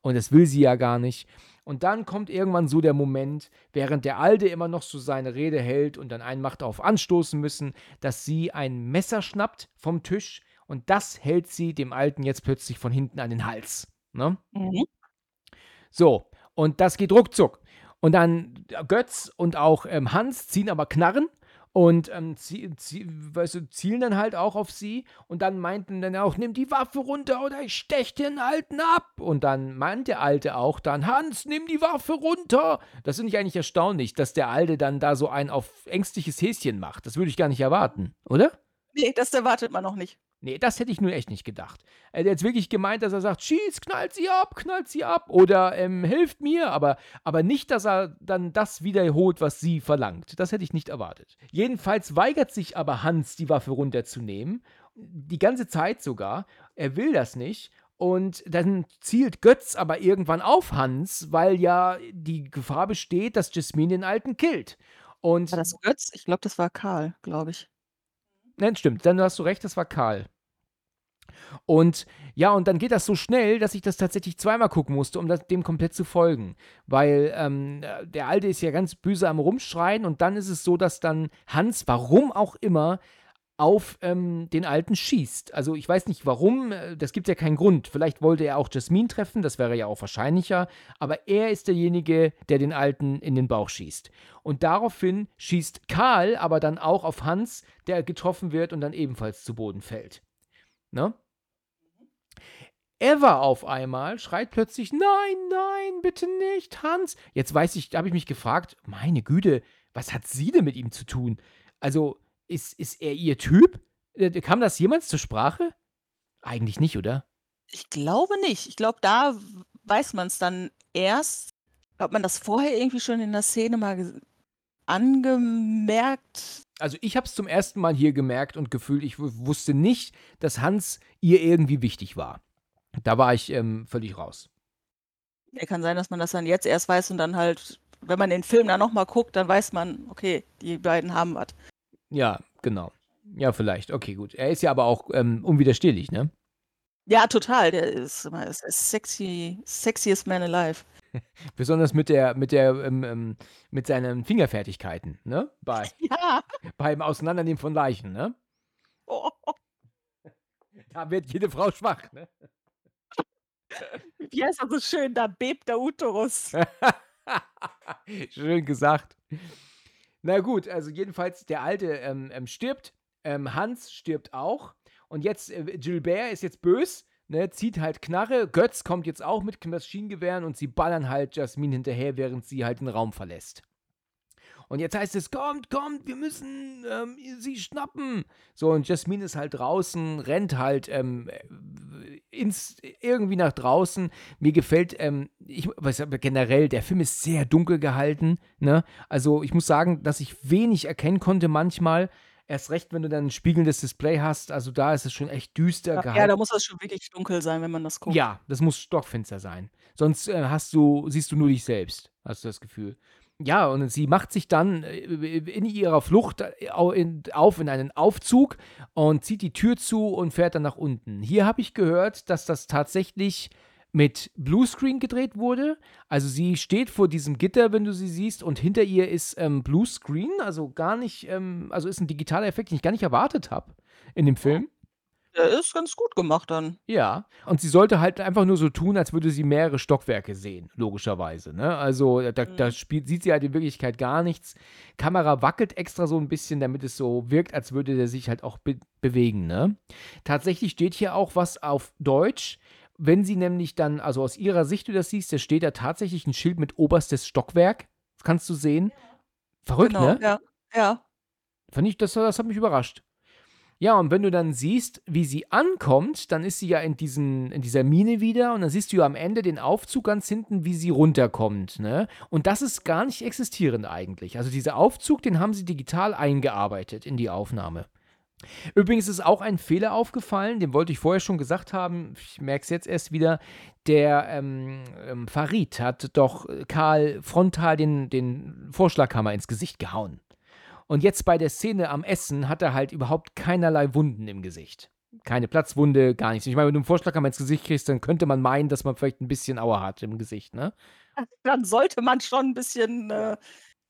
und das will sie ja gar nicht. Und dann kommt irgendwann so der Moment, während der Alte immer noch so seine Rede hält und dann einen macht auf anstoßen müssen, dass sie ein Messer schnappt vom Tisch und das hält sie dem Alten jetzt plötzlich von hinten an den Hals. Ne? Mhm. So, und das geht ruckzuck. Und dann Götz und auch ähm, Hans ziehen aber Knarren und ähm, zie zie weißt du, zielen dann halt auch auf sie. Und dann meinten dann auch, nimm die Waffe runter oder ich stech den Alten ab. Und dann meint der Alte auch dann, Hans, nimm die Waffe runter. Das finde ich eigentlich erstaunlich, dass der Alte dann da so ein auf ängstliches Häschen macht. Das würde ich gar nicht erwarten, oder? Ne, das erwartet man noch nicht. Nee, das hätte ich nun echt nicht gedacht. Er hat jetzt wirklich gemeint, dass er sagt, schieß, knallt sie ab, knallt sie ab oder ähm, hilft mir, aber, aber nicht, dass er dann das wiederholt, was sie verlangt. Das hätte ich nicht erwartet. Jedenfalls weigert sich aber Hans, die Waffe runterzunehmen. Die ganze Zeit sogar. Er will das nicht. Und dann zielt Götz aber irgendwann auf Hans, weil ja die Gefahr besteht, dass Jasmin den Alten killt. Und War das Götz? Ich glaube, das war Karl, glaube ich. Nein, stimmt. Dann hast du recht, das war Karl. Und ja, und dann geht das so schnell, dass ich das tatsächlich zweimal gucken musste, um das, dem komplett zu folgen. Weil ähm, der Alte ist ja ganz böse am Rumschreien und dann ist es so, dass dann Hans, warum auch immer, auf ähm, den Alten schießt. Also ich weiß nicht warum, äh, das gibt ja keinen Grund. Vielleicht wollte er auch Jasmin treffen, das wäre ja auch wahrscheinlicher, aber er ist derjenige, der den Alten in den Bauch schießt. Und daraufhin schießt Karl aber dann auch auf Hans, der getroffen wird und dann ebenfalls zu Boden fällt. Ne? Eva auf einmal schreit plötzlich: Nein, nein, bitte nicht, Hans. Jetzt weiß ich, da habe ich mich gefragt: Meine Güte, was hat sie denn mit ihm zu tun? Also, ist, ist er ihr Typ? Äh, Kam das jemals zur Sprache? Eigentlich nicht, oder? Ich glaube nicht. Ich glaube, da weiß man es dann erst. Hat man das vorher irgendwie schon in der Szene mal angemerkt? Also, ich habe es zum ersten Mal hier gemerkt und gefühlt, ich wusste nicht, dass Hans ihr irgendwie wichtig war. Da war ich ähm, völlig raus. Ja, kann sein, dass man das dann jetzt erst weiß und dann halt, wenn man den Film dann noch mal guckt, dann weiß man, okay, die beiden haben was. Ja, genau. Ja, vielleicht. Okay, gut. Er ist ja aber auch ähm, unwiderstehlich, ne? Ja, total. Der ist ist sexy sexiest man alive. Besonders mit der, mit der, ähm, ähm, mit seinen Fingerfertigkeiten, ne? Bei, Ja. beim Auseinandernehmen von Leichen, ne? Oh. Da wird jede Frau schwach, ne? Wie heißt das so schön? Da bebt der Uterus. Schön gesagt. Na gut, also jedenfalls der Alte ähm, ähm, stirbt, ähm, Hans stirbt auch und jetzt äh, Gilbert ist jetzt bös, ne, zieht halt Knarre, Götz kommt jetzt auch mit Maschinengewehren und sie ballern halt Jasmin hinterher, während sie halt den Raum verlässt. Und jetzt heißt es, kommt, kommt, wir müssen ähm, sie schnappen. So, und Jasmin ist halt draußen, rennt halt ähm, ins, irgendwie nach draußen. Mir gefällt, ähm, ich weiß aber generell, der Film ist sehr dunkel gehalten. Ne? Also ich muss sagen, dass ich wenig erkennen konnte manchmal. Erst recht, wenn du dann ein spiegelndes Display hast. Also da ist es schon echt düster Ja, gehalten. ja, da muss das schon wirklich dunkel sein, wenn man das guckt. Ja, das muss stockfinster sein. Sonst äh, hast du, siehst du nur dich selbst, hast du das Gefühl. Ja, und sie macht sich dann äh, in ihrer Flucht äh, auf in einen Aufzug und zieht die Tür zu und fährt dann nach unten. Hier habe ich gehört, dass das tatsächlich mit Bluescreen gedreht wurde. Also sie steht vor diesem Gitter, wenn du sie siehst, und hinter ihr ist ähm, Bluescreen, also gar nicht, ähm, also ist ein digitaler Effekt, den ich gar nicht erwartet habe in dem Film. Der ist ganz gut gemacht dann. Ja, und sie sollte halt einfach nur so tun, als würde sie mehrere Stockwerke sehen, logischerweise. Ne? Also da, da Mhm. spielt, sieht sie halt in Wirklichkeit gar nichts. Kamera wackelt extra so ein bisschen, damit es so wirkt, als würde der sich halt auch be bewegen. Ne? Tatsächlich steht hier auch was auf Deutsch. Wenn sie nämlich dann, also aus ihrer Sicht du das siehst, da steht da tatsächlich ein Schild mit oberstes Stockwerk. Das kannst du sehen. Verrückt, Genau, ne? ja. Ja. Fand ich, das, das hat mich überrascht. Ja, und wenn du dann siehst, wie sie ankommt, dann ist sie ja in, diesen, in dieser Mine wieder und dann siehst du ja am Ende den Aufzug ganz hinten, wie sie runterkommt. Ne? Und das ist gar nicht existierend eigentlich. Also dieser Aufzug, den haben sie digital eingearbeitet in die Aufnahme. Übrigens ist auch ein Fehler aufgefallen, den wollte ich vorher schon gesagt haben, ich merke es jetzt erst wieder. Der ähm, ähm, Farid hat doch äh, Karl frontal den, den Vorschlaghammer ins Gesicht gehauen. Und jetzt bei der Szene am Essen hat er halt überhaupt keinerlei Wunden im Gesicht. Keine Platzwunde, gar nichts. Ich meine, wenn du einen Vorschlaghammer ins Gesicht kriegst, dann könnte man meinen, dass man vielleicht ein bisschen Aua hat im Gesicht, ne? Dann sollte man schon ein bisschen, äh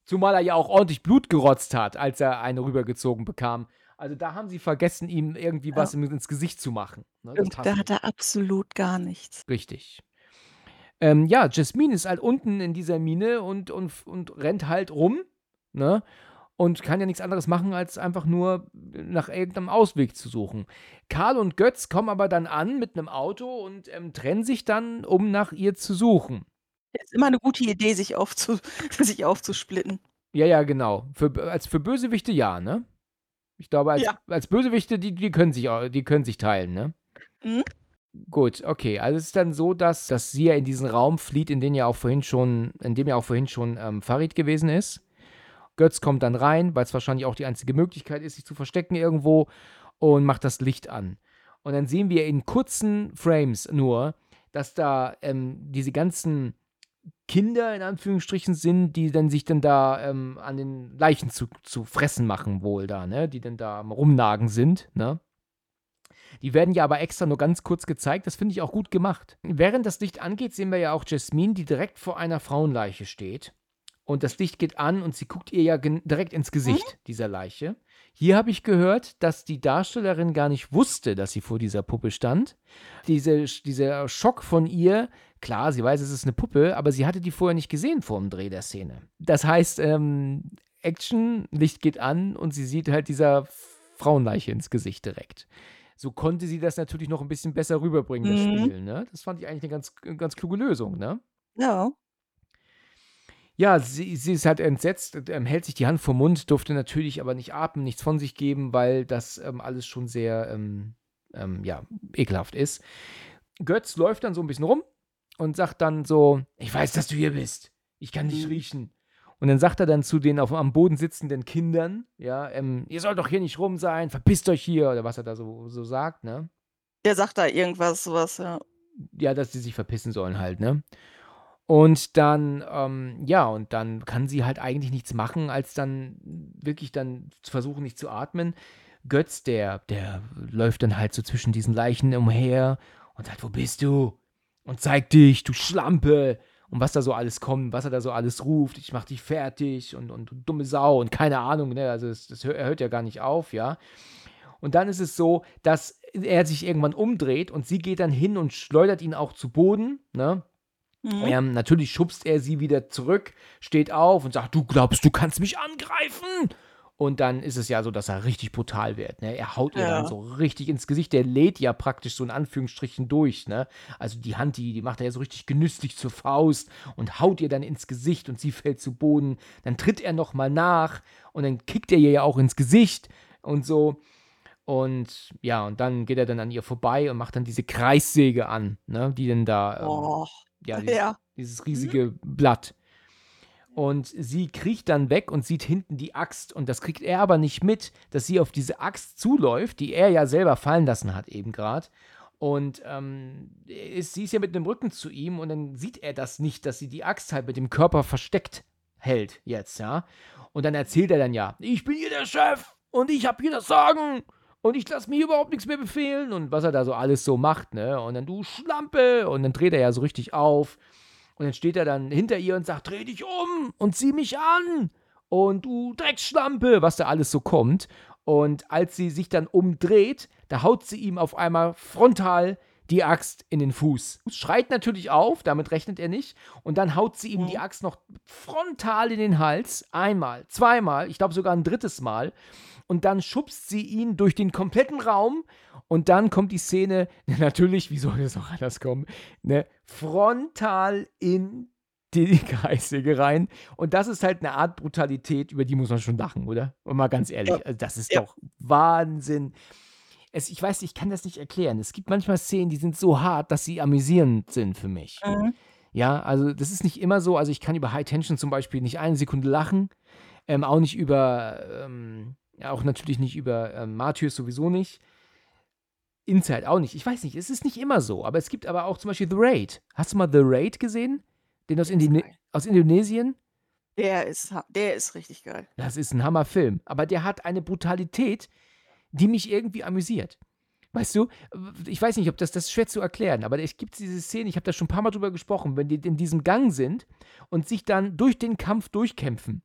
Zumal er ja auch ordentlich Blut gerotzt hat, als er eine rübergezogen bekam. Also da haben sie vergessen, ihm irgendwie Ja. was ins Gesicht zu machen. Ne? Da hat er absolut gar nichts. Richtig. Ähm, ja, Jasmine ist halt unten in dieser Mine und, und, und rennt halt rum, ne? Und kann ja nichts anderes machen, als einfach nur nach irgendeinem Ausweg zu suchen. Karl und Götz kommen aber dann an mit einem Auto und ähm, trennen sich dann, um nach ihr zu suchen. Ist immer eine gute Idee, sich, aufzu sich aufzusplitten. Ja, ja, genau. Für, als für Bösewichte ja, ne? Ich glaube, als, Ja. als Bösewichte, die, die, können sich, die können sich teilen, ne? Mhm. Gut, okay. Also es ist dann so, dass, dass sie ja in diesen Raum flieht, in dem ja auch vorhin schon, in dem ja auch vorhin schon ähm, Farid gewesen ist. Götz kommt dann rein, weil es wahrscheinlich auch die einzige Möglichkeit ist, sich zu verstecken irgendwo und macht das Licht an. Und dann sehen wir in kurzen Frames nur, dass da ähm, diese ganzen Kinder in Anführungsstrichen sind, die dann sich dann da ähm, an den Leichen zu, zu fressen machen, wohl da, ne? Die dann da Rumnagen sind, ne? Die werden ja aber extra nur ganz kurz gezeigt. Das finde ich auch gut gemacht. Während das Licht angeht, sehen wir ja auch Jasmine, die direkt vor einer Frauenleiche steht. Und das Licht geht an und sie guckt ihr ja direkt ins Gesicht, dieser Leiche. Hier habe ich gehört, dass die Darstellerin gar nicht wusste, dass sie vor dieser Puppe stand. Diese, dieser Schock von ihr, klar, sie weiß, es ist eine Puppe, aber sie hatte die vorher nicht gesehen vor dem Dreh der Szene. Das heißt, ähm, Action, Licht geht an und sie sieht halt dieser Frauenleiche ins Gesicht direkt. So konnte sie das natürlich noch ein bisschen besser rüberbringen, das Mhm. Spiel. Ne? Das fand ich eigentlich eine ganz, ganz kluge Lösung. Ne? Ja. Ja, sie, sie ist halt entsetzt, ähm, hält sich die Hand vor Mund, durfte natürlich aber nicht atmen, nichts von sich geben, weil das ähm, alles schon sehr ähm, ähm, ja, ekelhaft ist. Götz läuft dann so ein bisschen rum und sagt dann so: Ich weiß, dass du hier bist. Ich kann dich Mhm. riechen. Und dann sagt er dann zu den auf, am Boden sitzenden Kindern: Ja, ähm, ihr sollt doch hier nicht rum sein, verpisst euch hier, oder was er da so, so sagt, ne? Der sagt da irgendwas, sowas, ja. ja, dass sie sich verpissen sollen halt, ne? Und dann, ähm, ja, und dann kann sie halt eigentlich nichts machen, als dann wirklich dann zu versuchen, nicht zu atmen. Götz, der, der läuft dann halt so zwischen diesen Leichen umher und sagt, wo bist du? Und zeig dich, du Schlampe. Und was da so alles kommt, was er da so alles ruft, ich mach dich fertig und, und du dumme Sau und keine Ahnung, ne? Also das, das hört, er hört ja gar nicht auf, ja. Und dann ist es so, dass er sich irgendwann umdreht und sie geht dann hin und schleudert ihn auch zu Boden, ne? Mhm. Ähm, natürlich schubst er sie wieder zurück, steht auf und sagt, du glaubst, du kannst mich angreifen. Und dann ist es ja so, dass er richtig brutal wird. Ne? Er haut ihr Ja. dann so richtig ins Gesicht. Der lädt ja praktisch so in Anführungsstrichen durch. Ne? Also die Hand, die, die macht er ja so richtig genüsslich zur Faust und haut ihr dann ins Gesicht und sie fällt zu Boden. Dann tritt er nochmal nach und dann kickt er ihr ja auch ins Gesicht und so. Und ja, und dann geht er dann an ihr vorbei und macht dann diese Kreissäge an, ne? die dann da. Ähm, Oh. Ja, dieses, Ja. dieses riesige Blatt. Und sie kriecht dann weg und sieht hinten die Axt. Und das kriegt er aber nicht mit, dass sie auf diese Axt zuläuft, die er ja selber fallen lassen hat, eben gerade. Und ähm, ist, sie ist ja mit dem Rücken zu ihm und dann sieht er das nicht, dass sie die Axt halt mit dem Körper versteckt hält jetzt, ja. Und dann erzählt er dann ja, ich bin hier der Chef und ich habe hier das Sagen. Und ich lasse mir überhaupt nichts mehr befehlen und was er da so alles so macht, ne? Und dann du Schlampe und dann dreht er ja so richtig auf und dann steht er dann hinter ihr und sagt, dreh dich um und zieh mich an und du Drecksschlampe, was da alles so kommt. Und als sie sich dann umdreht, da haut sie ihm auf einmal frontal die Axt in den Fuß. Schreit natürlich auf, damit rechnet er nicht. Und dann haut sie ihm die Axt noch frontal in den Hals. Einmal, zweimal, ich glaube sogar ein drittes Mal. Und dann schubst sie ihn durch den kompletten Raum. Und dann kommt die Szene, natürlich, wie soll das auch anders kommen, ne, frontal in die Kreissäge rein. Und das ist halt eine Art Brutalität, über die muss man schon lachen, oder? Und mal ganz ehrlich, also das ist Ja. doch Wahnsinn. Es, ich weiß, ich kann das nicht erklären. Es gibt manchmal Szenen, die sind so hart, dass sie amüsierend sind für mich. Mhm. Ja, also das ist nicht immer so. Also ich kann über High Tension zum Beispiel nicht eine Sekunde lachen. Ähm, auch nicht über, ähm, auch natürlich nicht über ähm, Martyrs sowieso nicht. Inside auch nicht. Ich weiß nicht, es ist nicht immer so. Aber es gibt aber auch zum Beispiel The Raid. Hast du mal The Raid gesehen? Den aus, Indone aus Indonesien? Der ist, der ist richtig geil. Das ist ein Hammerfilm. Aber der hat eine Brutalität, die mich irgendwie amüsiert. Weißt du, ich weiß nicht, ob das, das ist schwer zu erklären, aber es gibt diese Szene, ich habe da schon ein paar Mal drüber gesprochen, wenn die in diesem Gang sind und sich dann durch den Kampf durchkämpfen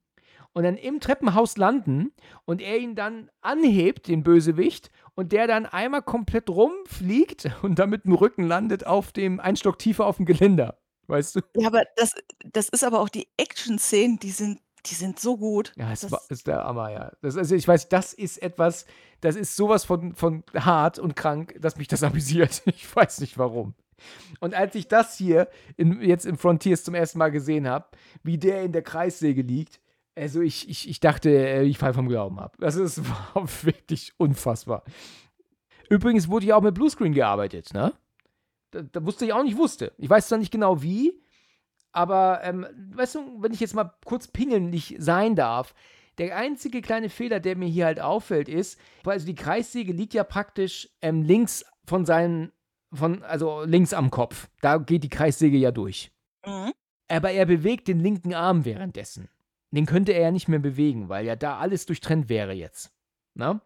und dann im Treppenhaus landen und er ihn dann anhebt, den Bösewicht, und der dann einmal komplett rumfliegt und dann mit dem Rücken landet auf dem, ein Stock tiefer auf dem Geländer. Weißt du? Ja, aber das, das ist aber auch die Action-Szenen, die sind, die sind so gut. Ja, es Das- war, ist der Hammer, ja. Das, also ich weiß, das ist etwas, das ist sowas von, von hart und krank, dass mich das amüsiert. Ich weiß nicht warum. Und als ich das hier in, jetzt in Frontiers zum ersten Mal gesehen habe, wie der in der Kreissäge liegt, also ich, ich, ich dachte, äh, ich fall vom Glauben ab. Das ist wirklich unfassbar. Übrigens wurde ja auch mit Bluescreen gearbeitet, ne? Da, da wusste ich auch nicht wusste. Ich weiß zwar nicht genau wie, aber ähm, weißt du, wenn ich jetzt mal kurz pingelig sein darf, der einzige kleine Fehler, der mir hier halt auffällt, ist, also die Kreissäge liegt ja praktisch ähm, links von seinen, von, also links am Kopf. Da geht die Kreissäge ja durch. Mhm. Aber er bewegt den linken Arm währenddessen. Den könnte er ja nicht mehr bewegen, weil ja da alles durchtrennt wäre jetzt. Na?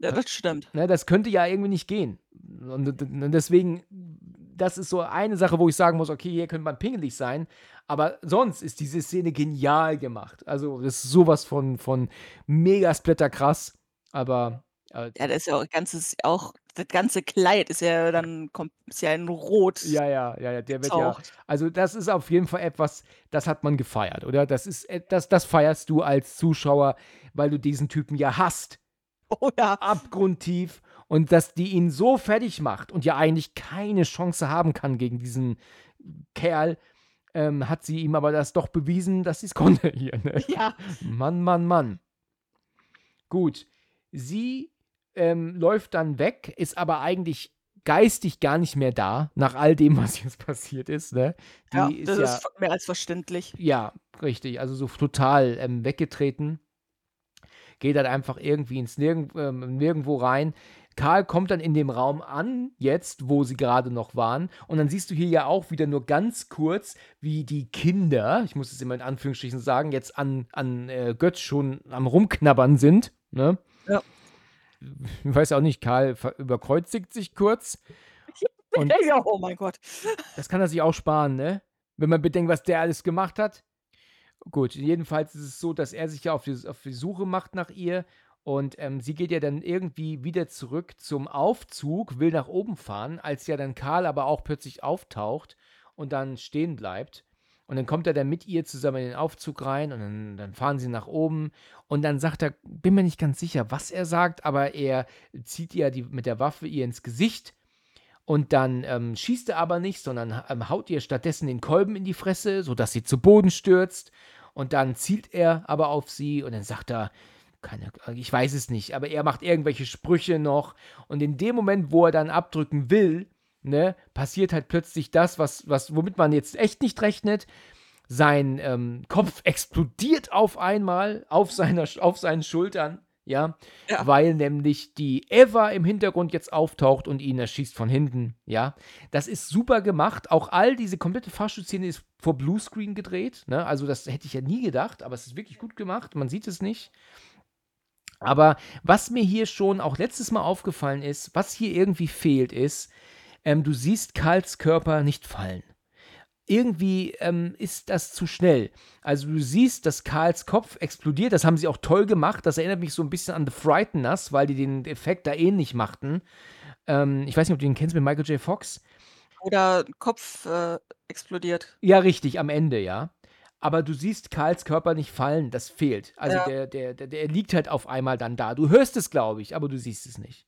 Ja, das stimmt. Ne, das könnte ja irgendwie nicht gehen. Und, und deswegen, das ist so eine Sache, wo ich sagen muss, okay, hier könnte man pingelig sein, aber sonst ist diese Szene genial gemacht. Also, das ist sowas von, von mega splatter krass, aber äh, Ja, das ist ja auch ganzes, auch das ganze Kleid ist ja dann ist ja in Rot. ja, ja, ja, ja, der wird ja, getaucht. also das ist auf jeden Fall etwas, das hat man gefeiert, oder? Das ist, das, das feierst du als Zuschauer, weil du diesen Typen ja hast. Oh ja. abgrundtief und dass die ihn so fertig macht und ja eigentlich keine Chance haben kann gegen diesen Kerl, ähm, hat sie ihm aber das doch bewiesen, dass sie es konnte hier. Ne? Ja. Mann, Mann, Mann. Gut, sie ähm, läuft dann weg, ist aber eigentlich geistig gar nicht mehr da, nach all dem, was jetzt passiert ist. Ne? Ja, ist das ja ist mehr als verständlich. ja, richtig. Also so total ähm, weggetreten. Geht dann einfach irgendwie ins Nirgend, ähm, Nirgendwo rein. Karl kommt dann in dem Raum an, jetzt, wo sie gerade noch waren. Und dann siehst du hier ja auch wieder nur ganz kurz, wie die Kinder, ich muss es immer in Anführungsstrichen sagen, jetzt an, an äh, Götz schon am Rumknabbern sind. Ne? Ja. Ich weiß auch nicht, Karl überkreuzigt sich kurz. Und ja, oh mein Gott. das kann er sich auch sparen, ne? Wenn man bedenkt, was der alles gemacht hat. Gut, jedenfalls ist es so, dass er sich ja auf die, auf die Suche macht nach ihr und ähm, sie geht ja dann irgendwie wieder zurück zum Aufzug, will nach oben fahren, als ja dann Karl aber auch plötzlich auftaucht und dann stehen bleibt. Und dann kommt er dann mit ihr zusammen in den Aufzug rein und dann, dann fahren sie nach oben. Und dann sagt er, bin mir nicht ganz sicher, was er sagt, aber er zieht ihr die, mit der Waffe ihr ins Gesicht. Und dann ähm, schießt er aber nicht, sondern ähm, haut ihr stattdessen den Kolben in die Fresse, sodass sie zu Boden stürzt. Und dann zielt er aber auf sie und dann sagt er, keine, ich weiß es nicht, aber er macht irgendwelche Sprüche noch. Und in dem Moment, wo er dann abdrücken will, ne, passiert halt plötzlich das, was, was, womit man jetzt echt nicht rechnet. Sein ähm, Kopf explodiert auf einmal auf, seiner, auf seinen Schultern, ja, Ja. weil nämlich die Eva im Hintergrund jetzt auftaucht und ihn erschießt von hinten, ja. Das ist super gemacht. Auch all diese komplette Fahrstuhlszene ist vor Bluescreen gedreht, ne? Also das hätte ich ja nie gedacht, aber es ist wirklich gut gemacht. Man sieht es nicht. Aber was mir hier schon auch letztes Mal aufgefallen ist, was hier irgendwie fehlt, ist, ähm, du siehst Karls Körper nicht fallen. Irgendwie ähm, ist das zu schnell. Also du siehst, dass Karls Kopf explodiert. Das haben sie auch toll gemacht. Das erinnert mich so ein bisschen an The Frighteners, weil die den Effekt da ähnlich machten. Ähm, ich weiß nicht, ob du den kennst mit Michael J. Fox. Oder Kopf äh, explodiert. Ja, richtig, am Ende, ja. Aber du siehst Karls Körper nicht fallen, das fehlt. Also Ja. der, der, der, der liegt halt auf einmal dann da. Du hörst es, glaube ich, aber du siehst es nicht.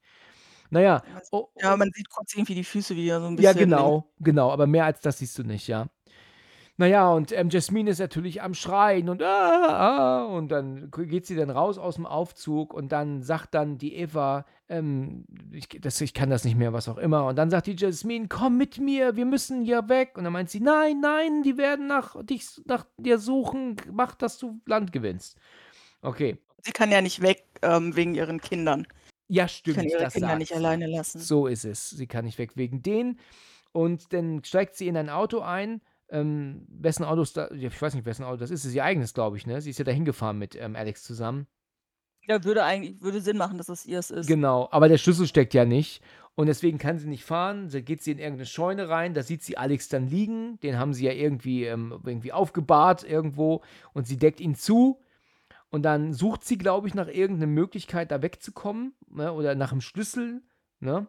Naja, Ja, man sieht kurz irgendwie die Füße wieder so ein ja, bisschen. genau, genau, aber mehr als das siehst du nicht, ja. Naja, und ähm, Jasmine ist natürlich am Schreien und ah, ah, und dann geht sie dann raus aus dem Aufzug und dann sagt dann die Eva, ähm, ich, das, ich kann das nicht mehr, was auch immer. Und dann sagt die Jasmine, komm mit mir, wir müssen hier weg. Und dann meint sie, nein, nein, die werden nach, dich, nach dir suchen, mach, dass du Land gewinnst. Okay, Sie kann ja nicht weg ähm, wegen ihren Kindern. Ja, Sie stimmt, kann ihre das Kinder sagt nicht sie. alleine lassen. So ist es. Sie kann nicht weg wegen denen. Und dann steigt sie in ein Auto ein. Ähm, wessen Auto ist da? Ich weiß nicht, wessen Auto das ist. Das ist ihr eigenes, glaube ich, ne? Sie ist ja da hingefahren mit ähm, Alex zusammen. Ja, würde eigentlich würde Sinn machen, dass es ihrs ist. Genau, aber der Schlüssel steckt ja nicht. Und deswegen kann sie nicht fahren. Da geht sie in irgendeine Scheune rein. Da sieht sie Alex dann liegen. Den haben sie ja irgendwie, ähm, irgendwie aufgebahrt irgendwo. Und sie deckt ihn zu. Und dann sucht sie, glaube ich, nach irgendeiner Möglichkeit, da wegzukommen. Ne? Oder nach einem Schlüssel. Ne?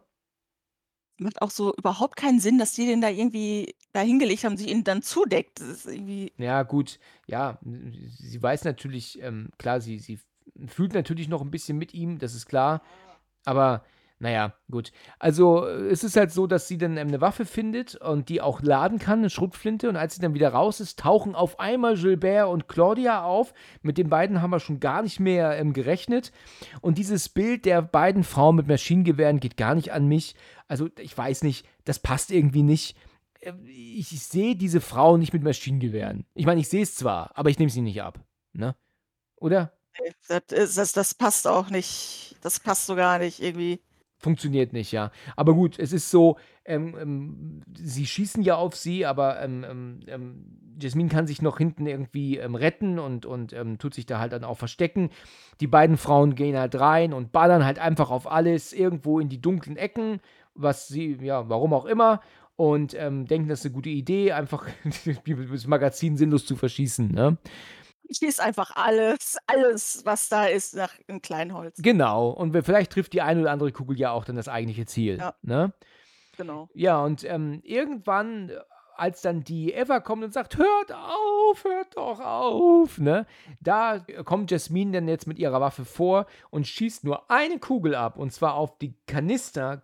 Macht auch so überhaupt keinen Sinn, dass die den da irgendwie da hingelegt haben, sich ihn dann zudeckt. Das ist irgendwie. Ja, gut, ja, sie weiß natürlich, ähm, klar, sie, sie fühlt natürlich noch ein bisschen mit ihm, das ist klar. Aber naja, gut. Also äh, es ist halt so, dass sie dann ähm, eine Waffe findet und die auch laden kann, eine Schrotflinte. Und als sie dann wieder raus ist, tauchen auf einmal Gilbert und Claudia auf. Mit den beiden haben wir schon gar nicht mehr ähm, gerechnet. Und dieses Bild der beiden Frauen mit Maschinengewehren geht gar nicht an mich. Also ich weiß nicht, das passt irgendwie nicht. Äh, Ich, sehe diese Frauen nicht mit Maschinengewehren. Ich meine, ich sehe es zwar, aber ich nehme sie nicht ab. Ne? Oder? nee, Das, ist- das, das passt auch nicht. Das passt so gar nicht irgendwie. Funktioniert nicht, ja. Aber gut, es ist so, ähm, ähm, sie schießen ja auf sie, aber ähm, ähm, ähm, Jasmine kann sich noch hinten irgendwie ähm, retten und, und tut sich da halt dann auch verstecken. Die beiden Frauen gehen halt rein und ballern halt einfach auf alles irgendwo in die dunklen Ecken, was sie, ja, warum auch immer. Und denken, das ist eine gute Idee, einfach das Magazin sinnlos zu verschießen, ne? Schießt einfach alles, alles, was da ist, nach in Kleinholz. Genau. Und vielleicht trifft die eine oder andere Kugel ja auch dann das eigentliche Ziel, Ja. ne? Genau. Ja, und ähm, irgendwann, als dann die Eva kommt und sagt, hört auf, hört doch auf, ne? Da kommt Jasmine dann jetzt mit ihrer Waffe vor und schießt nur eine Kugel ab, und zwar auf die Kanister,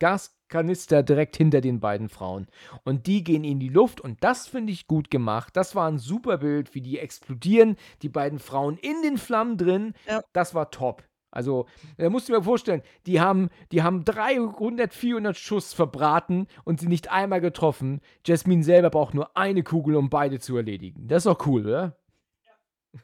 Gaskanister direkt hinter den beiden Frauen. Und die gehen in die Luft und das finde ich gut gemacht. Das war ein super Bild, wie die explodieren, die beiden Frauen in den Flammen drin. Ja. Das war top. Also, da musst du dir vorstellen, die haben, die haben 300, 400 Schuss verbraten und sie nicht einmal getroffen. Jasmine selber braucht nur eine Kugel, um beide zu erledigen. Das ist doch cool, oder?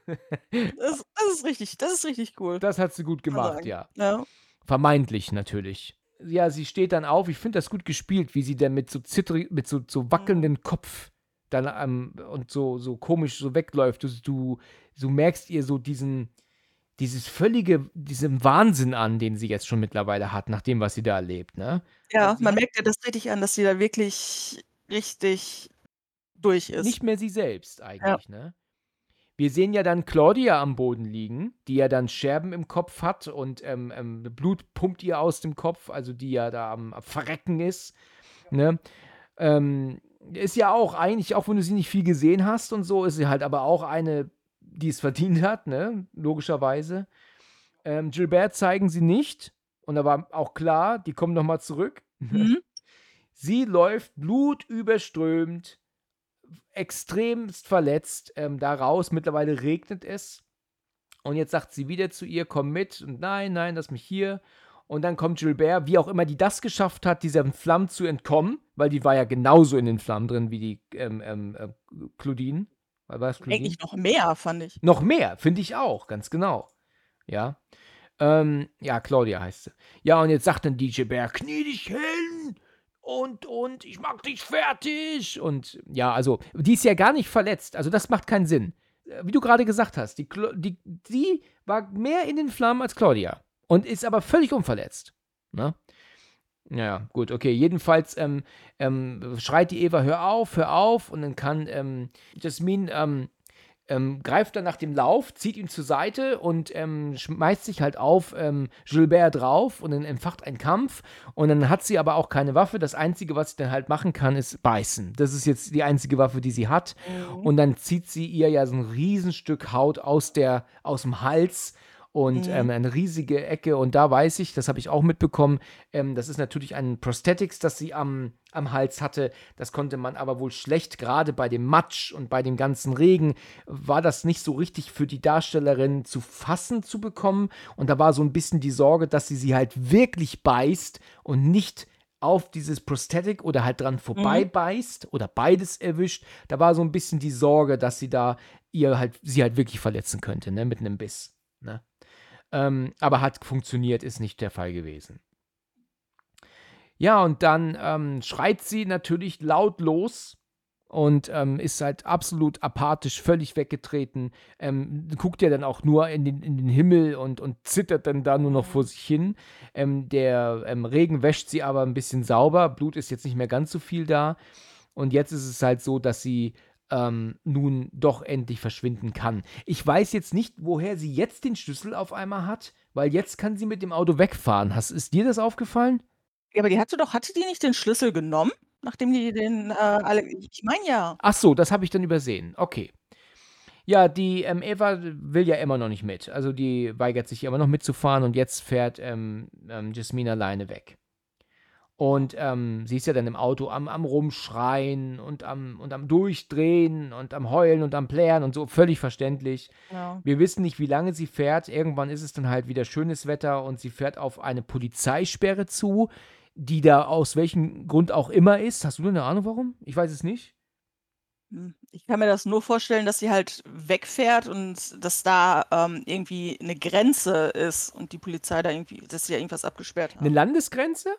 Das, das ist richtig, das ist richtig cool. Das hat sie gut gemacht, ja. Ja. Vermeintlich natürlich. Ja, sie steht dann auf. Ich finde das gut gespielt, wie sie dann mit so zittrig, mit so, so wackelndem Kopf dann ähm, und so, so komisch so wegläuft. Du, du, du merkst ihr so diesen, dieses völlige, diesen Wahnsinn an, den sie jetzt schon mittlerweile hat, nach dem, was sie da erlebt, ne? Ja, man merkt ja das richtig an, dass sie da wirklich richtig durch ist. nicht mehr sie selbst eigentlich, ne? Wir sehen ja dann Claudia am Boden liegen, die ja dann Scherben im Kopf hat und ähm, ähm, Blut pumpt ihr aus dem Kopf, also die ja da am Verrecken ist. Ne? Ähm, ist ja auch eigentlich, auch wenn du sie nicht viel gesehen hast und so, ist sie halt aber auch eine, die es verdient hat, ne? Logischerweise. Ähm, Gilbert zeigen sie nicht. Und da war auch klar, die kommen nochmal zurück. Mhm. Sie läuft blutüberströmt, extremst verletzt ähm, da raus. Mittlerweile regnet es. Und jetzt sagt sie wieder zu ihr, komm mit. Und nein, nein, lass mich hier. Und dann kommt Gilbert, wie auch immer die das geschafft hat, diesen Flammen zu entkommen, weil die war ja genauso in den Flammen drin wie die ähm, ähm, äh, Claudine. War es Claudine? Eigentlich noch mehr, fand ich. Noch mehr, finde ich auch, ganz genau. Ja. Ähm, ja, Claudia heißt sie. Ja, und jetzt sagt dann DJ Bär, knie dich hin und, und, ich mach dich fertig. Und ja, also, die ist ja gar nicht verletzt. Also, das macht keinen Sinn. Äh, Wie du gerade gesagt hast, die, die, die war mehr in den Flammen als Claudia. und ist aber völlig unverletzt. Ne? Ja, gut, okay. Jedenfalls ähm, ähm, schreit die Eva, hör auf, hör auf. Und dann kann ähm, Jasmin ähm, ähm, greift dann nach dem Lauf, zieht ihn zur Seite und ähm, schmeißt sich halt auf ähm, Gilbert drauf und dann entfacht ein Kampf. Und dann hat sie aber auch keine Waffe. Das Einzige, was sie dann halt machen kann, ist beißen. Das ist jetzt die einzige Waffe, die sie hat. Mhm. Und dann zieht sie ihr ja so ein Riesenstück Haut aus, der, aus dem Hals und mhm. ähm, eine riesige Ecke. Und da weiß ich, das habe ich auch mitbekommen, ähm, das ist natürlich ein Prosthetics, das sie am, am Hals hatte. Das konnte man aber wohl schlecht, gerade bei dem Matsch und bei dem ganzen Regen, war das nicht so richtig für die Darstellerin zu fassen zu bekommen. Und da war so ein bisschen die Sorge, dass sie sie halt wirklich beißt und nicht auf dieses Prosthetic oder halt dran vorbei mhm. beißt oder beides erwischt. Da war so ein bisschen die Sorge, dass sie da ihr halt, sie halt wirklich verletzen könnte, ne, mit einem Biss. Ne? Ähm, aber hat funktioniert, ist nicht der Fall gewesen. Ja, und dann ähm, schreit sie natürlich laut los und ähm, ist halt absolut apathisch, völlig weggetreten. Ähm, guckt ja dann auch nur in den, in den Himmel und, und zittert dann da nur noch vor sich hin. Ähm, der ähm, Regen wäscht sie aber ein bisschen sauber. Blut ist jetzt nicht mehr ganz so viel da. Und jetzt ist es halt so, dass sie ähm, nun doch endlich verschwinden kann. Ich weiß jetzt nicht, woher sie jetzt den Schlüssel auf einmal hat, weil jetzt kann sie mit dem Auto wegfahren. Hast, ist dir das aufgefallen? Ja, aber die hatte doch, hatte die nicht den Schlüssel genommen, nachdem die den äh, alle. Ich meine ja. Ach so, das habe ich dann übersehen. Okay. Ja, die ähm, Eva will ja immer noch nicht mit. Also die weigert sich immer noch mitzufahren und jetzt fährt ähm, ähm, Jasmine alleine weg. Und ähm, sie ist ja dann im Auto am, am Rumschreien und am, und am Durchdrehen und am Heulen und am Plären und so, völlig verständlich. Ja. Wir wissen nicht, wie lange sie fährt. Irgendwann ist es dann halt wieder schönes Wetter und sie fährt auf eine Polizeisperre zu, die da aus welchem Grund auch immer ist. Hast du eine Ahnung, warum? Ich weiß es nicht. Hm, ich kann mir das nur vorstellen, dass sie halt wegfährt und dass da ähm, irgendwie eine Grenze ist und die Polizei da irgendwie, dass sie ja irgendwas abgesperrt hat. Eine Landesgrenze?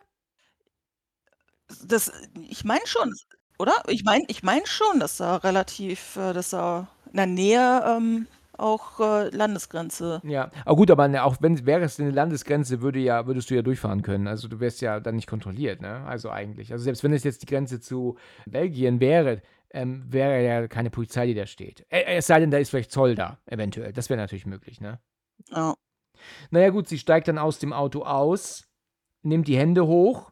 Das ich meine schon, oder? Ich meine ich meine schon, dass da relativ äh, dass da in der Nähe, ähm, auch, äh, Landesgrenze Ja, aber gut, aber ne, auch wenn wäre es eine Landesgrenze, würde ja würdest du ja durchfahren können. Also, du wärst ja dann nicht kontrolliert, ne? Also, eigentlich. Also, selbst wenn es jetzt die Grenze zu Belgien wäre, ähm, wäre ja keine Polizei, die da steht. Äh, es sei denn, da ist vielleicht Zoll da, eventuell. Das wäre natürlich möglich, ne? Ja. Na ja, gut, sie steigt dann aus dem Auto aus, nimmt die Hände hoch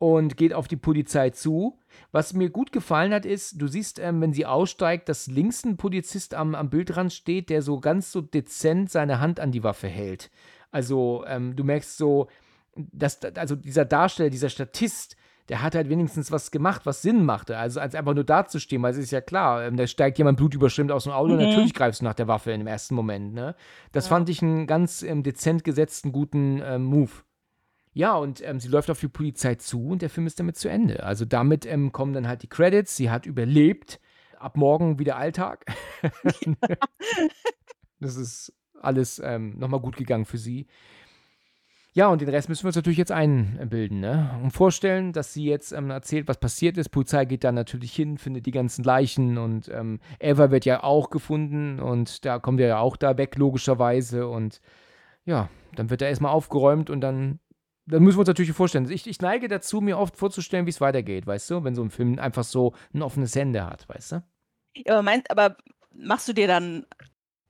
und geht auf die Polizei zu. Was mir gut gefallen hat, ist, du siehst, ähm, wenn sie aussteigt, dass links ein Polizist am, am Bildrand steht, der so ganz so dezent seine Hand an die Waffe hält. Also ähm, du merkst so, dass also dieser Darsteller, dieser Statist, der hat halt wenigstens was gemacht, was Sinn machte. Also als einfach nur dazustehen, weil es ist ja klar, ähm, da steigt jemand blutüberschwemmt aus dem Auto mhm. und natürlich greifst du nach der Waffe im ersten Moment. Ne? Das ja. fand ich einen ganz ähm, dezent gesetzten, guten ähm, Move. Ja, und ähm, sie läuft auf die Polizei zu und der Film ist damit zu Ende. Also damit ähm, kommen dann halt die Credits. Sie hat überlebt. Ab morgen wieder Alltag. das ist alles ähm, nochmal gut gegangen für sie. Ja, und den Rest müssen wir uns natürlich jetzt einbilden, ne? Und vorstellen, dass sie jetzt ähm, erzählt, was passiert ist. Polizei geht dann natürlich hin, findet die ganzen Leichen und ähm, Eva wird ja auch gefunden und da kommt er ja auch da weg, logischerweise. Und ja, dann wird er erstmal aufgeräumt und dann dann müssen wir uns natürlich vorstellen. Ich, ich neige dazu, mir oft vorzustellen, wie es weitergeht, weißt du, wenn so ein Film einfach so ein offenes Ende hat, weißt du? Ja, aber, meinst, aber machst du dir dann,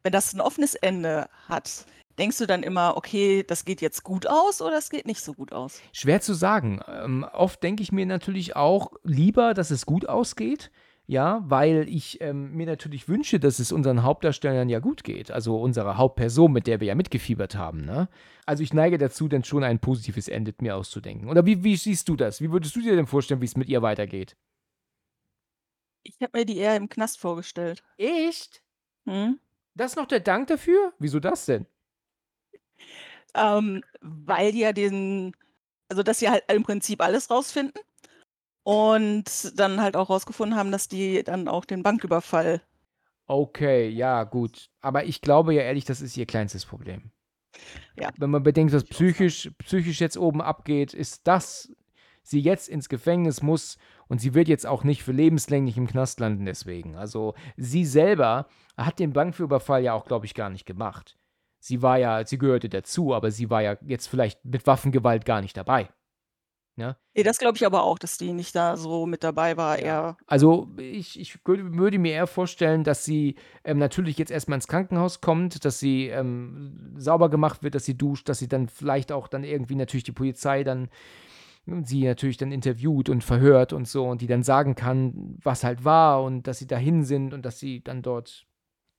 wenn das ein offenes Ende hat, denkst du dann immer, okay, das geht jetzt gut aus oder es geht nicht so gut aus? Schwer zu sagen. Ähm, oft denke ich mir natürlich auch lieber, dass es gut ausgeht, ja, weil ich ähm, mir natürlich wünsche, dass es unseren Hauptdarstellern ja gut geht, also unserer Hauptperson, mit der wir ja mitgefiebert haben, ne? Also ich neige dazu, dann schon ein positives Ende mir auszudenken. Oder wie, wie siehst du das? Wie würdest du dir denn vorstellen, wie es mit ihr weitergeht? Ich habe mir die eher im Knast vorgestellt. Echt? Hm? Das ist noch der Dank dafür? Wieso das denn? Ähm, weil die ja den, also dass sie halt im Prinzip alles rausfinden und dann halt auch rausgefunden haben, dass die dann auch den Banküberfall Okay, ja, gut. Aber ich glaube ja ehrlich, das ist ihr kleinstes Problem. Ja. Wenn man bedenkt, was psychisch, psychisch jetzt oben abgeht, ist das, sie jetzt ins Gefängnis muss und sie wird jetzt auch nicht für lebenslänglich im Knast landen deswegen. Also sie selber hat den Banküberfall ja auch, glaube ich, gar nicht gemacht. sie war ja, sie gehörte dazu, aber sie war ja jetzt vielleicht mit Waffengewalt gar nicht dabei. Ja? Nee, das glaube ich aber auch, dass die nicht da so mit dabei war. Eher Also ich, ich würde, würde mir eher vorstellen, dass sie ähm, natürlich jetzt erstmal ins Krankenhaus kommt, dass sie ähm, sauber gemacht wird, dass sie duscht, dass sie dann vielleicht auch dann irgendwie natürlich die Polizei dann sie natürlich dann interviewt und verhört und so und die dann sagen kann, was halt war und dass sie dahin sind und dass sie dann dort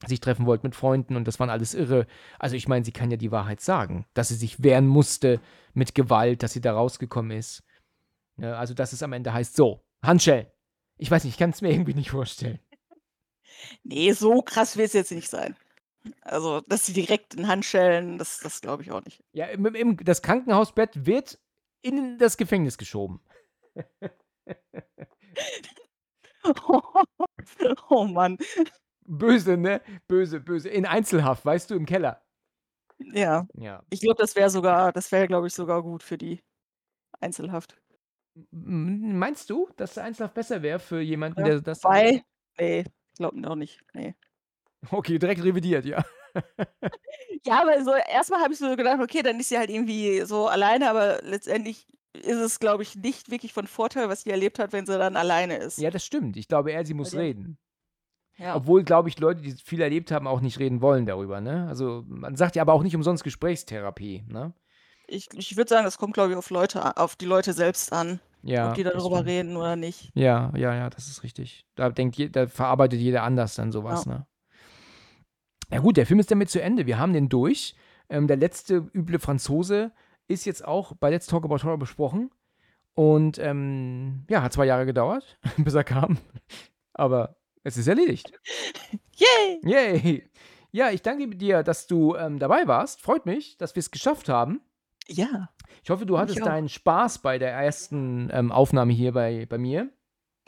sich treffen wollte mit Freunden und das waren alles irre. Also ich meine, sie kann ja die Wahrheit sagen, dass sie sich wehren musste mit Gewalt, dass sie da rausgekommen ist. Ja, also dass es am Ende heißt, so, Handschellen. Ich weiß nicht, ich kann es mir irgendwie nicht vorstellen. nee, so krass wird es jetzt nicht sein. Also, dass sie direkt in Handschellen, das, das glaube ich auch nicht. Ja, im, im, das Krankenhausbett wird in das Gefängnis geschoben. oh Mann. Böse, ne? Böse, böse. In Einzelhaft, weißt du, im Keller. Ja. Ja. Ich glaube, das wäre sogar, das wäre, glaube ich, sogar gut für die Einzelhaft. Meinst du, dass der Einzelhaft besser wäre für jemanden, Ja, der das. Wobei, nee, ich glaube noch nicht. Nee. Okay, direkt revidiert, ja. Ja, aber so erstmal habe ich so gedacht, okay, dann ist sie halt irgendwie so alleine, aber letztendlich ist es, glaube ich, nicht wirklich von Vorteil, was sie erlebt hat, wenn sie dann alleine ist. Ja, das stimmt. Ich glaube eher, sie muss Ja. reden. Ja. Obwohl, glaube ich, Leute, die viel erlebt haben, auch nicht reden wollen darüber, ne? Also, man sagt ja aber auch nicht umsonst Gesprächstherapie, ne? Ich, ich würde sagen, das kommt, glaube ich, auf Leute, auf die Leute selbst an, Ja. ob die darüber reden oder nicht. Ja, ja, ja, das ist richtig. Da denkt je, da verarbeitet jeder anders dann sowas, ne? Ja gut, der Film ist damit zu Ende. Wir haben den durch. Ähm, der letzte üble Franzose ist jetzt auch bei Let's Talk About Horror besprochen. Und ähm, ja, hat zwei Jahre gedauert, bis er kam. Aber es ist erledigt. Yay! Yay! Ja, ich danke dir, dass du ähm, dabei warst. Freut mich, dass wir es geschafft haben. Ja, Ich hoffe, du hattest deinen Spaß bei der ersten ähm, Aufnahme hier bei, bei mir.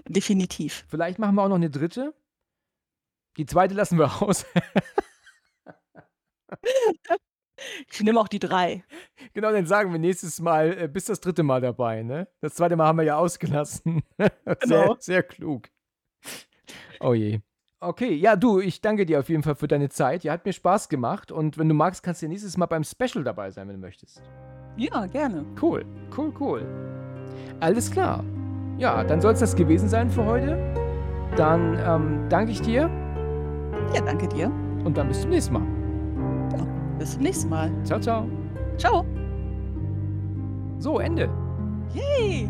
definitiv. Vielleicht machen wir auch noch eine dritte. Die zweite lassen wir aus. Ich nehme auch die drei. genau, dann sagen wir nächstes Mal, äh, bis das dritte Mal dabei, ne? Das zweite Mal haben wir ja ausgelassen. sehr, Genau. sehr klug. Oh je. Okay, ja, du, ich danke dir auf jeden Fall für deine Zeit. Ja, hat mir Spaß gemacht. Und wenn du magst, kannst du ja nächstes Mal beim Special dabei sein, wenn du möchtest. Ja, gerne. Cool, cool, cool. Alles klar. Ja, dann soll es das gewesen sein für heute. Dann ähm, danke ich dir Ja, danke dir. und dann bis zum nächsten Mal. Bis zum nächsten Mal. Ciao, ciao. Ciao. So, Ende. Yay!